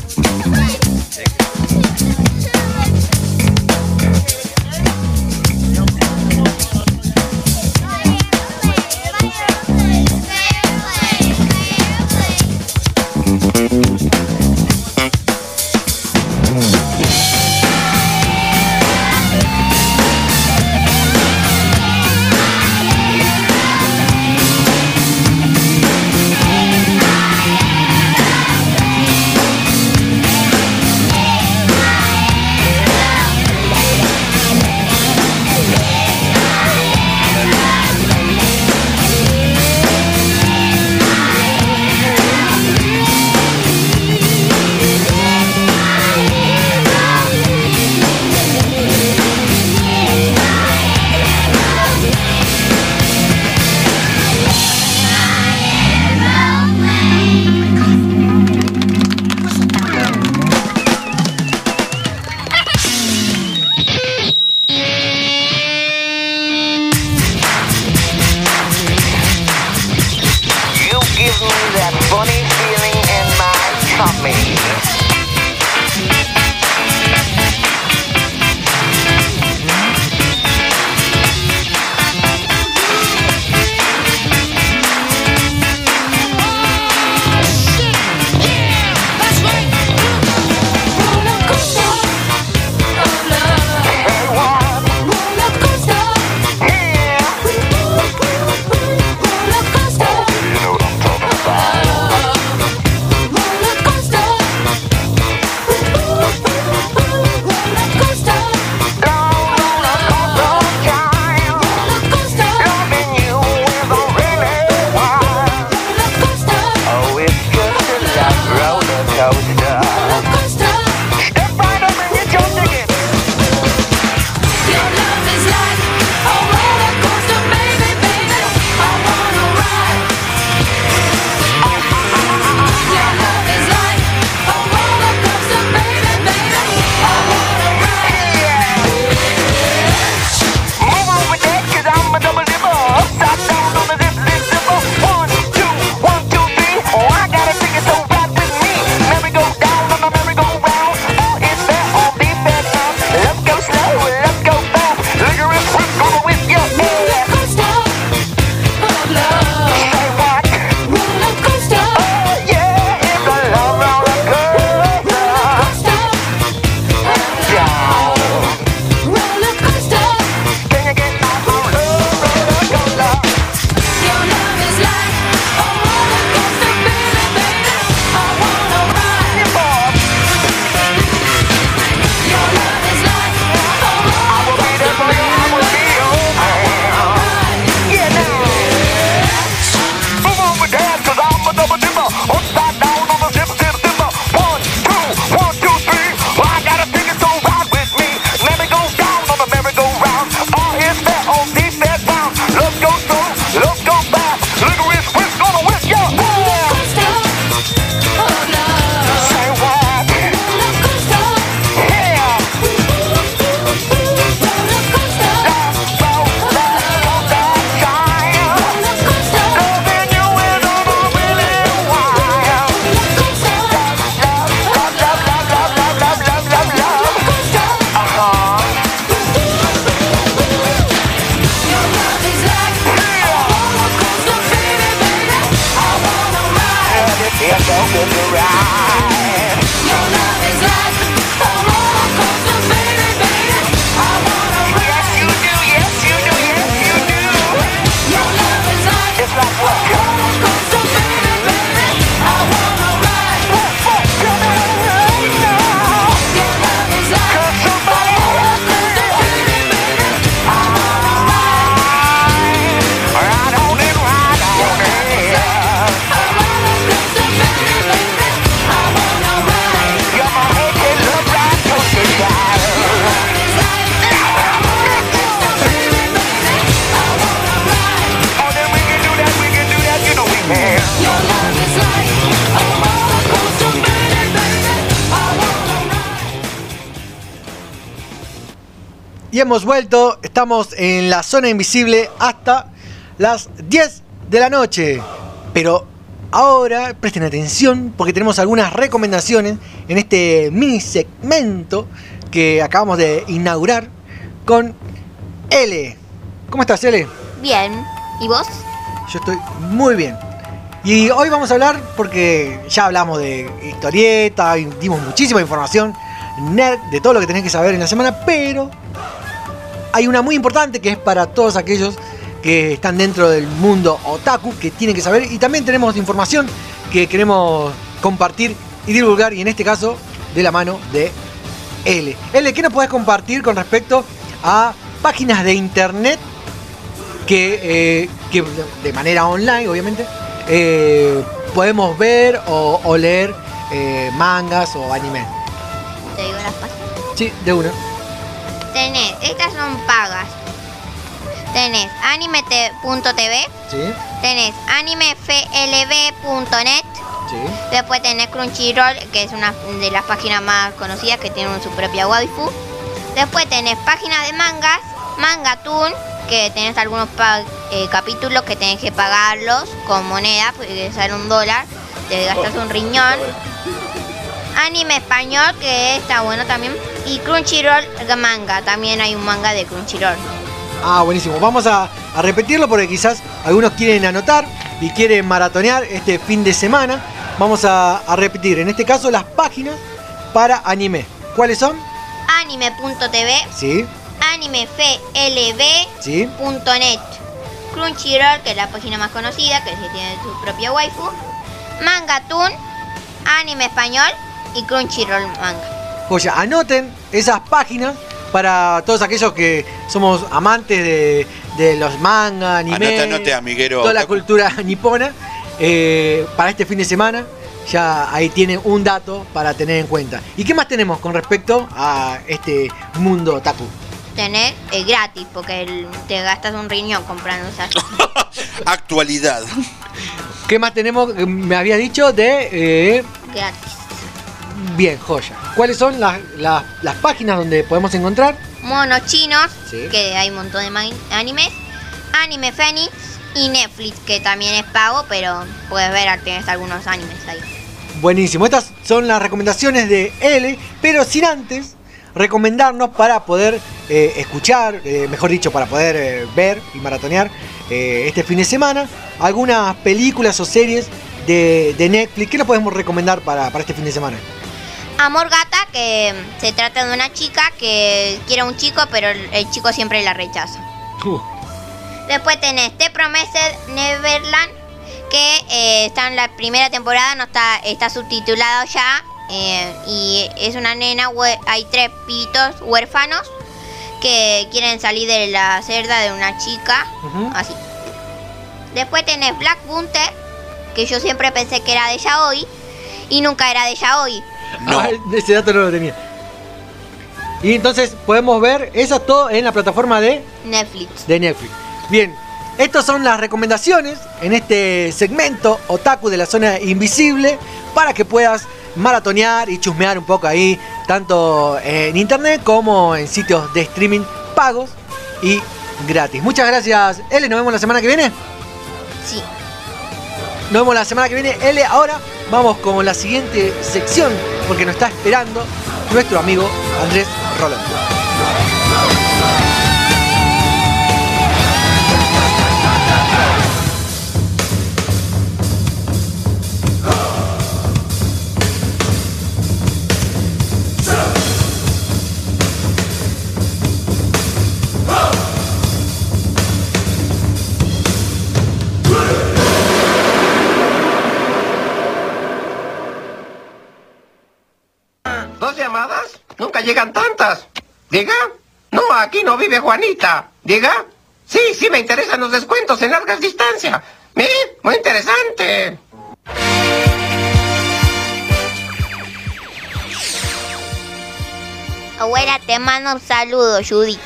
Hemos vuelto, estamos en la zona invisible hasta las 10 de la noche. Pero ahora presten atención porque tenemos algunas recomendaciones en este mini segmento que acabamos de inaugurar con L. ¿Cómo estás, L? Bien. ¿Y vos? Yo estoy muy bien. Y hoy vamos a hablar porque ya hablamos de historieta, dimos muchísima información nerd de todo lo que tenés que saber en la semana, pero hay una muy importante que es para todos aquellos que están dentro del mundo otaku, que tienen que saber, y también tenemos información que queremos compartir y divulgar, y en este caso de la mano de L. L, ¿qué nos podés compartir con respecto a páginas de internet que, eh, que de manera online, obviamente, eh, podemos ver o, o leer eh, mangas o anime? Te digo las páginas. Sí, de una. Pagas. Tenés anime.tv, Sí, tenés animeflb.net, sí. después tenés Crunchyroll, que es una de las páginas más conocidas que tienen su propia waifu. Después tenés páginas de mangas, Mangatoon, que tenés algunos eh, capítulos que tenés que pagarlos con moneda, porque sale un dólar, te gastas un riñón. Anime español, que está bueno también. Y Crunchyroll manga, también hay un manga de Crunchyroll. Ah, buenísimo. Vamos a, a repetirlo porque quizás algunos quieren anotar y quieren maratonear este fin de semana. Vamos a, a repetir, en este caso, las páginas para anime. ¿Cuáles son? Anime.tv, Sí, animeflb.net, sí. Crunchyroll, que es la página más conocida, que tiene su propia waifu, Mangatoon, Anime Español y Crunchyroll Manga. Joya, anoten esas páginas para todos aquellos que somos amantes de, de los mangas, anime, Anote, anote, amiguero. toda la cultura nipona. eh, para este fin de semana, ya ahí tienen un dato para tener en cuenta. ¿Y qué más tenemos con respecto a este mundo taku? Tener eh, gratis, porque el- te gastas un riñón comprando esas. Actualidad. ¿Qué más tenemos? Me había dicho de... eh, gratis. Bien, joya. ¿Cuáles son las, las- las páginas donde podemos encontrar? Monos chinos, Sí. que hay un montón de animes. Anime Phoenix y Netflix, que también es pago, pero puedes ver, tienes algunos animes ahí. Buenísimo, estas son las recomendaciones de L, pero sin antes recomendarnos para poder eh, escuchar, eh, mejor dicho, para poder eh, ver y maratonear este fin de semana algunas películas o series de, de Netflix. ¿Qué nos podemos recomendar para, para este fin de semana? Amor Gata, que se trata de una chica que quiere a un chico, pero el, chico siempre la rechaza. Uh, Después tenés The Promised Neverland, que eh, está en la primera temporada, no está, está subtitulado ya. eh, y es una nena, hay tres pibitos huérfanos que quieren salir de la celda de una chica, así. Después tenés Black Bunter, que yo siempre pensé que era de Yaoi, y nunca era de Yaoi. Ah, ese dato no lo tenía. Y entonces podemos ver eso todo en la plataforma de Netflix. de Netflix. Bien, estas son las recomendaciones en este segmento Otaku de la zona invisible para que puedas maratonear y chusmear un poco ahí, tanto en internet como en sitios de streaming pagos y gratis. Muchas gracias, L. Nos vemos la semana que viene. Sí. Nos vemos la semana que viene, L. Ahora vamos con la siguiente sección porque nos está esperando nuestro amigo Andrés Rolando. ¿Diga? No, aquí no vive Juanita. ¿Diga? Sí, sí me interesan los descuentos en largas distancias. ¿Eh? Muy interesante. Abuela, te mando un saludo, Judy.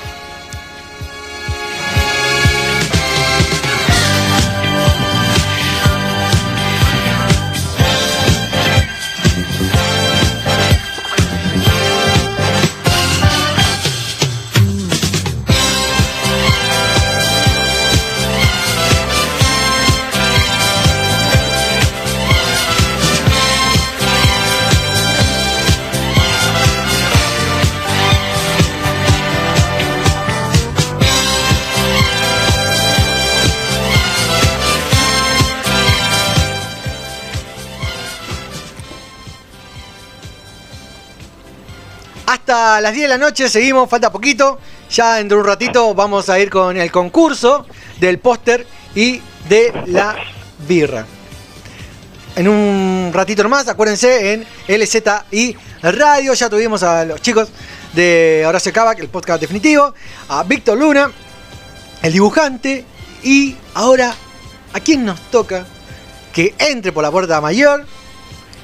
Hasta las 10 de la noche seguimos, falta poquito. Ya dentro de un ratito vamos a ir con el concurso del póster y de la birra. En un ratito nomás, acuérdense, en LZI Radio ya tuvimos a los chicos de Horacio Cava, el podcast definitivo, a Víctor Luna, el dibujante, y ahora, ¿a quién nos toca que entre por la puerta mayor?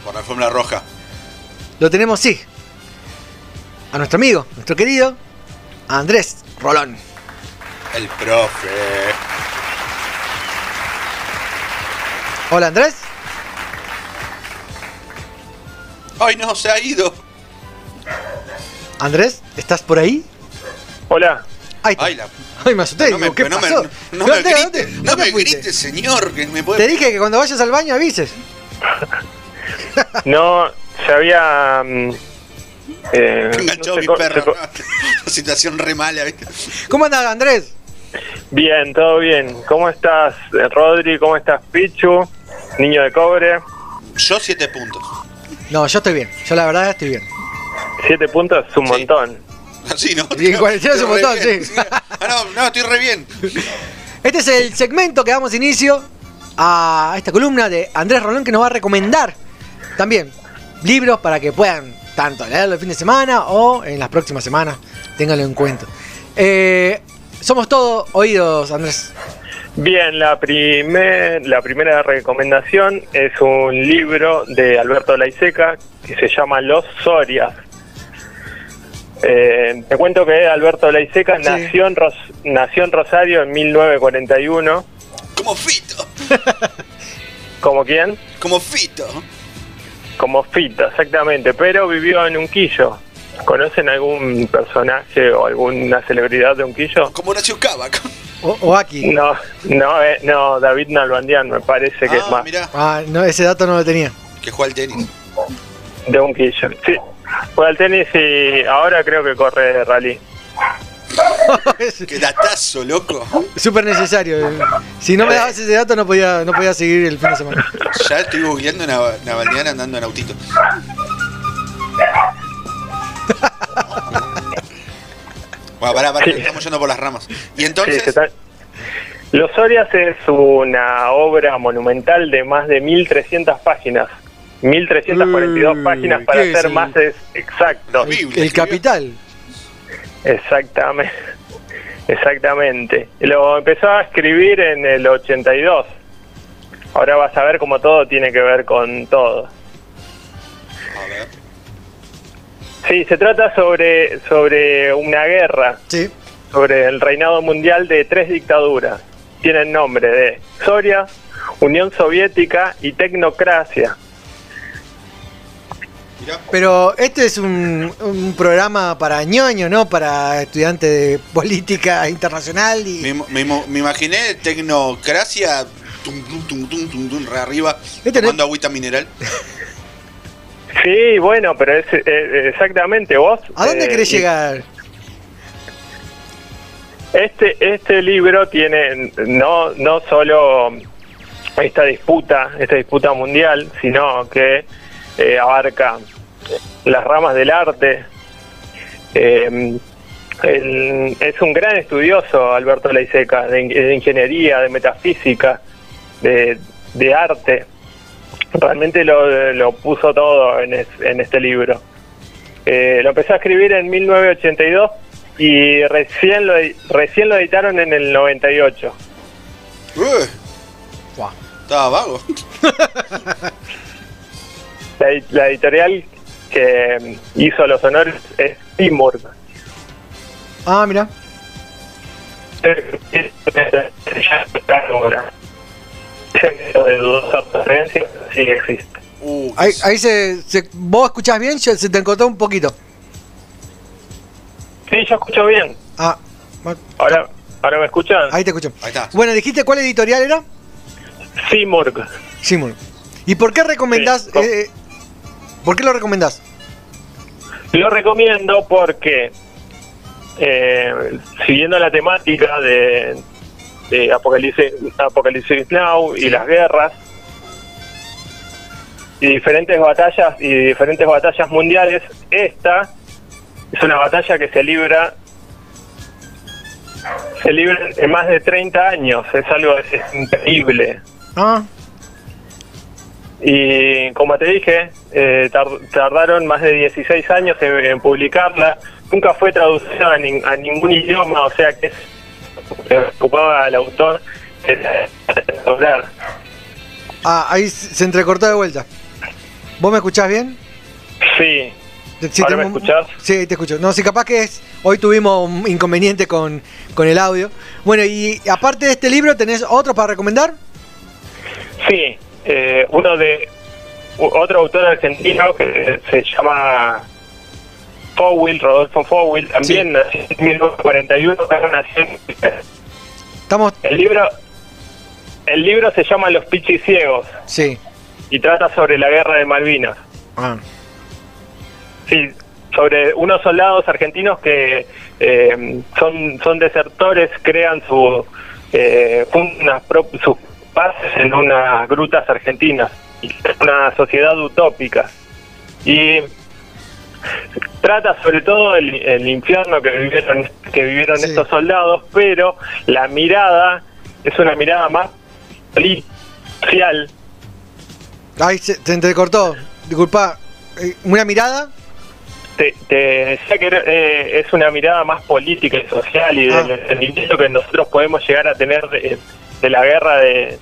Por la alfombra roja. Lo tenemos, sí, a nuestro amigo, nuestro querido Andrés Rolón. El profe. Hola Andrés. Ay, no, se ha ido. Andrés, ¿estás por ahí? Hola. Ay, Ay, la- Ay, me asusté. No me, ¿qué no me- no me ¿Dónde- grite, dónde- no dónde me fuiste? grite, señor, que me puede... Te dije que cuando vayas al baño avises. No, se había. mm, eh, Enganchó no sé mi perro. Una situación re mala, ¿viste? ¿Cómo andas, Andrés? Bien, todo bien. ¿Cómo estás, eh, Rodri? ¿Cómo estás, Pichu? Niño de cobre. Yo siete puntos. No, yo estoy bien. Yo la verdad estoy bien. Siete puntos es un montón. Así, ¿no? Y en cuarentena es un montón, bien. sí. Ah, no, no, estoy re bien. Este es el segmento que damos inicio a esta columna de Andrés Rolón que nos va a recomendar también libros para que puedan tanto leerlo el fin de semana o en las próximas semanas. Ténganlo en cuenta. Eh, somos todos oídos, Andrés. Bien, la, primer, la primera recomendación es un libro de Alberto Laiseca que se llama Los Sorias. Eh, te cuento que Alberto Laiseca Sí. nació, en Ros- nació en Rosario en 1941. Como Fito. ¿Como quién? Como Fito. Como Fito, exactamente, pero vivió en Unquillo. ¿Conocen algún personaje o alguna celebridad de Unquillo? Como Horacio Cava. O, o aquí. No, no, eh, no, David Nalbandian me parece que es más. Mirá, Ah, no, ese dato no lo tenía. que juega al tenis. De Unquillo, sí. Juega al tenis y ahora creo que corre rally. Qué datazo, loco. Súper necesario. Si no me dabas ese dato no podía, no podía seguir el fin de semana. Ya estoy googleando una Navaldiana andando en autito. Bueno, pará, pará, Sí. estamos yendo por las ramas. Y entonces, Los Sorias es una obra monumental de más de 1300 páginas. 1342 Uy, páginas para ¿qué es ser más es- exacto. El capital. Exactamente. Exactamente. Lo empezó a escribir en el 82. Ahora vas a ver cómo todo tiene que ver con todo. a ver. Sí, se trata sobre, sobre una guerra, Sí. sobre el reinado mundial de tres dictaduras. Tienen nombre de Soria, Unión Soviética y Tecnocracia. Pero este es un, un programa para ñoño, ¿no? Para estudiantes de política internacional y... Me, me, me imaginé tecnocracia, tum, tum, tum, tum, tum, tum, re arriba, Este tomando agüita mineral. Sí, bueno, pero es eh, exactamente vos. ¿A dónde eh, querés y- llegar? Este, este libro tiene no, no solo esta disputa, esta disputa mundial, sino que eh, abarca las ramas del arte. Eh, el- es un gran estudioso, Alberto Laiseca, de, in- de ingeniería, de metafísica, de, de arte. Realmente lo, lo puso todo en, es- en este libro. Eh, lo empezó a escribir en 1982 y recién lo, recién lo editaron en el 98. Uy, Estaba vago. La editorial que hizo los honores es Timur. Ah, mira. De dudosa procedencia, sí existe. Uh, Ahí, ahí se, se- ¿Vos escuchás bien? Se te encontró un poquito. Sí, yo escucho bien. Ah, Ahora, ahora me escuchan. ahí te escucho. Ahí está. Bueno, dijiste cuál editorial era? Simurg. Simul. ¿Y por qué recomendás? Sí. eh, ¿Por qué lo recomendás? Lo recomiendo porque, eh, siguiendo la temática de, de Apocalipsis, Apocalipsis Now y las guerras, y diferentes batallas y diferentes batallas mundiales, esta es una batalla que se libra se libra en más de 30 años, es algo es, es increíble. Ah, Y como te dije, eh, tar- tardaron más de 16 años en, en publicarla. Nunca fue traducida a, nin- a ningún idioma, o sea que que ocupaba al autor doblar. ah, ahí se se entrecortó de vuelta. ¿Vos me escuchás bien? Sí. Sí, ¿Ahora me escuchás? Sí, te escucho. No, sí, capaz que es. Hoy tuvimos un inconveniente con, con el audio. Bueno, y aparte de este libro, ¿tenés otro para recomendar? Sí, eh, uno de otro autor argentino que se llama Fowil, Rodolfo Fowil, también nació en 1941, pero nació en- Estamos. El libro, el libro se llama Los Pichis Ciegos Sí. y trata sobre la guerra de Malvinas. Ah. Sí, sobre unos soldados argentinos que eh, son, son desertores, crean su, eh, unas pro- sus bases en unas grutas argentinas, una sociedad utópica. Y trata sobre todo el, el infierno que vivieron, que vivieron Sí. estos soldados, pero la mirada es una mirada más policial, Ahí se, se entrecortó. Disculpa. Eh, ¿Una mirada? te, te decía que eh, es una mirada más política y social y del entendimiento que nosotros podemos llegar a tener de, de la guerra de,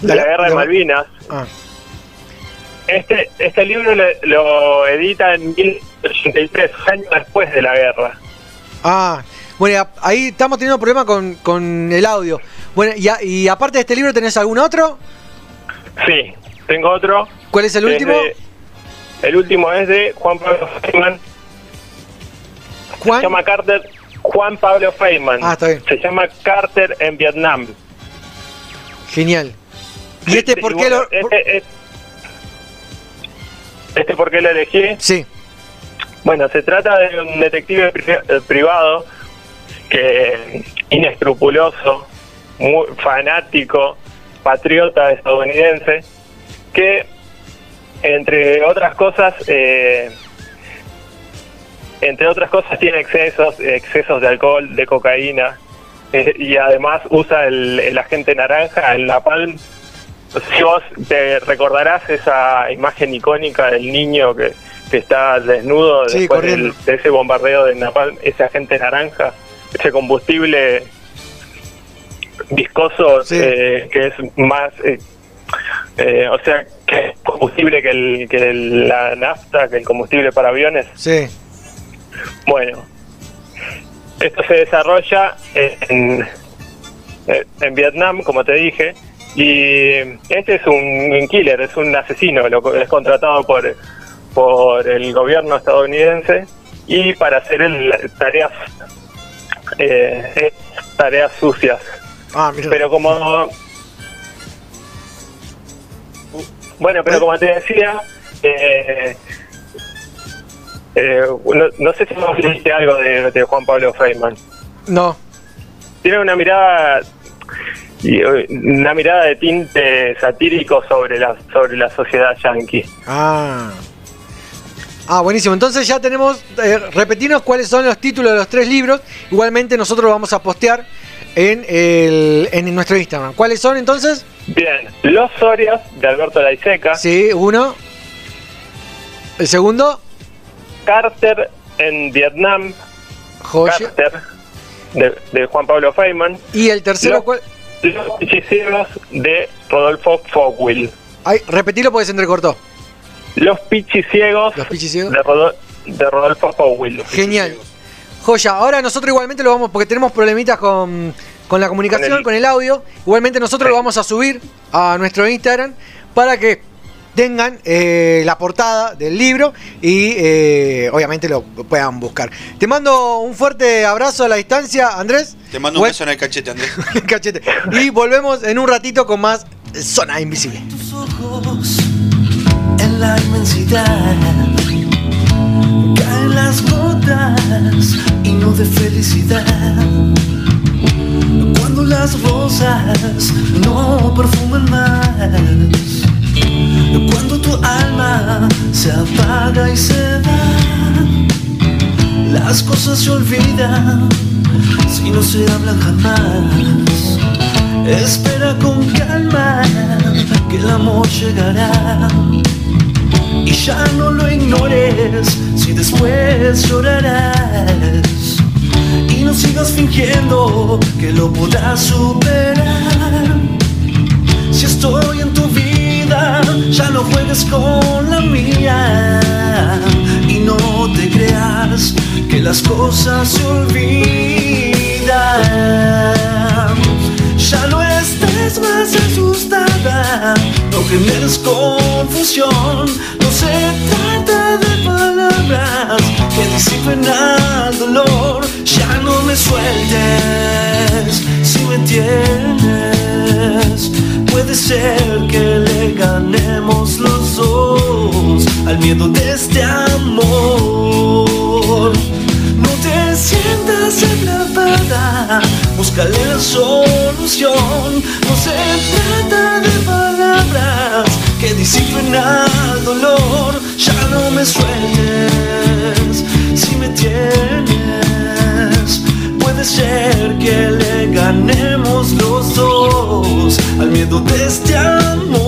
de la guerra de Malvinas. Ah. Este este libro lo edita en 1983, años después de la guerra. Ah, bueno, ahí estamos teniendo problemas con, con el audio. Bueno, y, a- y aparte de este libro, ¿tenés algún otro? Sí, tengo otro. ¿Cuál es el Es último? de- el último es de Juan Pablo Feynman. Juan. Se llama Carter. Juan Pablo Feynman. Ah, está bien. Se llama Carter en Vietnam. Genial. ¿Y este por qué bueno, lo.? Este, es- este por qué lo elegí. Sí. Bueno, se trata de un detective eh, privado que inescrupuloso, muy fanático, patriota estadounidense, que entre otras cosas, eh, entre otras cosas tiene excesos, excesos de alcohol, de cocaína, eh, y además usa el, el agente naranja, el napalm. Si vos te recordarás esa imagen icónica del niño que, que está desnudo Sí, después del- de ese bombardeo de napalm, ese agente naranja, ese combustible viscoso eh, que es más, eh, eh, o sea, que es combustible que, el, que el- la nafta, que el combustible para aviones. Sí. Bueno, esto se desarrolla en, en Vietnam, como te dije, y este es un killer, es un asesino, lo, es contratado por, por el gobierno estadounidense y para hacer el- tareas eh, tareas sucias. Ah, mira. Pero como bueno, pero como te decía, eh, eh, no, no sé si vos leíste algo de, de Juan Pablo Feynman. No. Tiene una mirada eh, una mirada de tinte satírico sobre la sobre la sociedad yanqui. Ah. Ah, buenísimo. Entonces ya tenemos. Eh, repetirnos cuáles son los títulos de los tres libros. Igualmente nosotros lo vamos a postear en, el, en nuestro Instagram. ¿Cuáles son entonces? Bien, Los Sorias de Alberto Laiseca. Sí, uno. El segundo. Carter en Vietnam. Joya. Carter de, de Juan Pablo Feynman. Y el tercero, Los- ¿cuál? Los Pichicieros de Rodolfo Fogwill. Ay, repetilo porque se entrecortó. Los Pichiciegos, Los Pichiciegos. De, Rodo- de Rodolfo Fogwill. Genial. Joya, ahora nosotros igualmente lo vamos, porque tenemos problemitas con, con la comunicación, Con con el- el, audio. Igualmente nosotros lo vamos a subir a nuestro Instagram para que tengan eh, la portada del libro y eh, obviamente lo puedan buscar. Te mando un fuerte abrazo a la distancia, Andrés. Te mando un beso en el cachete, Andrés. Cachete. Y volvemos en un ratito con más Zona Invisible. ojos en la inmensidad. Caen las gotas y no de felicidad. Cuando las rosas no perfuman más. Cuando tu alma se apaga y se va. Las cosas se olvidan si no se hablan jamás. Espera con calma que el amor llegará. Y ya no lo ignores si después llorarás. Y no sigas fingiendo que lo podrás superar. Si estoy en tu vida, ya no juegues con la mía. Y no te creas que las cosas se olvidan. Ya no estés más asustada, no generes confusión. No se trata de palabras que disipen al dolor. Ya no me sueltes si me tienes. Puede ser que le ganemos los dos al miedo de este amor. No te sientas atrapada, búscale la solución. No se trata de palabras que disipen al dolor. Ya no me sueltes si me tienes. Puede ser que le ganemos los dos al miedo de este amor.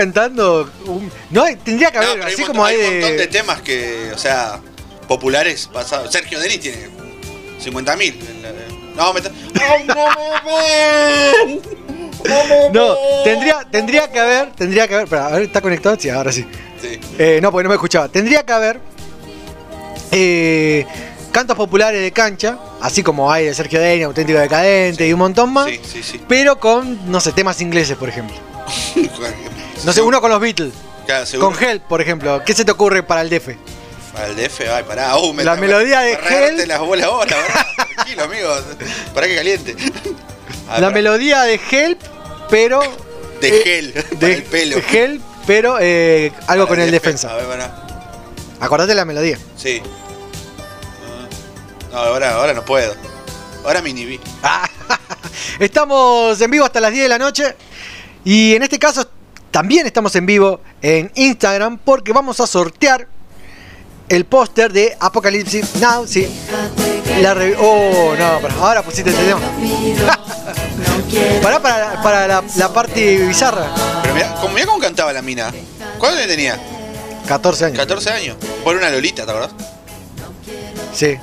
Cantando? un- No, hay- tendría que No, haber, hay así un como hay hay un montón de de. temas que, o sea, populares pasados. Sergio Denis tiene 50 mil. No, me está- No, tendría, tendría que haber, tendría que haber. Espera, a ver, ¿está conectado? Sí, ahora sí. Sí. Eh, no, porque no me escuchaba. Tendría que haber eh, cantos populares de cancha, así como hay de Sergio Denis, Auténtico Decadente y un montón más, Sí, sí, sí. pero con, no sé, temas ingleses, por ejemplo. No sé, uno con los Beatles, Claro, seguro. con Help, por ejemplo. ¿Qué se te ocurre para el DF? Para el DF, ay, pará. Uh, me La me- melodía de Hell. las bolas ahora. Tranquilo, amigo. Pará que caliente. Ah, La pará. melodía de Help, pero. De gel, para de, el pelo. de Help, pero eh, algo con el defensa. A ver, pará. Acordate la melodía. Sí. No, ahora, ahora no puedo. Ahora me inhibí. Estamos en vivo hasta las 10 de la noche. Y en este también estamos en vivo en Instagram porque vamos a sortear el póster de Apocalipsis Now. Sí. La oh, no, pero ahora pusiste este tema. Pará para, para la, la parte bizarra. Pero mirá, como, mirá cómo cantaba la mina. ¿Cuántos años tenía? 14 años. 14 años. Por una Lolita, ¿te acordás? Sí.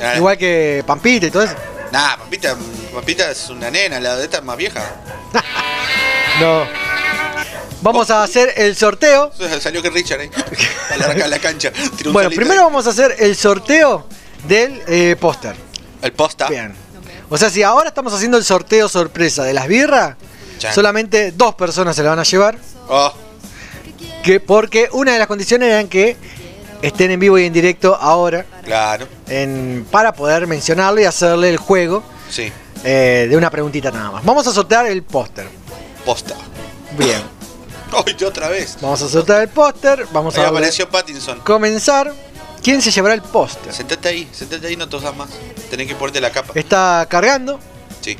Ah, Igual que Pampita y todo eso. Nah, Pampita, Pampita es una nena, la de esta es más vieja. No. Vamos a hacer el sorteo. Salió que Richard ahí. A la, a la cancha. Bueno, primero vamos a hacer el sorteo del eh, póster. El posta. Bien. O sea, si ahora estamos haciendo el sorteo sorpresa de las birras, Chan. solamente dos personas se la van a llevar. Oh, Que porque una de las condiciones eran que estén en vivo y en directo ahora claro. en, para poder mencionarlo y hacerle el juego Sí. eh, de una preguntita nada más. Vamos a sortear el póster. Posta. Bien. Otra vez. Vamos a sortear el póster. Vamos Ahí a apareció Pattinson. comenzar. ¿Quién se llevará el póster? Sentate ahí, sentate ahí, no tosas más. Tenés que ponerte la capa. Está cargando. Sí.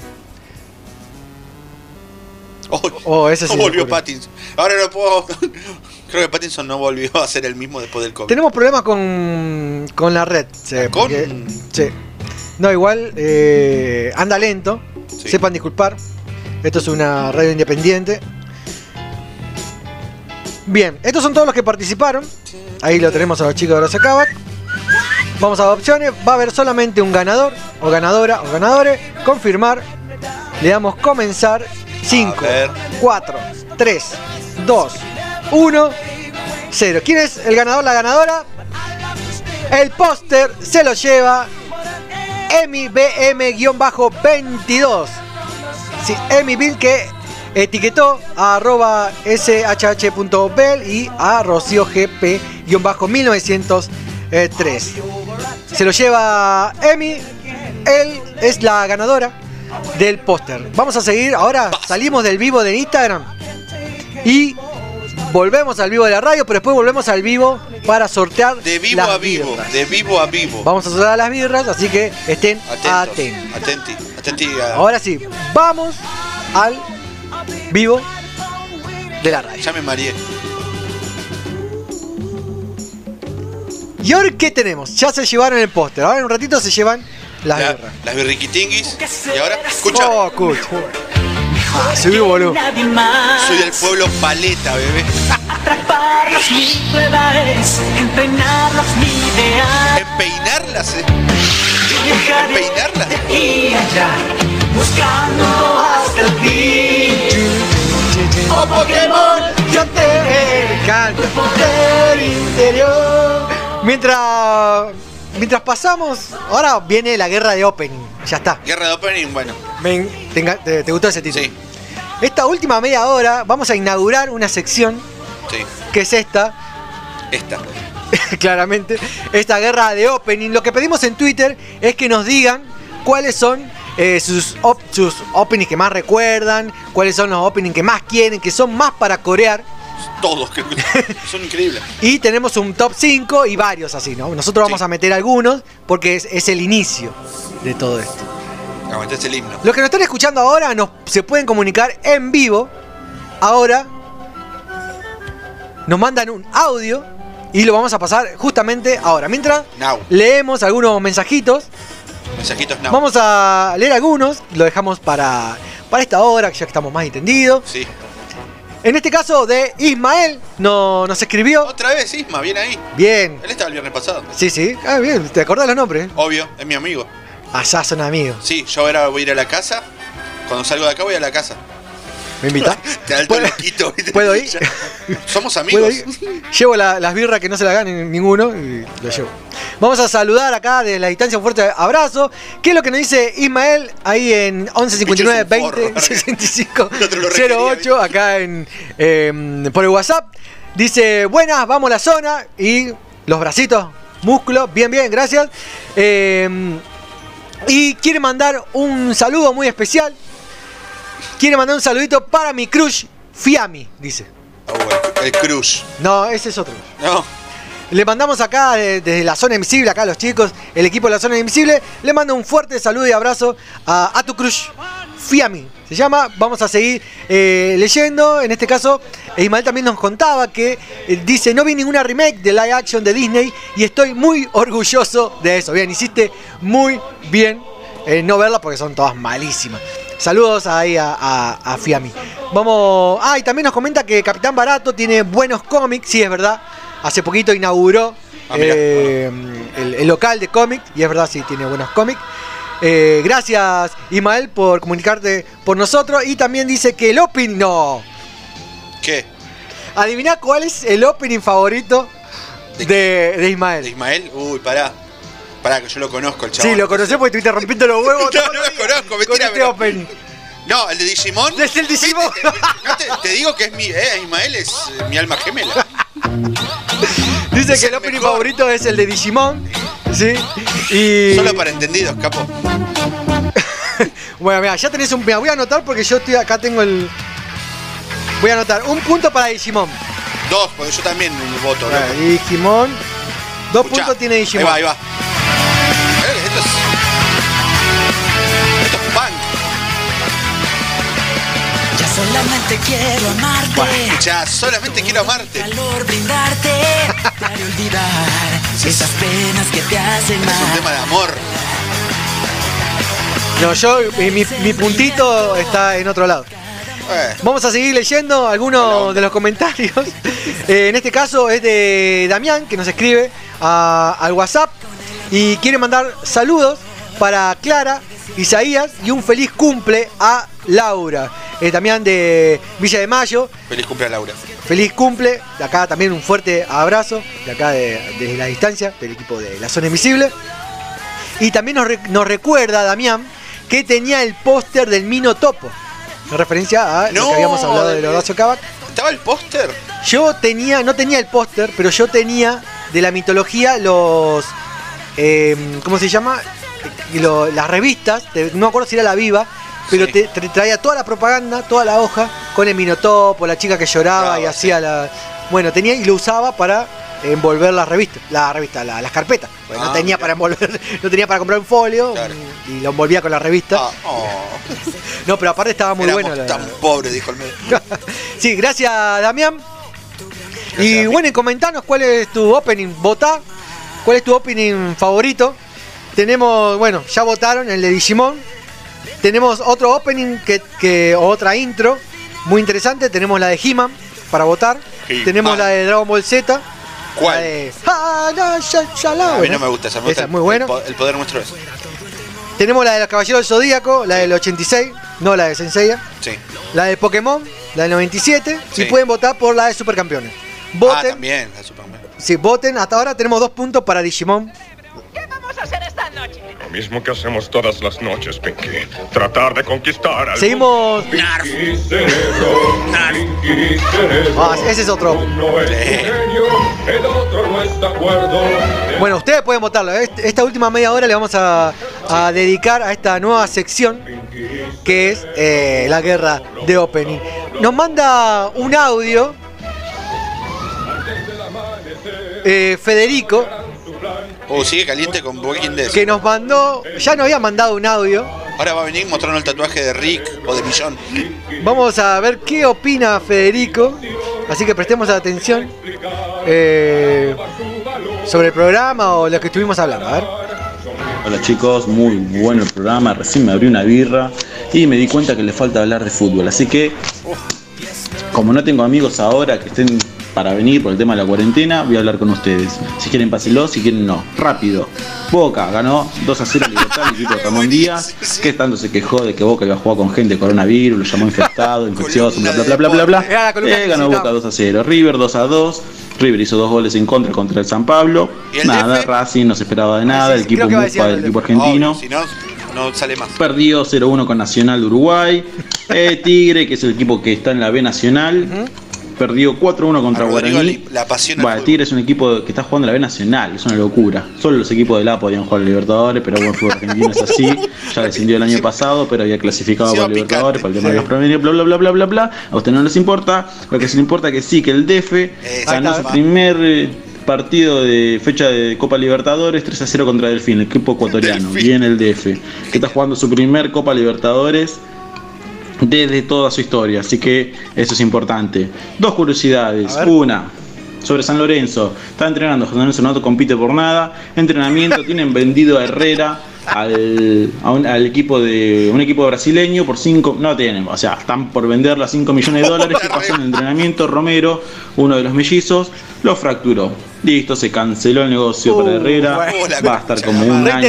Oh, Oh, ese sí. no volvió. Pattinson. Ahora no puedo. Creo que Pattinson no volvió a ser el mismo después del COVID. Tenemos problemas con, con la red. sí, ¿Con? porque- sí. No, igual eh, anda lento. Sepan disculpar. Esto es una radio independiente. Bien, estos son todos los que participaron. Ahí lo tenemos a los chicos de Brazacabac. Vamos a opciones. Va a haber solamente un ganador o ganadora o ganadores. Confirmar. Le damos comenzar. 5, 4, 3, 2, 1, 0. ¿Quién es el ganador, la ganadora? El póster se lo lleva Emi BM-22. Sí, Emi Bill que etiquetó a arroba shh.bel y a Rocío GP-1903. Se lo lleva Emi. Él es la ganadora del póster. Vamos a seguir. Ahora salimos del vivo de Instagram y volvemos al vivo de la radio, pero después volvemos al vivo para sortear De vivo las a vivo, birras. de vivo a vivo. Vamos a sortear las birras, así que estén Atentos. atentos. Atenti, atenti a- Ahora sí, vamos al vivo de la radio. Ya me mareé. ¿Y ahora qué tenemos? Ya se llevaron el póster. Ahora en un ratito se llevan las La- birras. las birriquitinguis. Y ahora, escucha. Oh, escucha. Ah, subí volumen. Soy del pueblo Paleta, bebé. Atraparlos mi prueba es entrenarlos mi ideal. Empeinarlas, eh. Empeinarlas. de aquí a allá, buscando hasta el fin. Oh Pokémon, yo te canto poder interior. Mientras, mientras pasamos, ahora viene la guerra de opening. Ya está. Guerra de opening, bueno. Te, enga- te- te gustó ese título? Esta última media hora vamos a inaugurar una sección Sí. que es esta, Esta. claramente, esta guerra de opening. Lo que pedimos en Twitter es que nos digan cuáles son eh, sus, op- sus openings que más recuerdan, cuáles son los openings que más quieren, que son más para corear. Todos, que son increíbles. Y tenemos un top 5 y varios así, ¿no? Nosotros vamos a meter algunos porque es, es el inicio de todo esto. Aguanté el himno. Los que nos están escuchando ahora nos, se pueden comunicar en vivo. Ahora nos mandan un audio y lo vamos a pasar justamente ahora. Mientras Now. leemos algunos mensajitos Mensajitos no. Vamos a leer algunos, lo dejamos para, para esta hora, que ya que estamos más entendidos. Sí. En este caso de Ismael no, nos escribió. Otra vez, Isma, bien ahí. Bien. Él estaba el viernes pasado. Sí, sí. Ah, bien. ¿Te acordás los nombres? Obvio, es mi amigo. Allá son amigos. Sí, yo ahora voy a ir a la casa. Cuando salgo de acá voy a la casa. ¿Me invitás? Te alto. ¿viste? ¿Puedo ir? Somos ¿Puedo amigos. Llevo la- las birras que no se la ganen ninguno y lo llevo. Vamos a saludar acá de la distancia un fuerte abrazo. ¿Qué es lo que nos dice Ismael ahí en 11 59 20 65 08 acá en em, por el WhatsApp? Dice, "Buenas, vamos a la zona" y los bracitos, músculos, bien, bien, gracias. Em, y quiere mandar un saludo muy especial. Quiere mandar un saludito para mi crush Fiami, dice. El crush. No, ese es otro. No. Le mandamos acá eh, desde la zona invisible, acá a los chicos, el equipo de la zona invisible, le mando un fuerte saludo y abrazo a, a tu crush, Fiami. Se llama, vamos a seguir eh, leyendo. En este caso, Ismael también nos contaba que eh, dice: No vi ninguna remake de live action de Disney y estoy muy orgulloso de eso. Bien, hiciste muy bien eh, no verla porque son todas malísimas. Saludos ahí a, a- a Fiami. Vamos. Ah, y también nos comenta que Capitán Barato tiene buenos cómics, sí, es verdad. Hace poquito inauguró Ah, eh, el, el local de cómics, y es verdad, sí, tiene buenos cómics. Eh, gracias, Ismael, por comunicarte por nosotros. Y también dice que el opening. No. ¿Qué? Adivina cuál es el opening favorito de, de Ismael. ¿De Ismael? Uy, pará. Pará, que yo lo conozco, el chabón. Sí, lo conocés porque estuviste rompiendo los huevos. No, no lo conozco, con mentira. este pero- opening. No, el de Digimon. Es el Digimon. No te, te digo que es mi. Eh, Ismael es eh, mi alma gemela. Dice que el opening favorito es el de Digimon. Sí. Y. Solo para entendidos, capo. Bueno, mira, ya tenés un. Mira, voy a anotar porque yo estoy acá tengo el. Voy a anotar un punto para Digimon. Dos, porque yo también voto, loco. Digimon. Dos Escuchá, puntos tiene Digimon. Ahí va, ahí va. Solamente quiero amarte. Escuchá, solamente quiero amarte. Calor brindarte. Para olvidar esas penas que te hacen Es un mal. tema de amor. No, yo, eh, mi, mi puntito está en otro lado. Eh, Vamos a seguir leyendo algunos de los comentarios. Eh, en este caso es de Damián, que nos escribe a- al WhatsApp y quiere mandar saludos para Clara, Isaías y un feliz cumple a Laura. Eh, Damián de Villa de Mayo, feliz cumple a Laura. feliz cumple. De acá también un fuerte abrazo, de acá de- desde la distancia, del equipo de La Zona Invisible. Y también nos, re- nos recuerda Damián que tenía el póster del Mino Topo. En referencia a lo No, que habíamos hablado de de- Horacio Cavac. ¿Estaba el póster? Yo tenía, no tenía el póster, pero yo tenía de la mitología los. eh, ¿Cómo se llama? Eh, lo- las revistas, no me acuerdo si era la viva, pero te, te traía toda la propaganda, toda la hoja, con el minotopo, la chica que lloraba Bravo, y hacía la. Bueno, tenía y lo usaba para envolver las revistas, la revista, la- las carpetas. porque no Ah, tenía mira. para envolver, no tenía para comprar un folio y lo envolvía con la revista. Oh, No, pero aparte estaba muy éramos bueno. la- tan pobres, dijo el medio. Sí, gracias Damián. y bueno, y comentanos cuál es tu opening. Votá. ¿Cuál es tu opening favorito? Tenemos, bueno, ya votaron el de Digimon. Tenemos otro opening que, que otra intro muy interesante. Tenemos la de He-Man para votar. Tenemos la de Dragon Ball Z. ¿Cuál? La de A mí no me gusta esa. me gusta Esa es el- muy buena. El, po- el poder nuestro es. Tenemos la de los Caballeros del Zodíaco, la del 86, no la de Senseiya. Sí. La de Pokémon, la del 97. Sí. Y pueden votar por la de Supercampeones. Ah, Voten. también, la Superman. Sí, voten. Hasta ahora tenemos dos puntos para Digimon. Lo mismo que hacemos todas las noches, Pinky. Tratar de conquistar al Seguimos. Pinky cerebro, Pinky cerebro. Ah, ese es otro. Bueno, ustedes pueden votarlo. Est- Esta última media hora le vamos a, a dedicar a esta nueva sección que es eh, la guerra de opening. Nos manda un audio eh, Federico Oh, sigue caliente con Walking Dead. que nos mandó, ya nos había mandado un audio. Ahora va a venir mostrando el tatuaje de Rick o de Millón. Vamos a ver qué opina Federico. Así que prestemos atención eh, sobre el programa o lo que estuvimos hablando. A ver. Hola chicos, muy bueno el programa. Recién me abrí una birra y me di cuenta que le falta hablar de fútbol. Así que, como no tengo amigos ahora que estén para venir por el tema de la cuarentena, voy a hablar con ustedes. Si quieren, pásenlo, si quieren, no. Rápido. Boca ganó 2 a 0 Libertad, el equipo de Ramón Díaz, que tanto se quejó de que Boca iba a jugar con gente de coronavirus, lo llamó infectado, infeccioso, bla bla bla bla bla bla. Eh, que ganó. Boca 2 a 0. River 2 a 2. River hizo dos goles en contra contra el San Pablo. ¿Y el Nada, DF? Racing no se esperaba de nada. El equipo creo que va a decir Mufa, algo el del equipo argentino. Obvio, si no, no sale más. Perdió 0-1 con Nacional de Uruguay. Eh, Tigre, que es el equipo que está en la B Nacional. Perdió 4-1 contra A Rodrigo Guaraní. la apasiona el Bueno, Tigre es un equipo que está jugando la B Nacional, es una locura. Solo los equipos de la podían jugar a Libertadores, pero bueno, el fútbol argentino es así. Ya descendió el año pasado, pero había clasificado para Libertadores, por el tema de los promedios, bla bla bla bla bla bla. A usted no les importa, lo que sí le importa es que sí, que el DF ganó su primer eh, partido de fecha de Copa Libertadores 3 a 0 contra Delfín, el equipo ecuatoriano, bien el DF, que está jugando su primer Copa Libertadores desde toda su historia, así que eso es importante. Dos curiosidades. Una, sobre San Lorenzo. Está entrenando, San Lorenzo no compite por nada. Entrenamiento, tienen vendido a Herrera al, a un- al equipo de un equipo brasileño por 5, no tienen, o sea, están por venderla a 5 millones de dólares. ¿Qué pasó en el entrenamiento? Romero, uno de los mellizos, lo fracturó. Listo, se canceló el negocio para Herrera. Va a estar como un año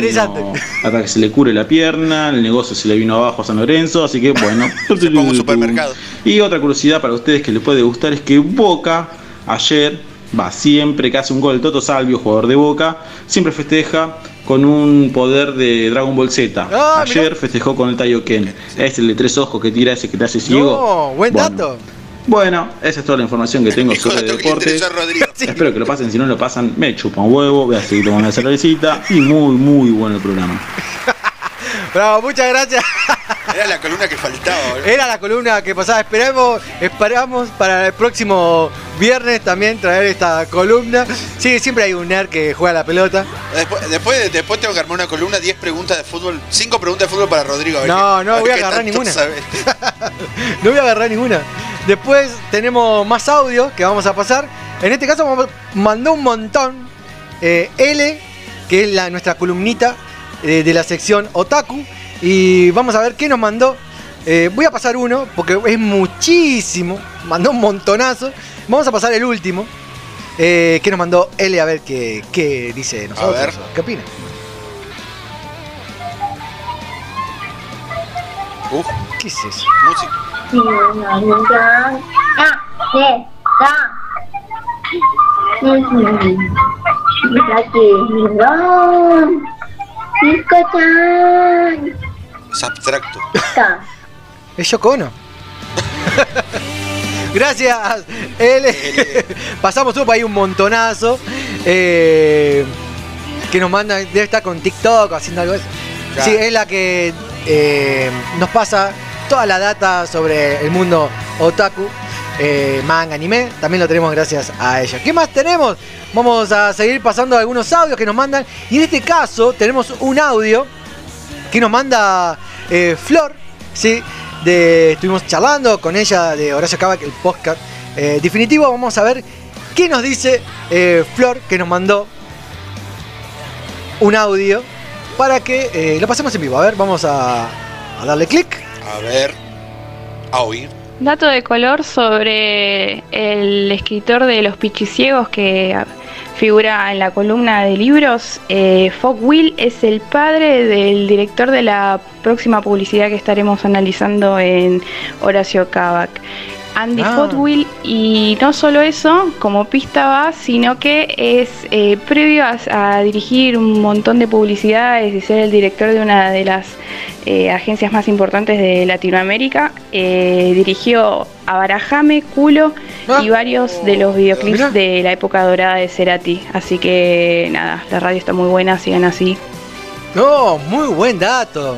hasta que se le cure la pierna, el negocio se le vino abajo a San Lorenzo, así que bueno. supermercado. Y otra curiosidad para ustedes que les puede gustar es que Boca ayer, va siempre que hace un gol Toto Salvio, jugador de Boca, siempre festeja con un poder de Dragon Ball Z. Ah, ayer festejó con el Taioken. Es el de tres ojos que tira ese que te hace ciego. No, buen Bueno. dato. Bueno, esa es toda la información que tengo sobre deportes. Espero que lo pasen, si no lo pasan, me chupan huevo, voy a seguir tomando la cervecita y muy, muy bueno el programa. Bravo, muchas gracias. Era la columna que faltaba. Era la columna que pasaba. Esperamos, esperamos para el próximo viernes también traer esta columna. Sí, siempre hay un nerd que juega la pelota. Después, después, después tengo que armar una columna, 10 preguntas de fútbol, 5 preguntas de fútbol para Rodrigo. ver No, qué- no voy a agarrar ninguna. No voy a agarrar ninguna. Después tenemos más audio que vamos a pasar. En este caso mandó un montón. eh, L, que es la, nuestra columnita eh, de la sección Otaku. Y vamos a ver qué nos mandó. Eh, voy a pasar uno porque es muchísimo. Mandó un montonazo. Vamos a pasar el último. Que nos mandó L a ver qué, qué dice nosotros. ver. ¿Qué opina? Uf, ¿Qué es eso? música. Es abstracto. Es Yoko. Gracias, L. Pasamos por ahí un montonazo. eh, que nos manda, debe estar con TikTok o haciendo algo de eso. Claro. Sí, es la que eh, nos pasa toda la data sobre el mundo otaku, eh, manga, anime. También lo tenemos gracias a ella. ¿Qué más tenemos? Vamos a seguir pasando algunos audios que nos mandan. Y en este caso tenemos un audio que nos manda eh, Flor, ¿sí? Estuvimos charlando con ella de Horacio Cabac, el podcast eh, definitivo. Vamos a ver qué nos dice eh, Flor, que nos mandó un audio para que lo pasemos en vivo. A ver, vamos a darle clic. A ver. A oír. Dato de color sobre el escritor de Los Pichiciegos que figura en la columna de libros. Eh, Will es el padre del director de la próxima publicidad que estaremos analizando en Horacio Cabac. Andy Ah. Fogwill y no solo eso, como pista va, sino que es eh, previo a, a dirigir un montón de publicidades y ser el director de una de las eh, agencias más importantes de Latinoamérica. Eh, dirigió a Barajame, Culo y varios de los videoclips de la época dorada de Cerati. Así que nada, la radio está muy buena, sigan así. No, muy buen dato.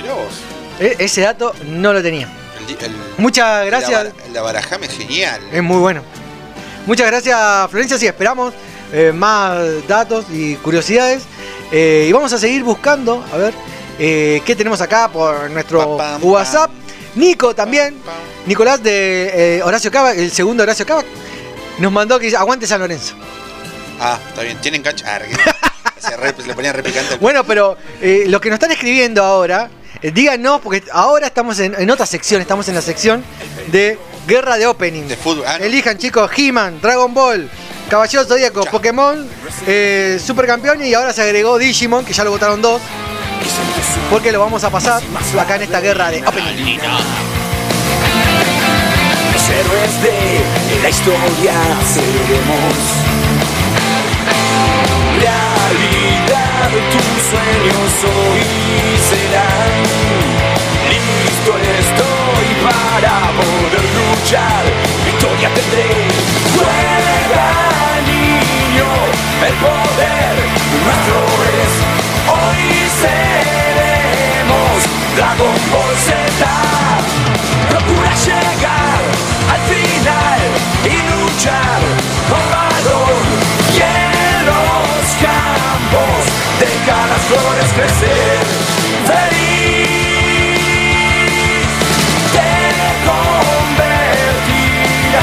Mirá vos. E- ese dato no lo tenía. El, Muchas gracias. abara- El abarajame es genial. Es muy bueno. Muchas gracias, Florencia. Sí, esperamos eh, más datos y curiosidades. Eh, y vamos a seguir buscando, a ver, eh, qué tenemos acá por nuestro WhatsApp. Nico también. Nicolás de Horacio Cava, el segundo Horacio Cava, nos mandó que aguante San Lorenzo. Ah, está bien. Tienen cancha. Ah, se, re- se le ponía repicante. Bueno, pero eh, los que nos están escribiendo ahora, díganos, porque ahora estamos en, en otra sección, estamos en la sección de guerra de opening. De fútbol. ah, Elijan, chicos, He-Man, Dragon Ball, Caballero Zodíaco, Pokémon, eh, Supercampeones y ahora se agregó Digimon, que ya lo votaron dos. Porque lo vamos a pasar acá en esta guerra de opening. Los héroes de la historia seremos realidad. Tus sueños hoy para poder luchar. Victoria tendré. Juega niño, el poder nuestro es. Hoy seremos Dragon Ball Z. Procura llegar al final y luchar con valor. Y en los campos deja las flores crecer.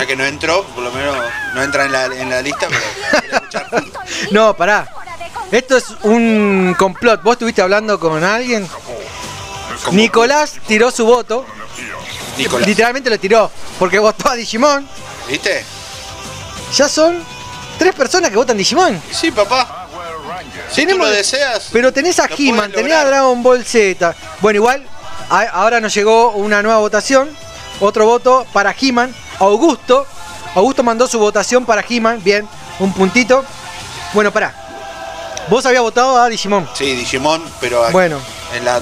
Ya que no entró, por lo menos no entra en la, en la lista, pero No, pará. Esto es un complot. ¿Vos estuviste hablando con alguien? Nicolás tiró su voto. Nicolás. Literalmente lo tiró. Porque votó a Digimon. ¿Viste? Ya son tres personas que votan Digimon. Sí, papá. Si tú lo deseas. Pero tenés a He-Man, tenés a. Dragon Ball Z. Bueno, igual, a- ahora nos llegó una nueva votación. Otro voto para He-Man. Augusto. Augusto mandó su votación para He-Man. Bien, un puntito. Bueno, pará. Vos habías votado a Digimon. Sí, Digimon, pero aquí- Bueno. en la.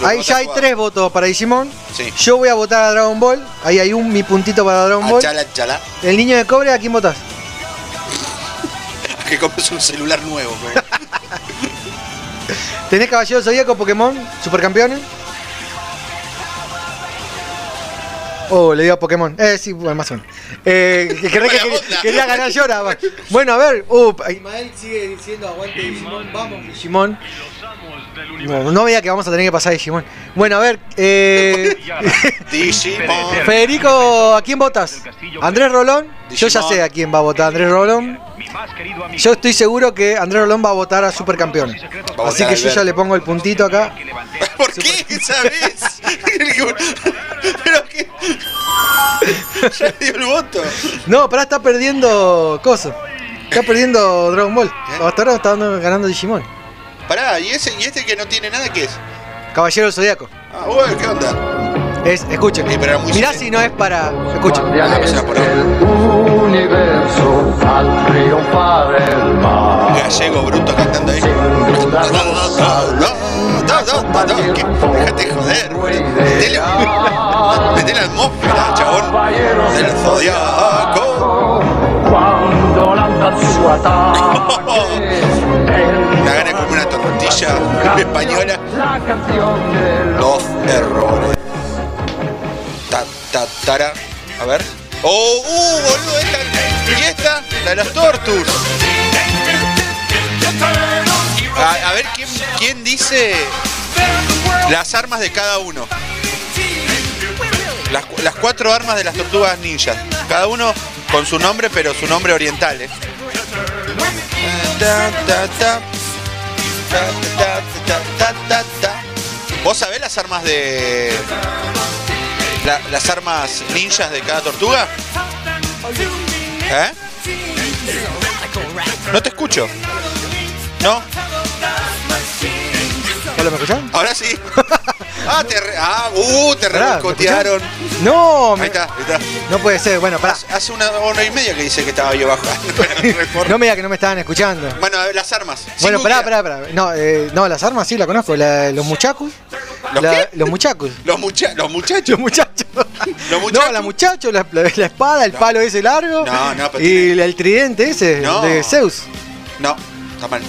lo Ahí ya hay jugado. tres votos para Digimon. Sí. Yo voy a votar a Dragon Ball. Ahí hay un mi puntito para Dragon Ball. Achala, achala. El niño de cobre, ¿a quién votás? Que compres un celular nuevo. ¿Tenés Caballero Zodíaco, Pokémon, Supercampeones? Oh, le digo a Pokémon. Eh, sí, o menos. Eh, que- que- que- que- quería ganar yo ahora. Bueno, a ver. Uh, Ismael sigue diciendo aguante Digimon. Vamos, Digimon. No, no veía que vamos a tener que pasar Digimon. Bueno, a ver. Eh. Federico, ¿a quién votas? ¿Andrés Rolón? Yo ya sé a quién va a votar Andrés Rolón. Yo estoy seguro que Andrés Rolón va a votar a a Así votar que yo ya le pongo el puntito acá. ¿Por qué? ¿Sabes? Pero que. Ya dio el voto. No, pará, está perdiendo cosas. Está perdiendo Dragon Ball. ¿Eh? Hasta ahora está ganando Digimon. Pará, ¿y ese y este que no tiene nada qué es? Caballero del Zodíaco. Ah, bueno, ¿qué onda? Es, escuchen. Mirá si no es para. Escuchen. universo al triunfar el mal. Gallego bruto cantando ahí. ¿Qué? Déjate joder, güey. Metele, metele atmósfera, chabón. Del zodiaco. Cuando lanza su ataque. Una gana como una tortilla española. La Dos errores. Ta, ta, tara. A ver. ¡Oh, uh, boludo! Esta, ¿Y esta? La de los Tortus. A, a ver, ¿quién, ¿quién dice las armas de cada uno? Las, las cuatro armas de las tortugas ninjas. Cada uno con su nombre, pero su nombre oriental. Ta, ta, ta. Ta, ta, ta, ta, ta, ta. ¿Vos sabés las armas de. la- las armas ninjas de cada tortuga? ¿Eh? No te escucho. ¿No? ¿Hola, me escuchan? Ahora sí. Ah, te re- ah, uh, te Pará. No, me- Ahí está, ahí está. no puede ser. Bueno, pará. Hace una hora y media que dice que estaba yo bajando. No me diga que no me estaban escuchando. bueno, a ver, las armas. Sin Bueno, pará, googlear. pará, pará. No, eh, no, las armas sí la conozco. La- los muchachos. ¿Los La- qué? Los muchachos. Los, mucha- los muchachos. Los muchachos. No, la muchachos, la, la- la espada, el palo ese largo. No, no, pero Y el tridente ese No. de Zeus. No, está mal.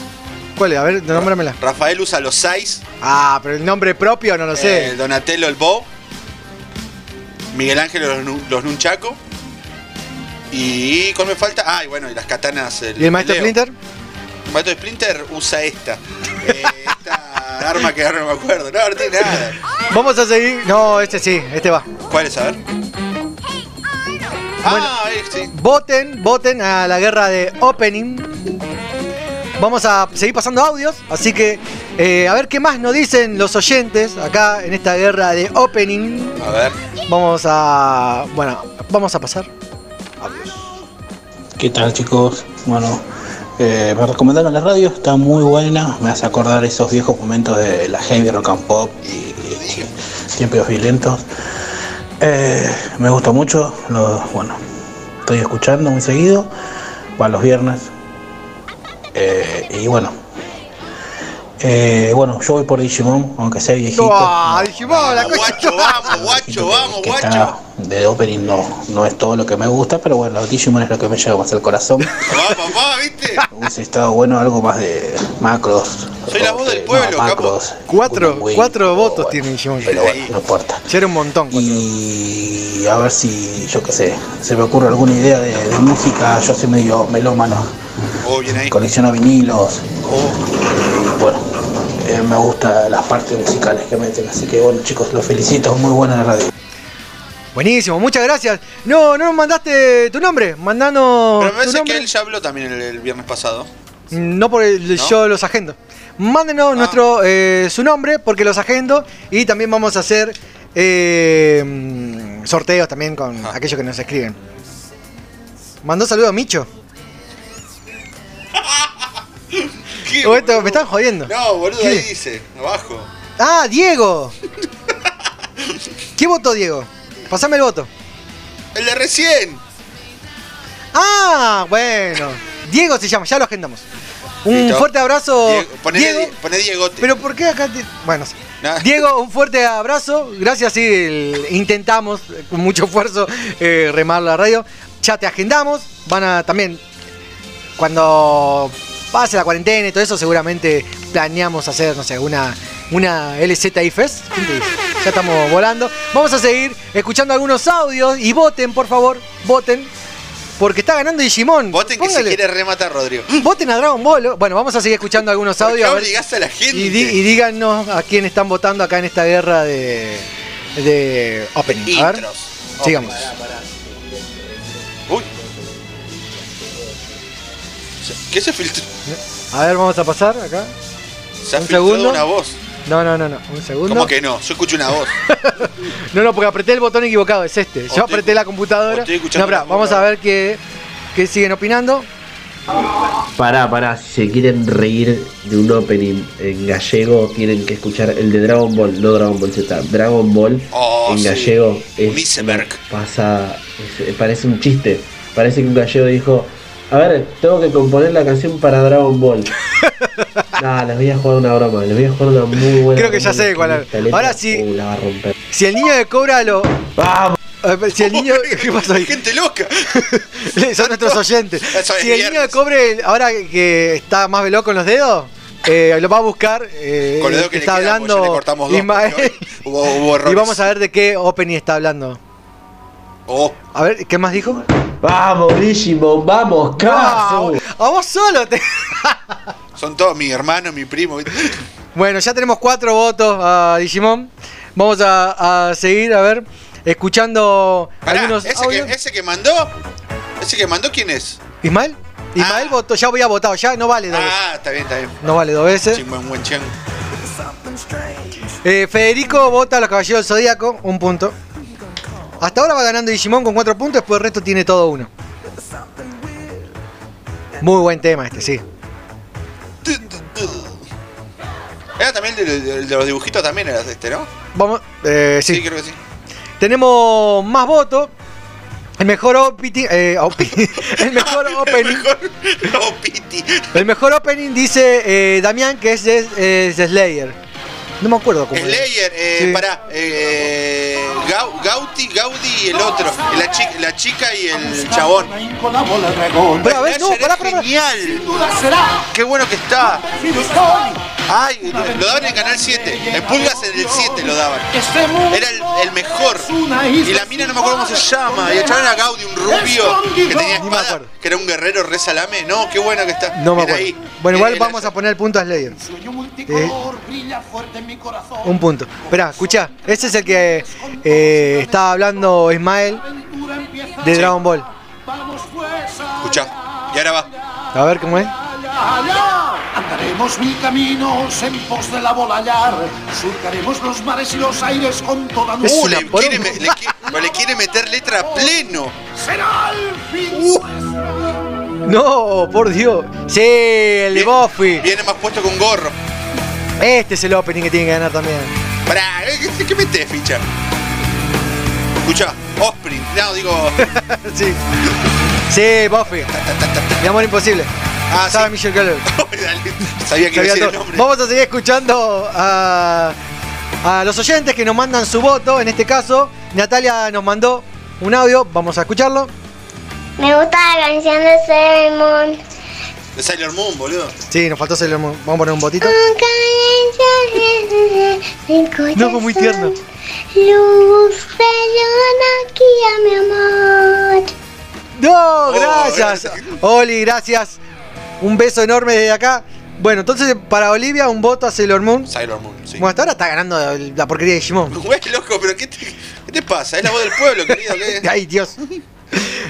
¿Cuál es? A ver, nómbramela. Rafael usa los 6. Ah, pero el nombre propio no lo sé. Eh, Donatello el Bo. Miguel Ángel los, nu- los Nunchaco. Y ¿cuál me falta? Ah, y bueno, y las katanas. ¿Y el maestro Leo. Splinter? El maestro Splinter usa esta. Eh, esta arma que ahora no me acuerdo. No, no tiene nada. Vamos a seguir. No, este sí, este va. ¿Cuál es? A ver. Ah, sí. Voten, voten a la guerra de opening. Vamos a seguir pasando audios, así que eh, a ver qué más nos dicen los oyentes acá en esta guerra de opening. A ver. Vamos a. Bueno, vamos a pasar. ¿Qué tal chicos? Bueno, eh, me recomendaron la radio, está muy buena, me hace acordar esos viejos momentos de la heavy rock and pop y, y tiempos violentos. Eh, me gusta mucho, lo- bueno, estoy escuchando muy seguido, va los viernes. Eh, y bueno, eh, bueno, yo voy por Digimon, aunque sea viejito. ¡Ah, Digimon, la cosa! Guacho, vamos, guacho, vamos, que guacho. está de opening no, no es todo lo que me gusta, pero bueno, Digimon es lo que me lleva más al corazón. Papá, papá, ¿viste? Hubiese estado bueno algo más de macros. Soy la voz del no, pueblo, capo. Cuatro, cuatro votos tiene Digimon. Pero bueno, no importa. Ya era un montón. Y a ver si, yo qué sé, se me ocurre alguna idea de, de música. Yo soy medio melómano. Oh, bien ahí. Colecciono vinilos. Y bueno, eh, me gustan las partes musicales que meten. Así que bueno, chicos, los felicito. Muy buena la radio. Buenísimo, muchas gracias. No, no nos mandaste tu nombre, mandanos Pero me parece nombre. que él ya habló también el, el viernes pasado. No por el, yo los agendo. Mándenos nuestro eh, su nombre porque los agendo y también vamos a hacer eh, mm, sorteos también con aquellos que nos escriben. Mandó saludo a Micho. Esto- me están jodiendo. No, boludo, ¿Qué? ahí dice, abajo. Ah, Diego. ¿Qué votó Diego? Pasame el voto. El de recién. Ah, bueno. Diego se llama, ya lo agendamos. Un Listo. fuerte abrazo. Diego, poné, Diego. Di- poné Diegote. Pero ¿por qué acá? te- Bueno, sí. Nah. Diego, un fuerte abrazo. Gracias, sí, el- intentamos eh, con mucho esfuerzo eh, remar la radio. Ya te agendamos. Van a también, cuando pase la cuarentena y todo eso, seguramente planeamos hacer, no sé, una, una LZI Fest. Ya estamos volando. Vamos a seguir escuchando algunos audios y voten, por favor, voten. Porque está ganando Digimon. Voten que se quiere rematar, Rodrigo. Voten a Dragon Ball. Bueno, vamos a seguir escuchando algunos ¿Por qué audios. a ver- a la gente? y, di- y díganos a quién están votando acá en esta guerra de, de opening. A ver, sigamos. Uy. ¿Qué se filtró? A ver, vamos a pasar acá. Se ha Un filtrado segundo. una voz. No, no, no, no. Un segundo. ¿Cómo que no? Yo escucho una voz. No, no, porque apreté el botón equivocado, es este. Yo apreté la computadora. estoy escuchando No, pará, vamos a ver qué, qué siguen opinando. Pará, pará, si se quieren reír de un opening en gallego, tienen que escuchar el de Dragon Ball, no Dragon Ball Z, Dragon Ball Oh, en sí. gallego es Un iceberg. pasa, es- parece un chiste, parece que un gallego dijo, a ver, tengo que componer la canción para Dragon Ball. Nah, les voy a jugar una broma, les voy a jugar una muy buena Creo que ya sé cuál es. Ahora sí. uh, la va a romper. Si el niño de Cobra lo. ¡Vamos! Si el niño. ¿Qué pasó ahí? Gente loca. Son nuestros oyentes. Eso es Si el niño de Cobre, ahora que está más veloz con los dedos, eh, lo va a buscar. eh, Con los dedos que está le quedan, hablando le cortamos dos, Ismael. porque hoy Hubo, hubo errores. Y vamos a ver de qué opening está hablando. Oh. A ver, ¿qué más dijo? Vamos, Digimon, vamos, caso. A vos solo te. Son todos mi hermano, mi primo. Bueno, ya tenemos cuatro votos a Digimon. Vamos a, a seguir, a ver, escuchando Pará, algunos ese, que, audios. ese que mandó. ¿Ese que mandó quién es? ¿Ismael? Ismael votó, ya había votado, ya no vale dos veces. Ah, está bien, está bien. No vale dos veces. Chingüengüenchán. Eh, Federico vota a los Caballeros del Zodíaco, un punto. Hasta ahora va ganando Digimon con cuatro puntos, después el resto tiene todo uno. Muy buen tema este, sí. Era también el de, los dibujitos, también era este, ¿no? Vamos, eh, sí. Sí, creo que sí. Tenemos más votos. El mejor opening, eh, el mejor opening, el mejor opening dice eh, Damián que es de, eh, es de Slayer. No me acuerdo cómo. era. Slayer, eh, Sí. pará. Eh, Gau- Gauti, Gaudi y el otro. La chica, la chica y el chabón. Pero a ver, no, pará, genial. Qué bueno que está. Ay, lo daban en Canal 7. En Pulgas en el 7 lo daban. Era el, el mejor. Y la mina no me acuerdo cómo se llama. Y el chabón era Gaudi, un rubio que tenía espada, que era un guerrero re salame. No, qué bueno que está. No me acuerdo. ahí. Bueno, igual Era- vamos a poner el punto a Slayer. Eh, un punto. Esperá, escuchá. Ese es el que eh, estaba hablando Ismael de Dragon Ball. Escuchá. Y ahora va. A ver cómo es. Andaremos mil caminos en pos de la bola hallar. Surcaremos los mares y los aires con toda Uh, nuestra le, quiere, me- le qui- pero le quiere meter letra a pleno. Será el fin. No, por Dios. Sí, el de Buffy. Viene más puesto con gorro. Este es el opening que tiene que ganar también. Pará, ¿qué, qué metes, ficha? Escucha, Osprey. No, digo. sí. Sí, Buffy. Mi amor imposible. Ah, Sarah Michelle Gellar. Sabía que iba a Sabía decir el nombre. Vamos a seguir escuchando a, a los oyentes que nos mandan su voto. En este caso, Natalia nos mandó un audio. Vamos a escucharlo. Me gusta la canción de Sailor Moon. De Sailor Moon, boludo. Sí, nos faltó Sailor Moon. Vamos a poner un botito. No, fue muy tierno. Luz aquí a mi amor. No, gracias. Oli, gracias. Un beso enorme desde acá. Bueno, entonces para Olivia un voto a Sailor Moon. Sailor Moon, sí. Bueno, hasta ahora está ganando la porquería de Digimon. Güey, loco, pero ¿qué te, qué te pasa? Es la voz del pueblo, querido. ¿qué? Ay, Dios.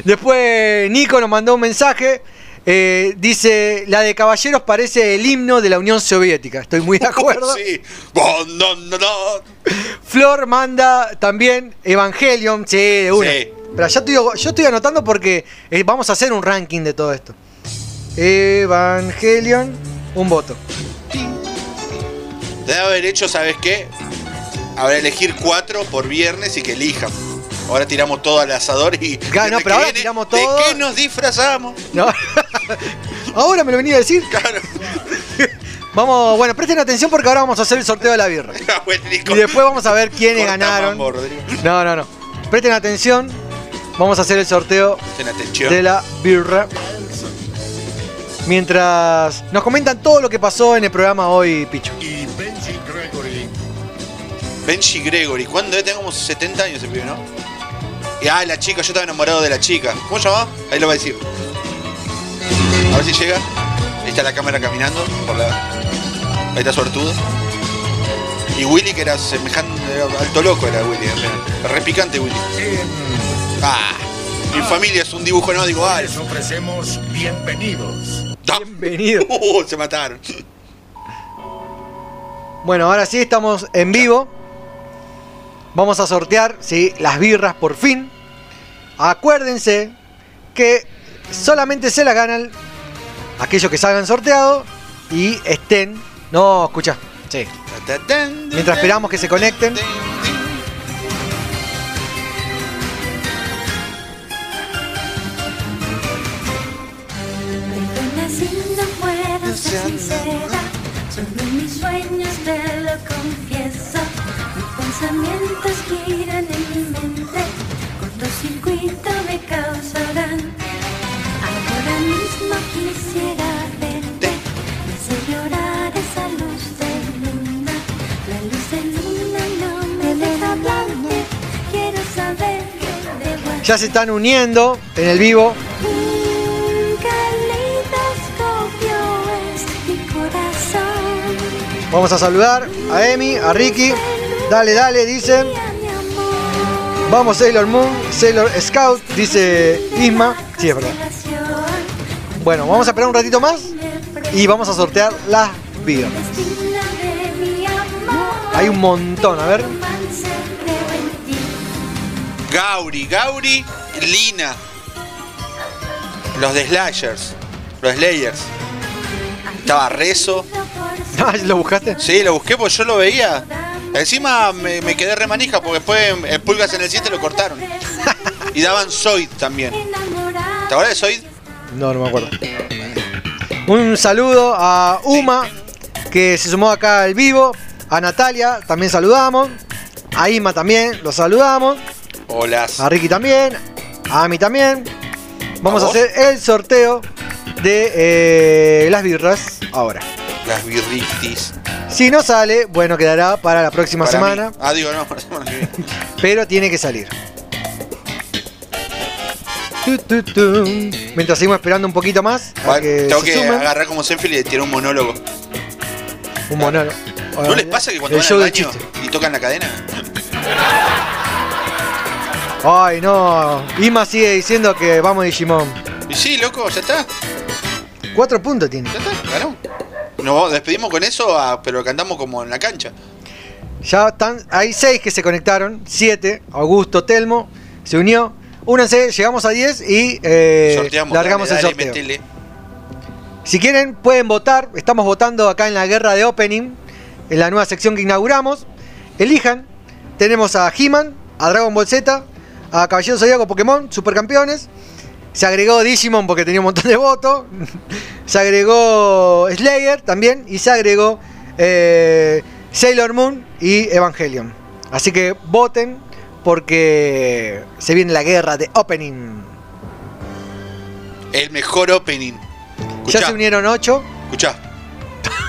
Después Nico nos mandó un mensaje. Eh, dice, la de caballeros parece el himno de la Unión Soviética. Estoy muy de acuerdo. Sí. Bon, don, don, don. Flor manda también Evangelion. Sí, de una. Sí. Pero ya estoy, yo estoy anotando porque eh, vamos a hacer un ranking de todo esto. Evangelion, un voto. Debe haber hecho, ¿sabes qué? Habrá elegir cuatro por viernes y que elijan. Ahora tiramos todo al asador y. Claro, no, el pero ahora tiramos todo. ¿De qué nos disfrazamos? No. ahora me lo venía a decir. Claro. Vamos, bueno, presten atención porque ahora vamos a hacer el sorteo de la birra. Y después vamos a ver quiénes Corta ganaron. mambo. No, no, no. Presten atención. Vamos a hacer el sorteo de la birra. Mientras nos comentan todo lo que pasó en el programa hoy, Picho. Y Benji Gregory. Benji Gregory. ¿Cuándo? Tener como 70 años ese pibe, ¿no? Y, ah, la chica, yo estaba enamorado de la chica. ¿Cómo se llama? Ahí lo va a decir. A ver si llega. Ahí está la cámara caminando por la. Ahí está suertudo. Y Willy que era semejante. era alto loco era Willy. Era re picante Willy. Ah. Mi familia es un dibujo, no digo, ah. Les ofrecemos bienvenidos. Bienvenido. Uh, se mataron. Bueno, ahora sí estamos en vivo. Vamos a sortear, sí, las birras por fin. Acuérdense que solamente se la ganan aquellos que salgan sorteado y estén. No, escucha. Sí. Mientras esperamos que se conecten. Sincera, solo mis sueños te lo confieso. Mis pensamientos giran en me causarán. Ahora mismo quisiera verte, me hace llorar esa luz de luna. La luz de luna no me deja hablarte, quiero saber qué debo hacer. Ya se están uniendo en el vivo. Un caleidoscopio es mi corazón. Vamos a saludar a Emi, a Ricky. Dale, dale, dicen. Vamos Sailor Moon, Sailor Scout, dice Isma. Sí, es verdad. Bueno, vamos a esperar un ratito más y vamos a sortear las birras. Hay un montón, a ver. Gauri, Gauri, Lina. Los de Slashers. Los Slayers. Estaba Rezo. ¿Lo buscaste? Sí, lo busqué porque yo lo veía. Encima me, me quedé remanija porque después en, en Pulgas en el 7 lo cortaron. Y daban Zoid también. ¿Te acuerdas de Zoid? No, no me acuerdo. Un saludo a Uma, que se sumó acá al vivo. A Natalia, también saludamos. A Ima también, los saludamos. Hola. A Ricky también. A Ami también. Vamos ¿A hacer el sorteo de eh, las birras ahora. Las birritis. Si no sale, bueno, quedará para la próxima Para semana, mí. Ah, digo, no, para la semana que viene. pero tiene que salir. Tu, tu, tu. Mientras seguimos esperando un poquito más, a Va, que Tengo se que sumen. agarrar como Senfield y tirar un monólogo. un monólogo. ¿No les pasa que cuando El van show al de baño y tocan la cadena? Ay, no. Ima sigue diciendo que vamos Digimon. Y sí, loco, ya está. Cuatro puntos tiene. Ya está, ganó. Nos despedimos con eso, pero cantamos como en la cancha. Ya están, hay seis que se conectaron, siete. Augusto, Telmo, se unió. Únanse, llegamos a 10 y eh, Sorteamos, largamos dale, el sorteo. metele. Si quieren, pueden votar. Estamos votando acá en la guerra de opening, en la nueva sección que inauguramos. Elijan. Tenemos a He-Man, a Dragon Ball Z, a Caballero Zodíaco, Pokémon, Supercampeones. Se agregó Digimon porque tenía un montón de votos. se agregó Slayer también. Y se agregó eh, Sailor Moon y Evangelion. Así que voten porque se viene la guerra de opening. El mejor opening. Ya se unieron 8. Escuchá,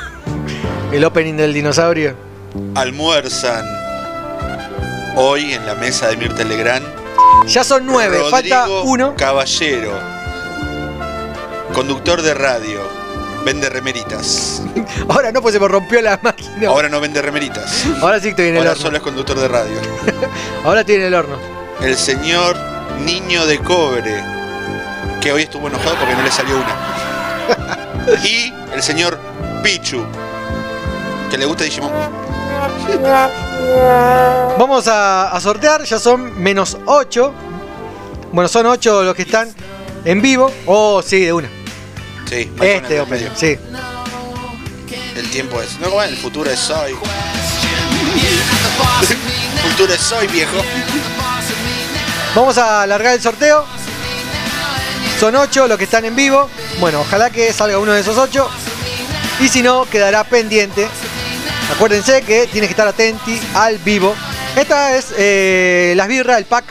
El opening del dinosaurio. almuerzan hoy en la mesa de Mirta Legrand. Ya son 9, Rodrigo falta uno. Caballero, conductor de radio, vende remeritas. Ahora no, pues se me rompió la máquina. Ahora no vende remeritas. Ahora sí estoy en el Ahora horno. solo es conductor de radio. Ahora estoy en el horno. El señor Niño de Cobre, que hoy estuvo enojado porque no le salió una. Y el señor Pichu, que le gusta Digimon. Vamos a, a sortear, ya son menos 8. Bueno, son 8 los que están en vivo. Oh, sí, de una. Sí, o Este opening, medio. sí. El tiempo es. No, bueno, el futuro es hoy. el futuro es hoy, viejo. Vamos a alargar el sorteo. Son 8 los que están en vivo. Bueno, ojalá que salga uno de esos 8. Y si no, quedará pendiente. Acuérdense que tienes que estar atenti al vivo. Esta es eh, las birras, el pack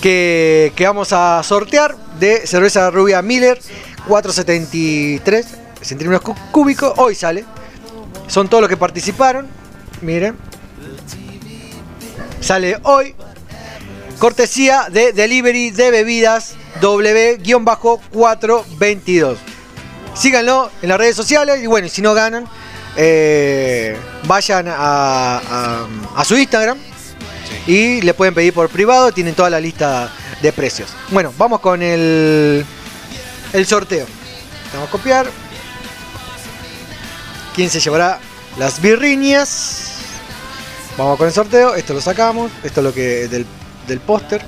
que, que vamos a sortear de cerveza rubia Miller 473 centímetros cúbicos. Hoy sale. Son todos los que participaron. Miren. Sale hoy. Cortesía de Delivery de Bebidas W-422. Síganlo en las redes sociales y bueno, si no ganan, eh, vayan a, a- a su Instagram y le pueden pedir por privado, tienen toda la lista de precios. Bueno, vamos con el, el sorteo. Vamos a copiar. ¿Quién se llevará las birriñas? Vamos con el sorteo. Esto lo sacamos. Esto es lo que del, del póster.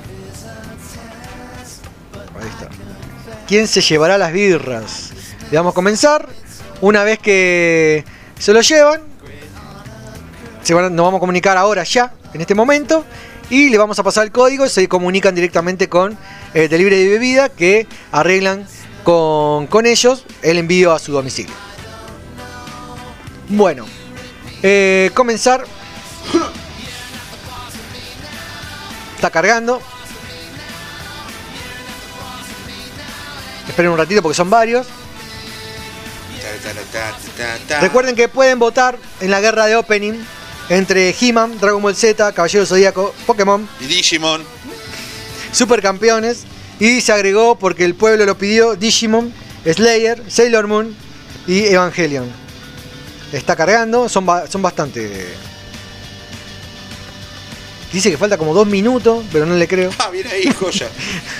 Ahí está. ¿Quién se llevará las birras? Le vamos a comenzar. Una vez que se lo llevan, se van nos vamos a comunicar ahora ya, en este momento, y le vamos a pasar el código se comunican directamente con el delivery de bebida que arreglan con, con ellos el envío a su domicilio. Bueno, eh, comenzar. Está cargando. Esperen un ratito porque son varios. Recuerden que pueden votar en la guerra de opening entre He-Man, Dragon Ball Z, Caballero Zodíaco, Pokémon, Y Digimon. Supercampeones. Y se agregó porque el pueblo lo pidió Digimon, Slayer, Sailor Moon y Evangelion. Está cargando, son, ba- son bastante. Dice que falta como dos minutos, pero no le creo. Ah, bien ahí, joya.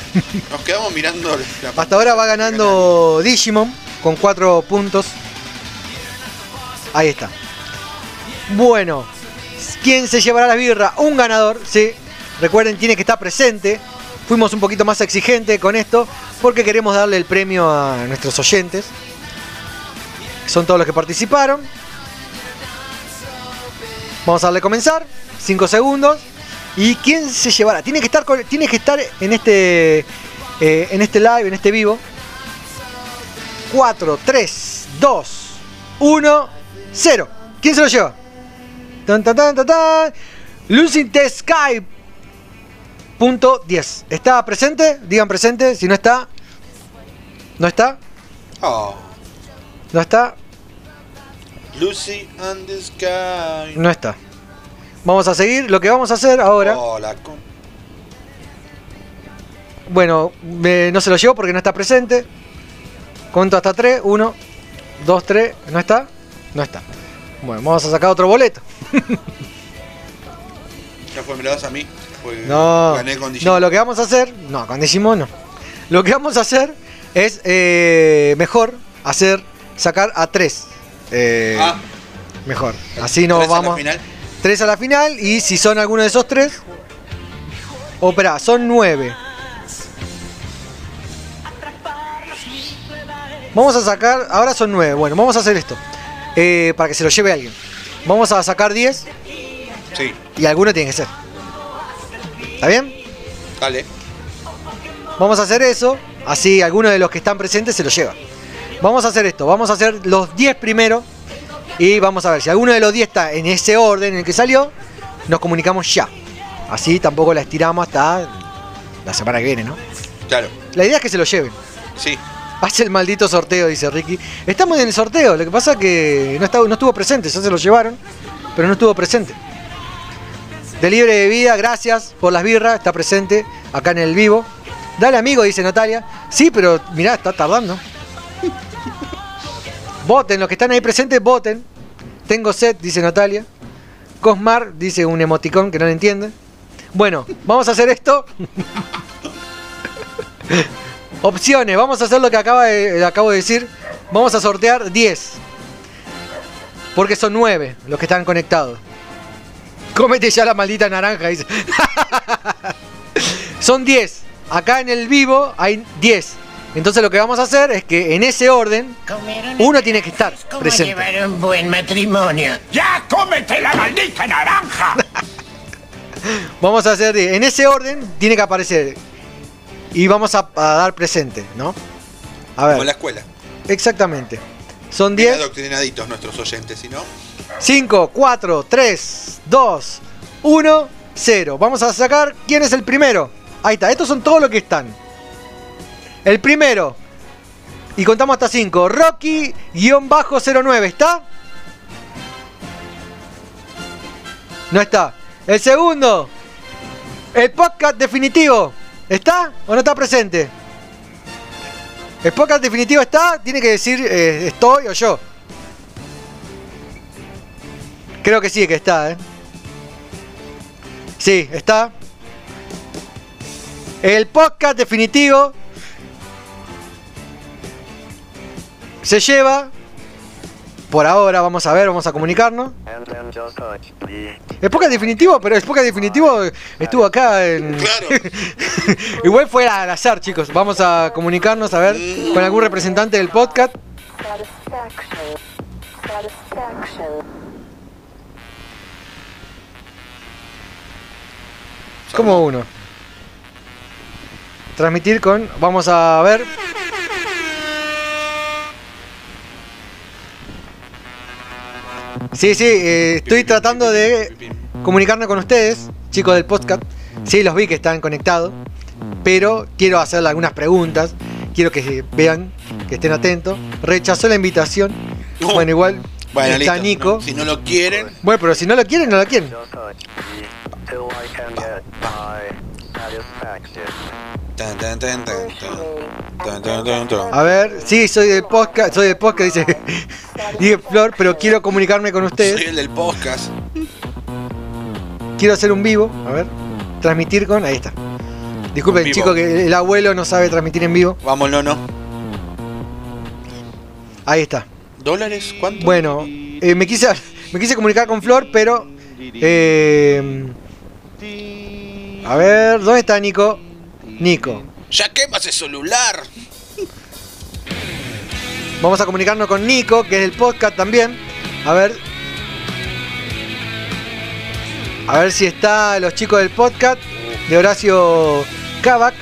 Nos quedamos mirando la Hasta ahora va ganando Digimon con cuatro puntos. Ahí está. Bueno, ¿quién se llevará la birra? Un ganador, sí. Recuerden, tiene que estar presente. Fuimos un poquito más exigentes con esto porque queremos darle el premio a nuestros oyentes. Son todos los que participaron. Vamos a darle a comenzar. 5 segundos. ¿Y quién se llevará? Tiene que estar, tiene que estar en este, eh, en este live, en este vivo. 4, 3, 2, 1, 0. ¿Quién se lo lleva? Tan, tan, tan, tan, tan. Losing the Sky. Punto 10. ¿Está presente? Digan presente. Si no está. ¿No está? Oh, ¿No está? Lucy and the Sky. No está. Vamos a seguir. Lo que vamos a hacer ahora. Oh, la con- Bueno, no se lo llevo porque no está presente. Cuento hasta 3. 1, 2, 3. ¿No está? No está. Bueno, vamos a sacar otro boleto. Ya fue, me lo das a mí. Porque No, Gané con DJ. no, lo que vamos a hacer, no, con Digimon no. Lo que vamos a hacer es eh, mejor hacer sacar a tres. Eh, Ah. Mejor. Así no ¿Tres a la vamos. final? Tres a la final y si son alguno de esos tres. O espera, son nueve. Vamos a sacar, ahora son nueve. Bueno, vamos a hacer esto. Eh, para que se lo lleve alguien. Vamos a sacar 10 Sí, y alguno tiene que ser. ¿Está bien? dale. Vamos a hacer eso, así alguno de los que están presentes se lo lleva. Vamos a hacer esto, vamos a hacer los 10 primero y vamos a ver si alguno de los 10 está en ese orden en el que salió, nos comunicamos ya. Así tampoco la estiramos hasta la semana que viene, ¿no? Claro, La idea es que se lo lleven. sí. Hace el maldito sorteo, dice Ricky. Estamos en el sorteo, lo que pasa que no, estaba- no estuvo presente, ya se lo llevaron, pero no estuvo presente. De libre de vida, gracias por las birras, está presente acá en el vivo. Dale amigo, dice Natalia. Sí, pero mirá, está tardando. Voten, los que están ahí presentes, voten. Tengo set, dice Natalia. Cosmar, dice un emoticón que no le entiende. Bueno, vamos a hacer esto. Opciones, vamos a hacer lo que acaba de, acabo de decir. Vamos a sortear 10. Porque son 9 los que están conectados. Cómete ya la maldita naranja, dice. son 10. Acá en el vivo hay 10. Entonces lo que vamos a hacer es que en ese orden uno tiene que estar ¿Cómo presente. llevar un buen matrimonio? ¡Ya cómete la maldita naranja! Vamos a hacer en ese orden tiene que aparecer y vamos a, a dar presente, ¿no? A Como en la ver, escuela. exactamente. Son Bien 10. adoctrinaditos nuestros oyentes, si no. 5, 4, 3, 2, 1, 0. Vamos a sacar quién es el primero. Ahí está, estos son todos los que están. El primero. Y contamos hasta 5. Rocky-09, ¿está? No está. El segundo. El podcast definitivo. ¿Está o no está presente? El podcast definitivo está. Tiene que decir eh, estoy o yo. Creo que sí, que está, ¿eh? Sí, está. El podcast definitivo se lleva. Por ahora, vamos a ver, vamos a comunicarnos. El podcast definitivo, pero el podcast definitivo estuvo acá en. Igual fue al azar, chicos. Vamos a comunicarnos a ver con algún representante del podcast. Como uno. Transmitir con. Vamos a ver. Sí, sí, eh, estoy tratando de comunicarme con ustedes, chicos del podcast. Sí, los vi que están conectados, pero quiero hacerle algunas preguntas. Quiero que vean, que estén atentos. Rechazó la invitación. Bueno, igual Bueno, está listo. Nico. No, si no lo quieren, Bueno, pero si no lo quieren, no lo quieren. Tan, tan, A ver, sí, soy del podcast, soy del podcast, dice, dice Flor, pero quiero comunicarme con Soy ustedes. el del podcast. Quiero hacer un vivo, a ver, transmitir con, ahí está. Disculpen, chicos, que el abuelo no sabe transmitir en vivo. Vamos, no, no. Ahí está. ¿Dólares? ¿Cuánto? Bueno, eh, me quise me quise comunicar con Flor, pero eh, a ver, ¿dónde está Nico? Nico. Ya quema ese celular. Vamos a comunicarnos con Nico, que es el podcast también. A ver. A ver si está los chicos del podcast de Horacio Kavak.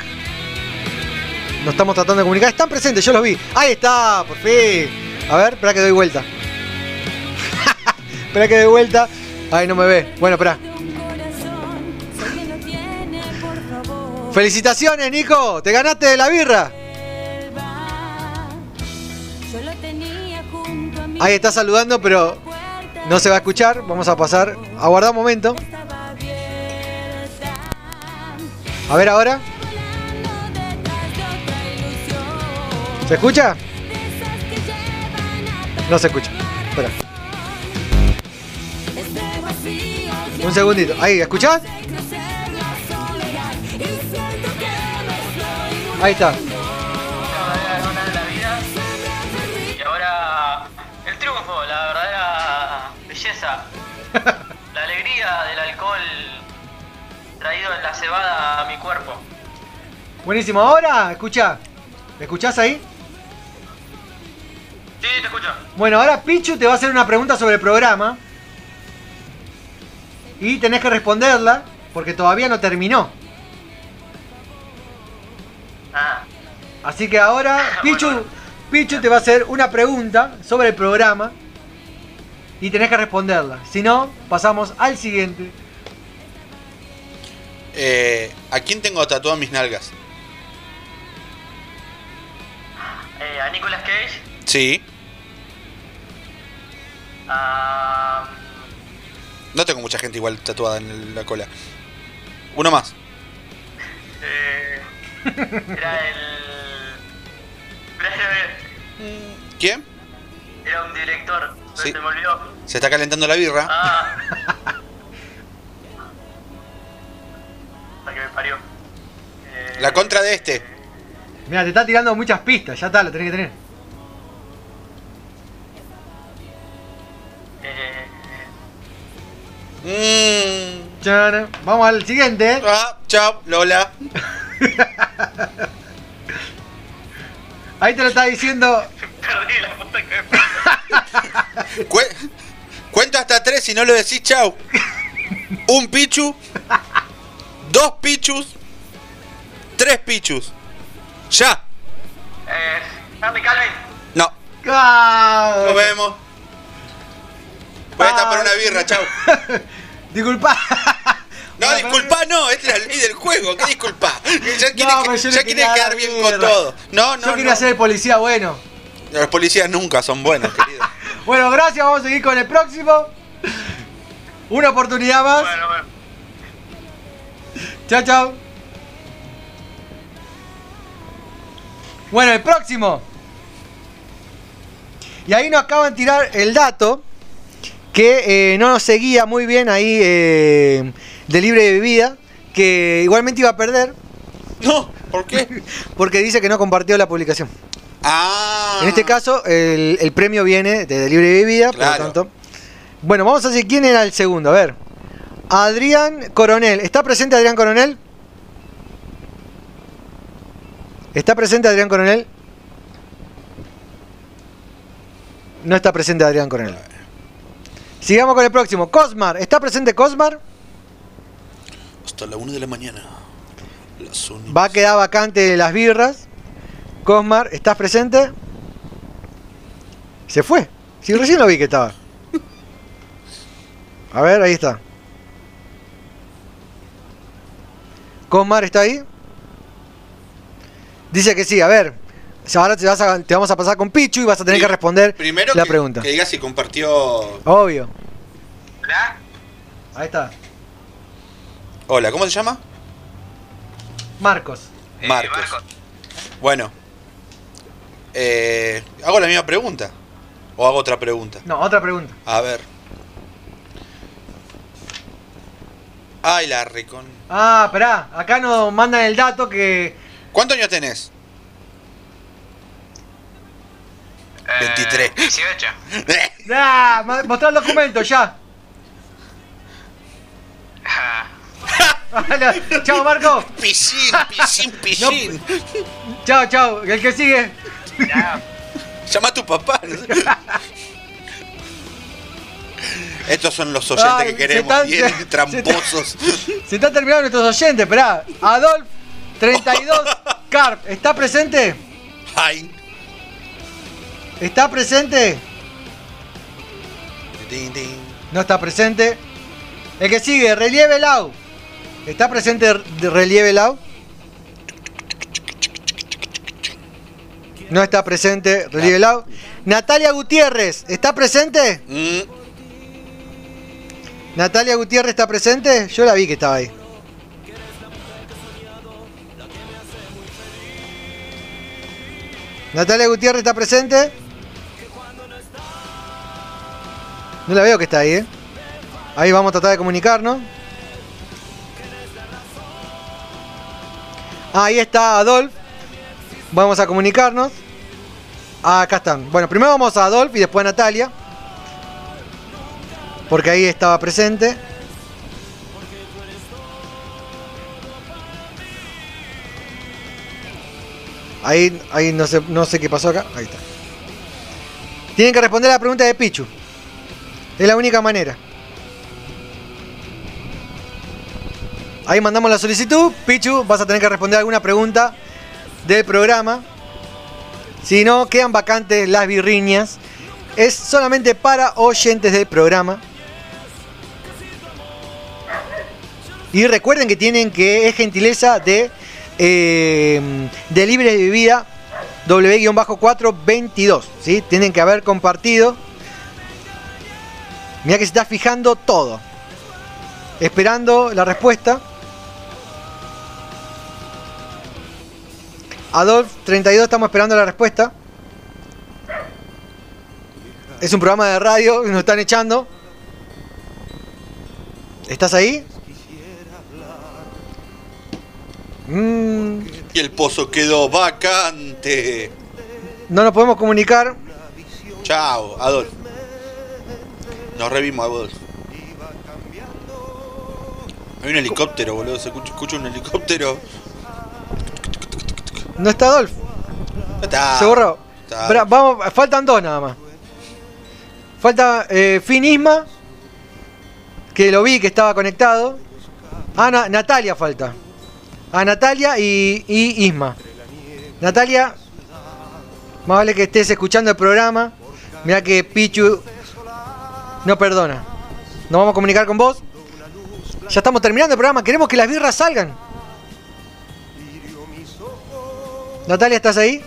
Nos estamos tratando de comunicar. Están presentes, yo los vi. Ahí está, por fin. A ver, espera que doy vuelta. espera que doy vuelta. Ay, no me ve. Bueno, espera. Felicitaciones, Nico. Te ganaste la birra. Ahí está saludando, pero no se va a escuchar. Vamos a pasar. Aguardar un momento. A ver ahora. ¿Se escucha? No se escucha. Espera. Un segundito. Ahí, ¿escuchás? Ahí está. Y ahora el triunfo, la verdadera belleza, la alegría del alcohol traído en la cebada a mi cuerpo. Buenísimo. Ahora, escucha. ¿Me escuchás ahí? Sí, te escucho. Bueno, ahora Pichu te va a hacer una pregunta sobre el programa. Y tenés que responderla porque todavía no terminó. Así que ahora Pichu, Pichu te va a hacer una pregunta sobre el programa. Y tenés que responderla. Si no, pasamos al siguiente. Eh, ¿A quién tengo tatuado mis nalgas? eh, a Nicolas Cage, Sí. a... No tengo mucha gente igual tatuada en la cola. Uno más. eh, era el... ¿Quién? era un director, pero Sí. se me olvidó. Se está calentando la birra. Ah. La que me parió. Eh, La contra de este. Mira, te está tirando muchas pistas. Ya está, lo tenés que tener. Mmm. Chana. Vamos al siguiente. ¿eh? Ah, chao, Lola. Ahí te lo está diciendo. Perdí la puta que me Cue- cuento hasta tres si no lo decís chau. Un pichu. Dos pichus. Tres pichus. Ya. Eh, Andy Calvin. No. Nos vemos. Voy a estar por una birra, chau. Disculpa. No, disculpa, no, es la ley del juego, ¿qué disculpa? Ya No, quieres quedar dar bien con todo. No, no, Yo quería no. ser el policía bueno. Los policías nunca son buenos, querido. Bueno, gracias. Vamos a seguir con el próximo. Una oportunidad más. Bueno, bueno. Chao, chao. Bueno, el próximo. Y ahí nos acaban de tirar el dato que eh, no nos seguía muy bien ahí eh, de libre de bebida, que igualmente iba a perder. No, ¿por qué? Porque dice que no compartió la publicación. Ah. En este caso, el, el premio viene de libre de bebida, por lo tanto. Bueno, vamos a decir quién era el segundo. A ver. Adrián Coronel. ¿Está presente Adrián Coronel? ¿Está presente Adrián Coronel? No está presente Adrián Coronel. Sigamos con el próximo. Cosmar. ¿Está presente Cosmar? Hasta la una de la mañana. La Sony. Va a quedar vacante las birras. Cosmar, ¿estás presente? Se fue. Si recién lo vi que estaba. A ver, ahí está. Cosmar está ahí. Dice que sí, a ver. Ahora te, vas a- te vamos a pasar con Pichu y vas a tener que responder Primero la que, pregunta. que diga si compartió. Obvio. Ahí está. Hola, ¿cómo se llama? Marcos. Marcos. Bueno. Eh, ¿Hago la misma pregunta? ¿O hago otra pregunta? No, otra pregunta. A ver. Ay, la recon. Ah, esperá. Acá nos mandan el dato que. ¿Cuántos años tenés? 23. 18. ¡Ah! Mostrá el documento ya. Chao Marco. Piscín, piscín, piscín. Chao, chao. El que sigue. Llama a tu papá. no. Estos son los oyentes Ay, que queremos, bien se- tramposos. Se están terminando nuestros oyentes, esperá. Adolf 32 Carp, ¿está presente? Ay. ¿Está presente? Tin, tin. No está presente. El que sigue, Relieve Lau. ¿Está presente relieve Lau? No está presente relieve Lau. Natalia Gutiérrez, ¿está presente? Mm. Natalia Gutiérrez está presente. Yo la vi que estaba ahí. Natalia Gutiérrez está presente. No la veo que está ahí, ¿eh? Ahí vamos a tratar de comunicarnos. Ahí está Adolf. Vamos a comunicarnos. Acá están. Bueno, primero vamos a Adolf y después a Natalia. Porque ahí estaba presente. Ahí, ahí no sé, no sé qué pasó acá. Ahí está. Tienen que responder a la pregunta de Pichu. Es la única manera. Ahí mandamos la solicitud. Pichu, vas a tener que responder alguna pregunta del programa. Si no, quedan vacantes las birriñas. Es solamente para oyentes del programa. Y recuerden que tienen que es gentileza de eh, de libre de bebida W-422. ¿sí? Tienen que haber compartido. Mira que se está fijando todo. Esperando la respuesta. Adolf 32, estamos esperando la respuesta. Es un programa de radio, nos están echando. ¿Estás ahí? Mm, Y el pozo quedó vacante. no nos podemos comunicar. Chao, Adolf. Nos revimos, Adolf. Hay un helicóptero, boludo. Se escucha, escucha un helicóptero. No está Adolf. Está. Se borró. Está. Vamos, faltan dos nada más. Falta eh, Finisma, que lo vi que estaba conectado. Ah, Na- Natalia falta. A Natalia y, y Isma. Natalia, más vale que estés escuchando el programa. Mira que Pichu no perdona. Nos vamos a comunicar con vos. Ya estamos terminando el programa. Queremos que las birras salgan. Natalia, ¿estás ahí?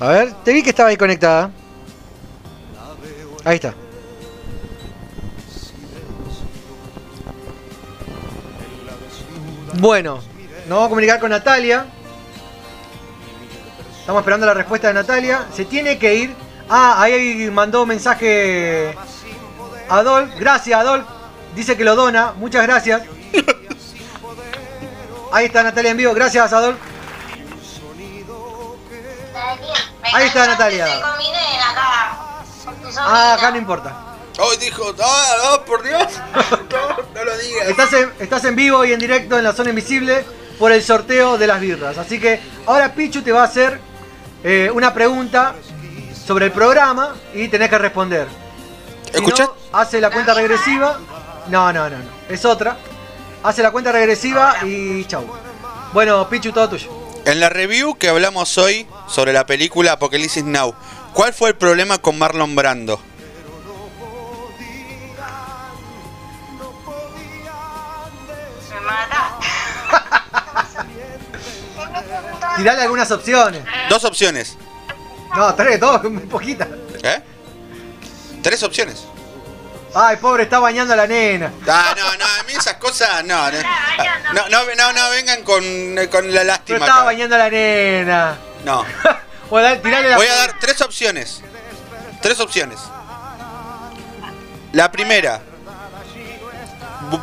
A ver, te vi que estaba ahí conectada. Ahí está. Bueno, nos vamos a comunicar con Natalia. Estamos esperando la respuesta de Natalia. Se tiene que ir. Ah, ahí mandó un mensaje Adolf. Gracias, Adolf. Dice que lo dona. Muchas gracias. Ahí está Natalia en vivo. Gracias, Adolf. Ahí está Natalia. Ah, acá no importa. Hoy dijo, ah, no, por Dios. No, no lo digas. Estás en, estás en vivo y en directo en la zona invisible por el sorteo de las birras. Así que ahora Pichu te va a hacer eh, una pregunta sobre el programa y tenés que responder. Si ¿Escuchás? no, hace la cuenta regresiva. No, no, no, no. Es otra. Hace la cuenta regresiva y chau. Bueno, Pichu, todo tuyo. En la review que hablamos hoy sobre la película Apocalipsis Now, ¿cuál fue el problema con Marlon Brando? Tirale algunas opciones. Dos opciones. No, tres, dos, muy poquita. ¿Eh? Tres opciones. Ay, pobre, está bañando a la nena. Ah, no, no, a mí esas cosas, no, no, no, no, no, no vengan con, con la Pero lástima. estaba acá. bañando a la nena. No. Voy a dar tres opciones. Tres opciones. La primera.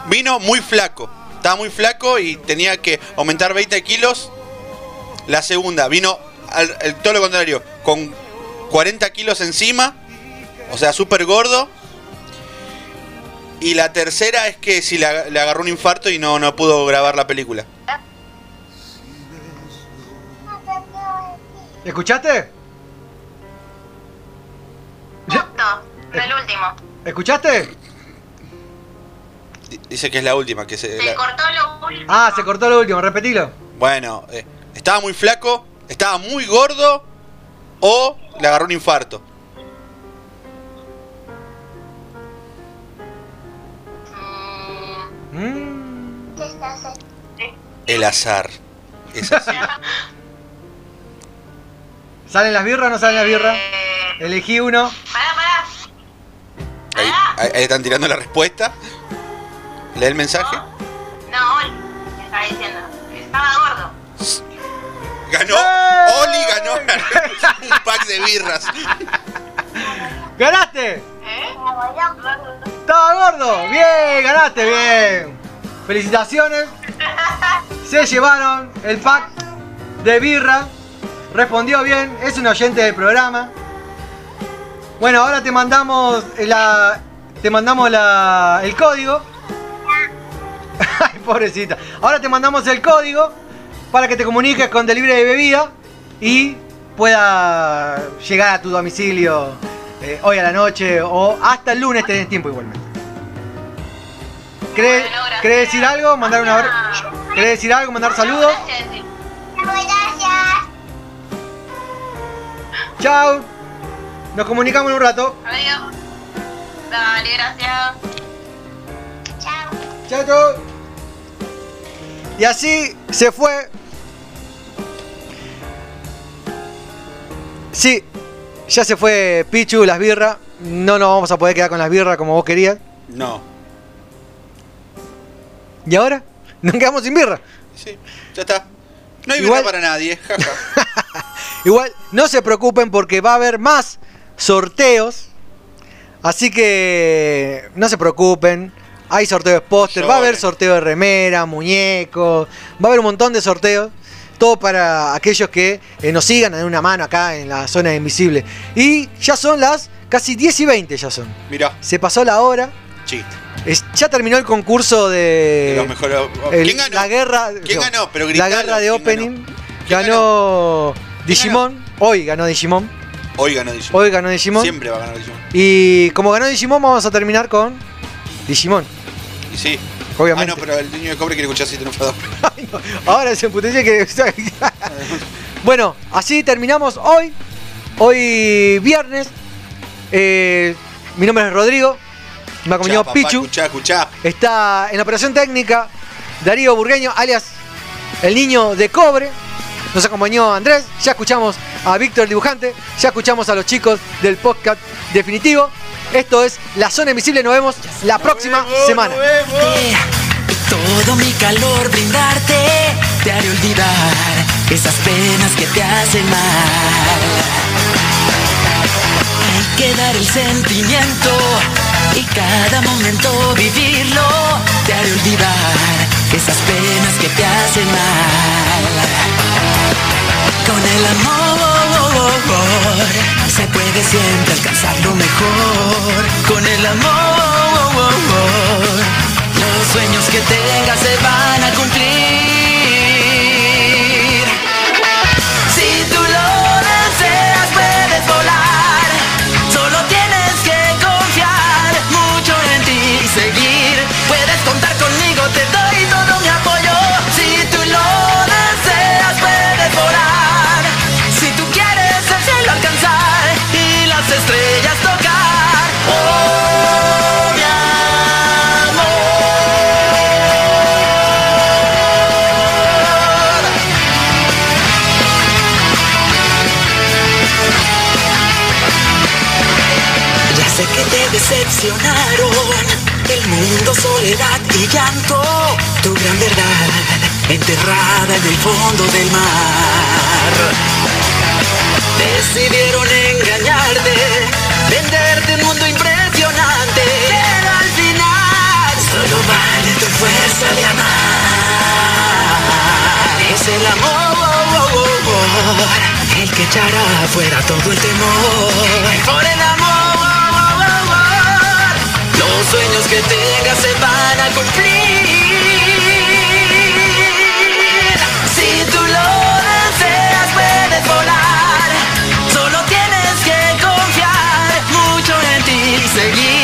Vino muy flaco. Estaba muy flaco y tenía que aumentar 20 kilos. La segunda, vino al, el- todo lo contrario, con 40 kilos encima. O sea, súper gordo. Y la tercera es que si le, le agarró un infarto y no, no pudo grabar la película. ¿Escuchaste? No, el último. ¿Escuchaste? Di- Dice que es la última. que se, Se la- cortó lo último. Ah, se cortó lo último, repetilo. Bueno, eh, estaba muy flaco, estaba muy gordo o le agarró un infarto. Mm. El azar. Es así. ¿Salen las birras o no salen las birras? Elegí uno. Ahí, ahí- ahí están tirando la respuesta. Lee el mensaje. No, Oli, estaba diciendo. Estaba gordo. Ganó. Oli ganó un pack de birras. ¡Ganaste! ¡Estaba gordo! ¡Bien! ¡Ganaste! ¡Bien! ¡Felicitaciones! Se llevaron el pack de birra. Respondió bien. Es un oyente del programa. Bueno, ahora te mandamos la. Te mandamos la, el código. Ay, pobrecita. Ahora te mandamos el código para que te comuniques con delivery de bebida y pueda llegar a tu domicilio eh, hoy a la noche o hasta el lunes tenés tiempo igualmente. ¿Querés, querés decir algo? ¿Mandar una abra- ¿Querés decir algo? ¿Mandar saludos? Chao. Nos comunicamos en un rato. Adiós. Dale, gracias. Chao, chao. Y así se fue. Sí, ya se fue Pichu, las birras. No nos vamos a poder quedar con las birras como vos querías. No. ¿Y ahora? Nos quedamos sin birra. Sí, ya está. No hay Igual- birra para nadie. Igual, no se preocupen porque va a haber más sorteos. Así que no se preocupen. Hay sorteo de póster, va a haber sorteo de remera, muñecos, va a haber un montón de sorteos. Todo para aquellos que eh, nos sigan en una mano acá en la zona invisible. Y ya son las casi 10 y 20 ya son. Mirá, Se pasó la hora. Es- ya terminó el concurso de. De los mejores- el- ¿Quién ganó? La guerra. ¿Quién ganó? Pero La gritalo, guerra de ¿quién opening. Ganó, Digimon. Hoy ganó Digimon. Hoy ganó Digimon. Hoy ganó Digimon. Siempre va a ganar Digimon. Y como ganó Digimon, vamos a terminar con Digimon. Y sí. Obviamente. Ah, no, pero el niño de cobre quiere escuchar si triunfador. Ahora se emputeció que. bueno, así terminamos hoy. Hoy viernes. Eh, mi nombre es Rodrigo. Me acompañó papá, Pichu. Escuchá, escuchá. Está en operación técnica Darío Burgueño, alias el niño de cobre. Nos acompañó Andrés. Ya escuchamos a Víctor el dibujante. Ya escuchamos a los chicos del podcast definitivo. Esto es La Zona Invisible. Nos vemos la próxima semana. Todo mi calor brindarte te haré olvidar esas penas que te hacen mal. Hay que dar el sentimiento y cada momento vivirlo te haré olvidar esas penas que te hacen mal. Con el amor se puede siempre alcanzar lo mejor. Con el amor los sueños que tengas se van a cumplir. Soledad y llanto. Tu gran verdad enterrada en el fondo del mar. Decidieron engañarte, venderte un mundo impresionante. Pero al final solo vale tu fuerza de amar. Es el amor el que echará fuera todo el temor. Por el amor, los sueños que tengas se van a cumplir. Si tú lo deseas, puedes volar. Solo tienes que confiar mucho en ti y seguir.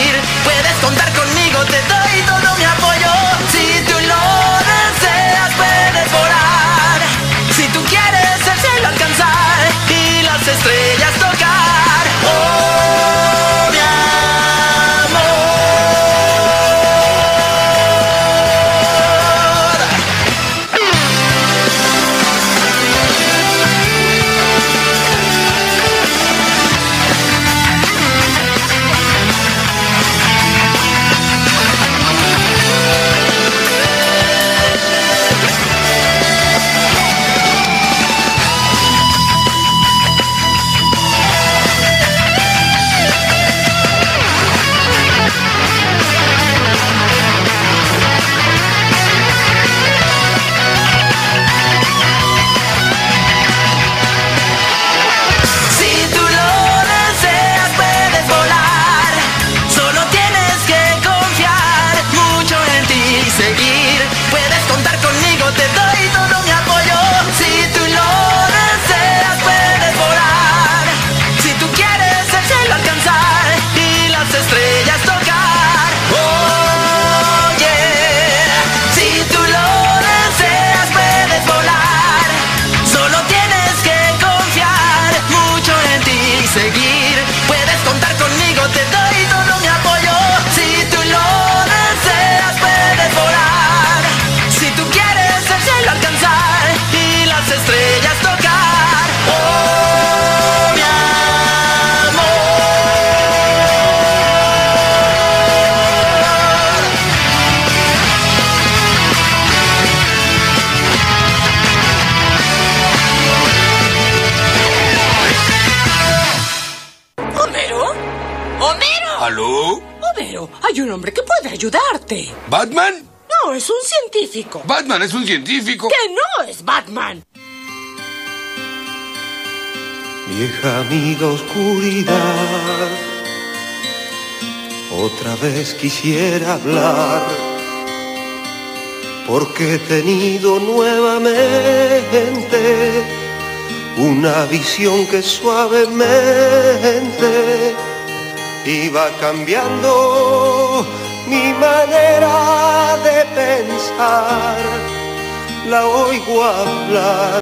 ¿Batman? No, es un científico. ¿Batman es un científico? Que no es Batman. Vieja amiga oscuridad, otra vez quisiera hablar, porque he tenido nuevamente una visión que suavemente iba cambiando mi manera de pensar. La oigo hablar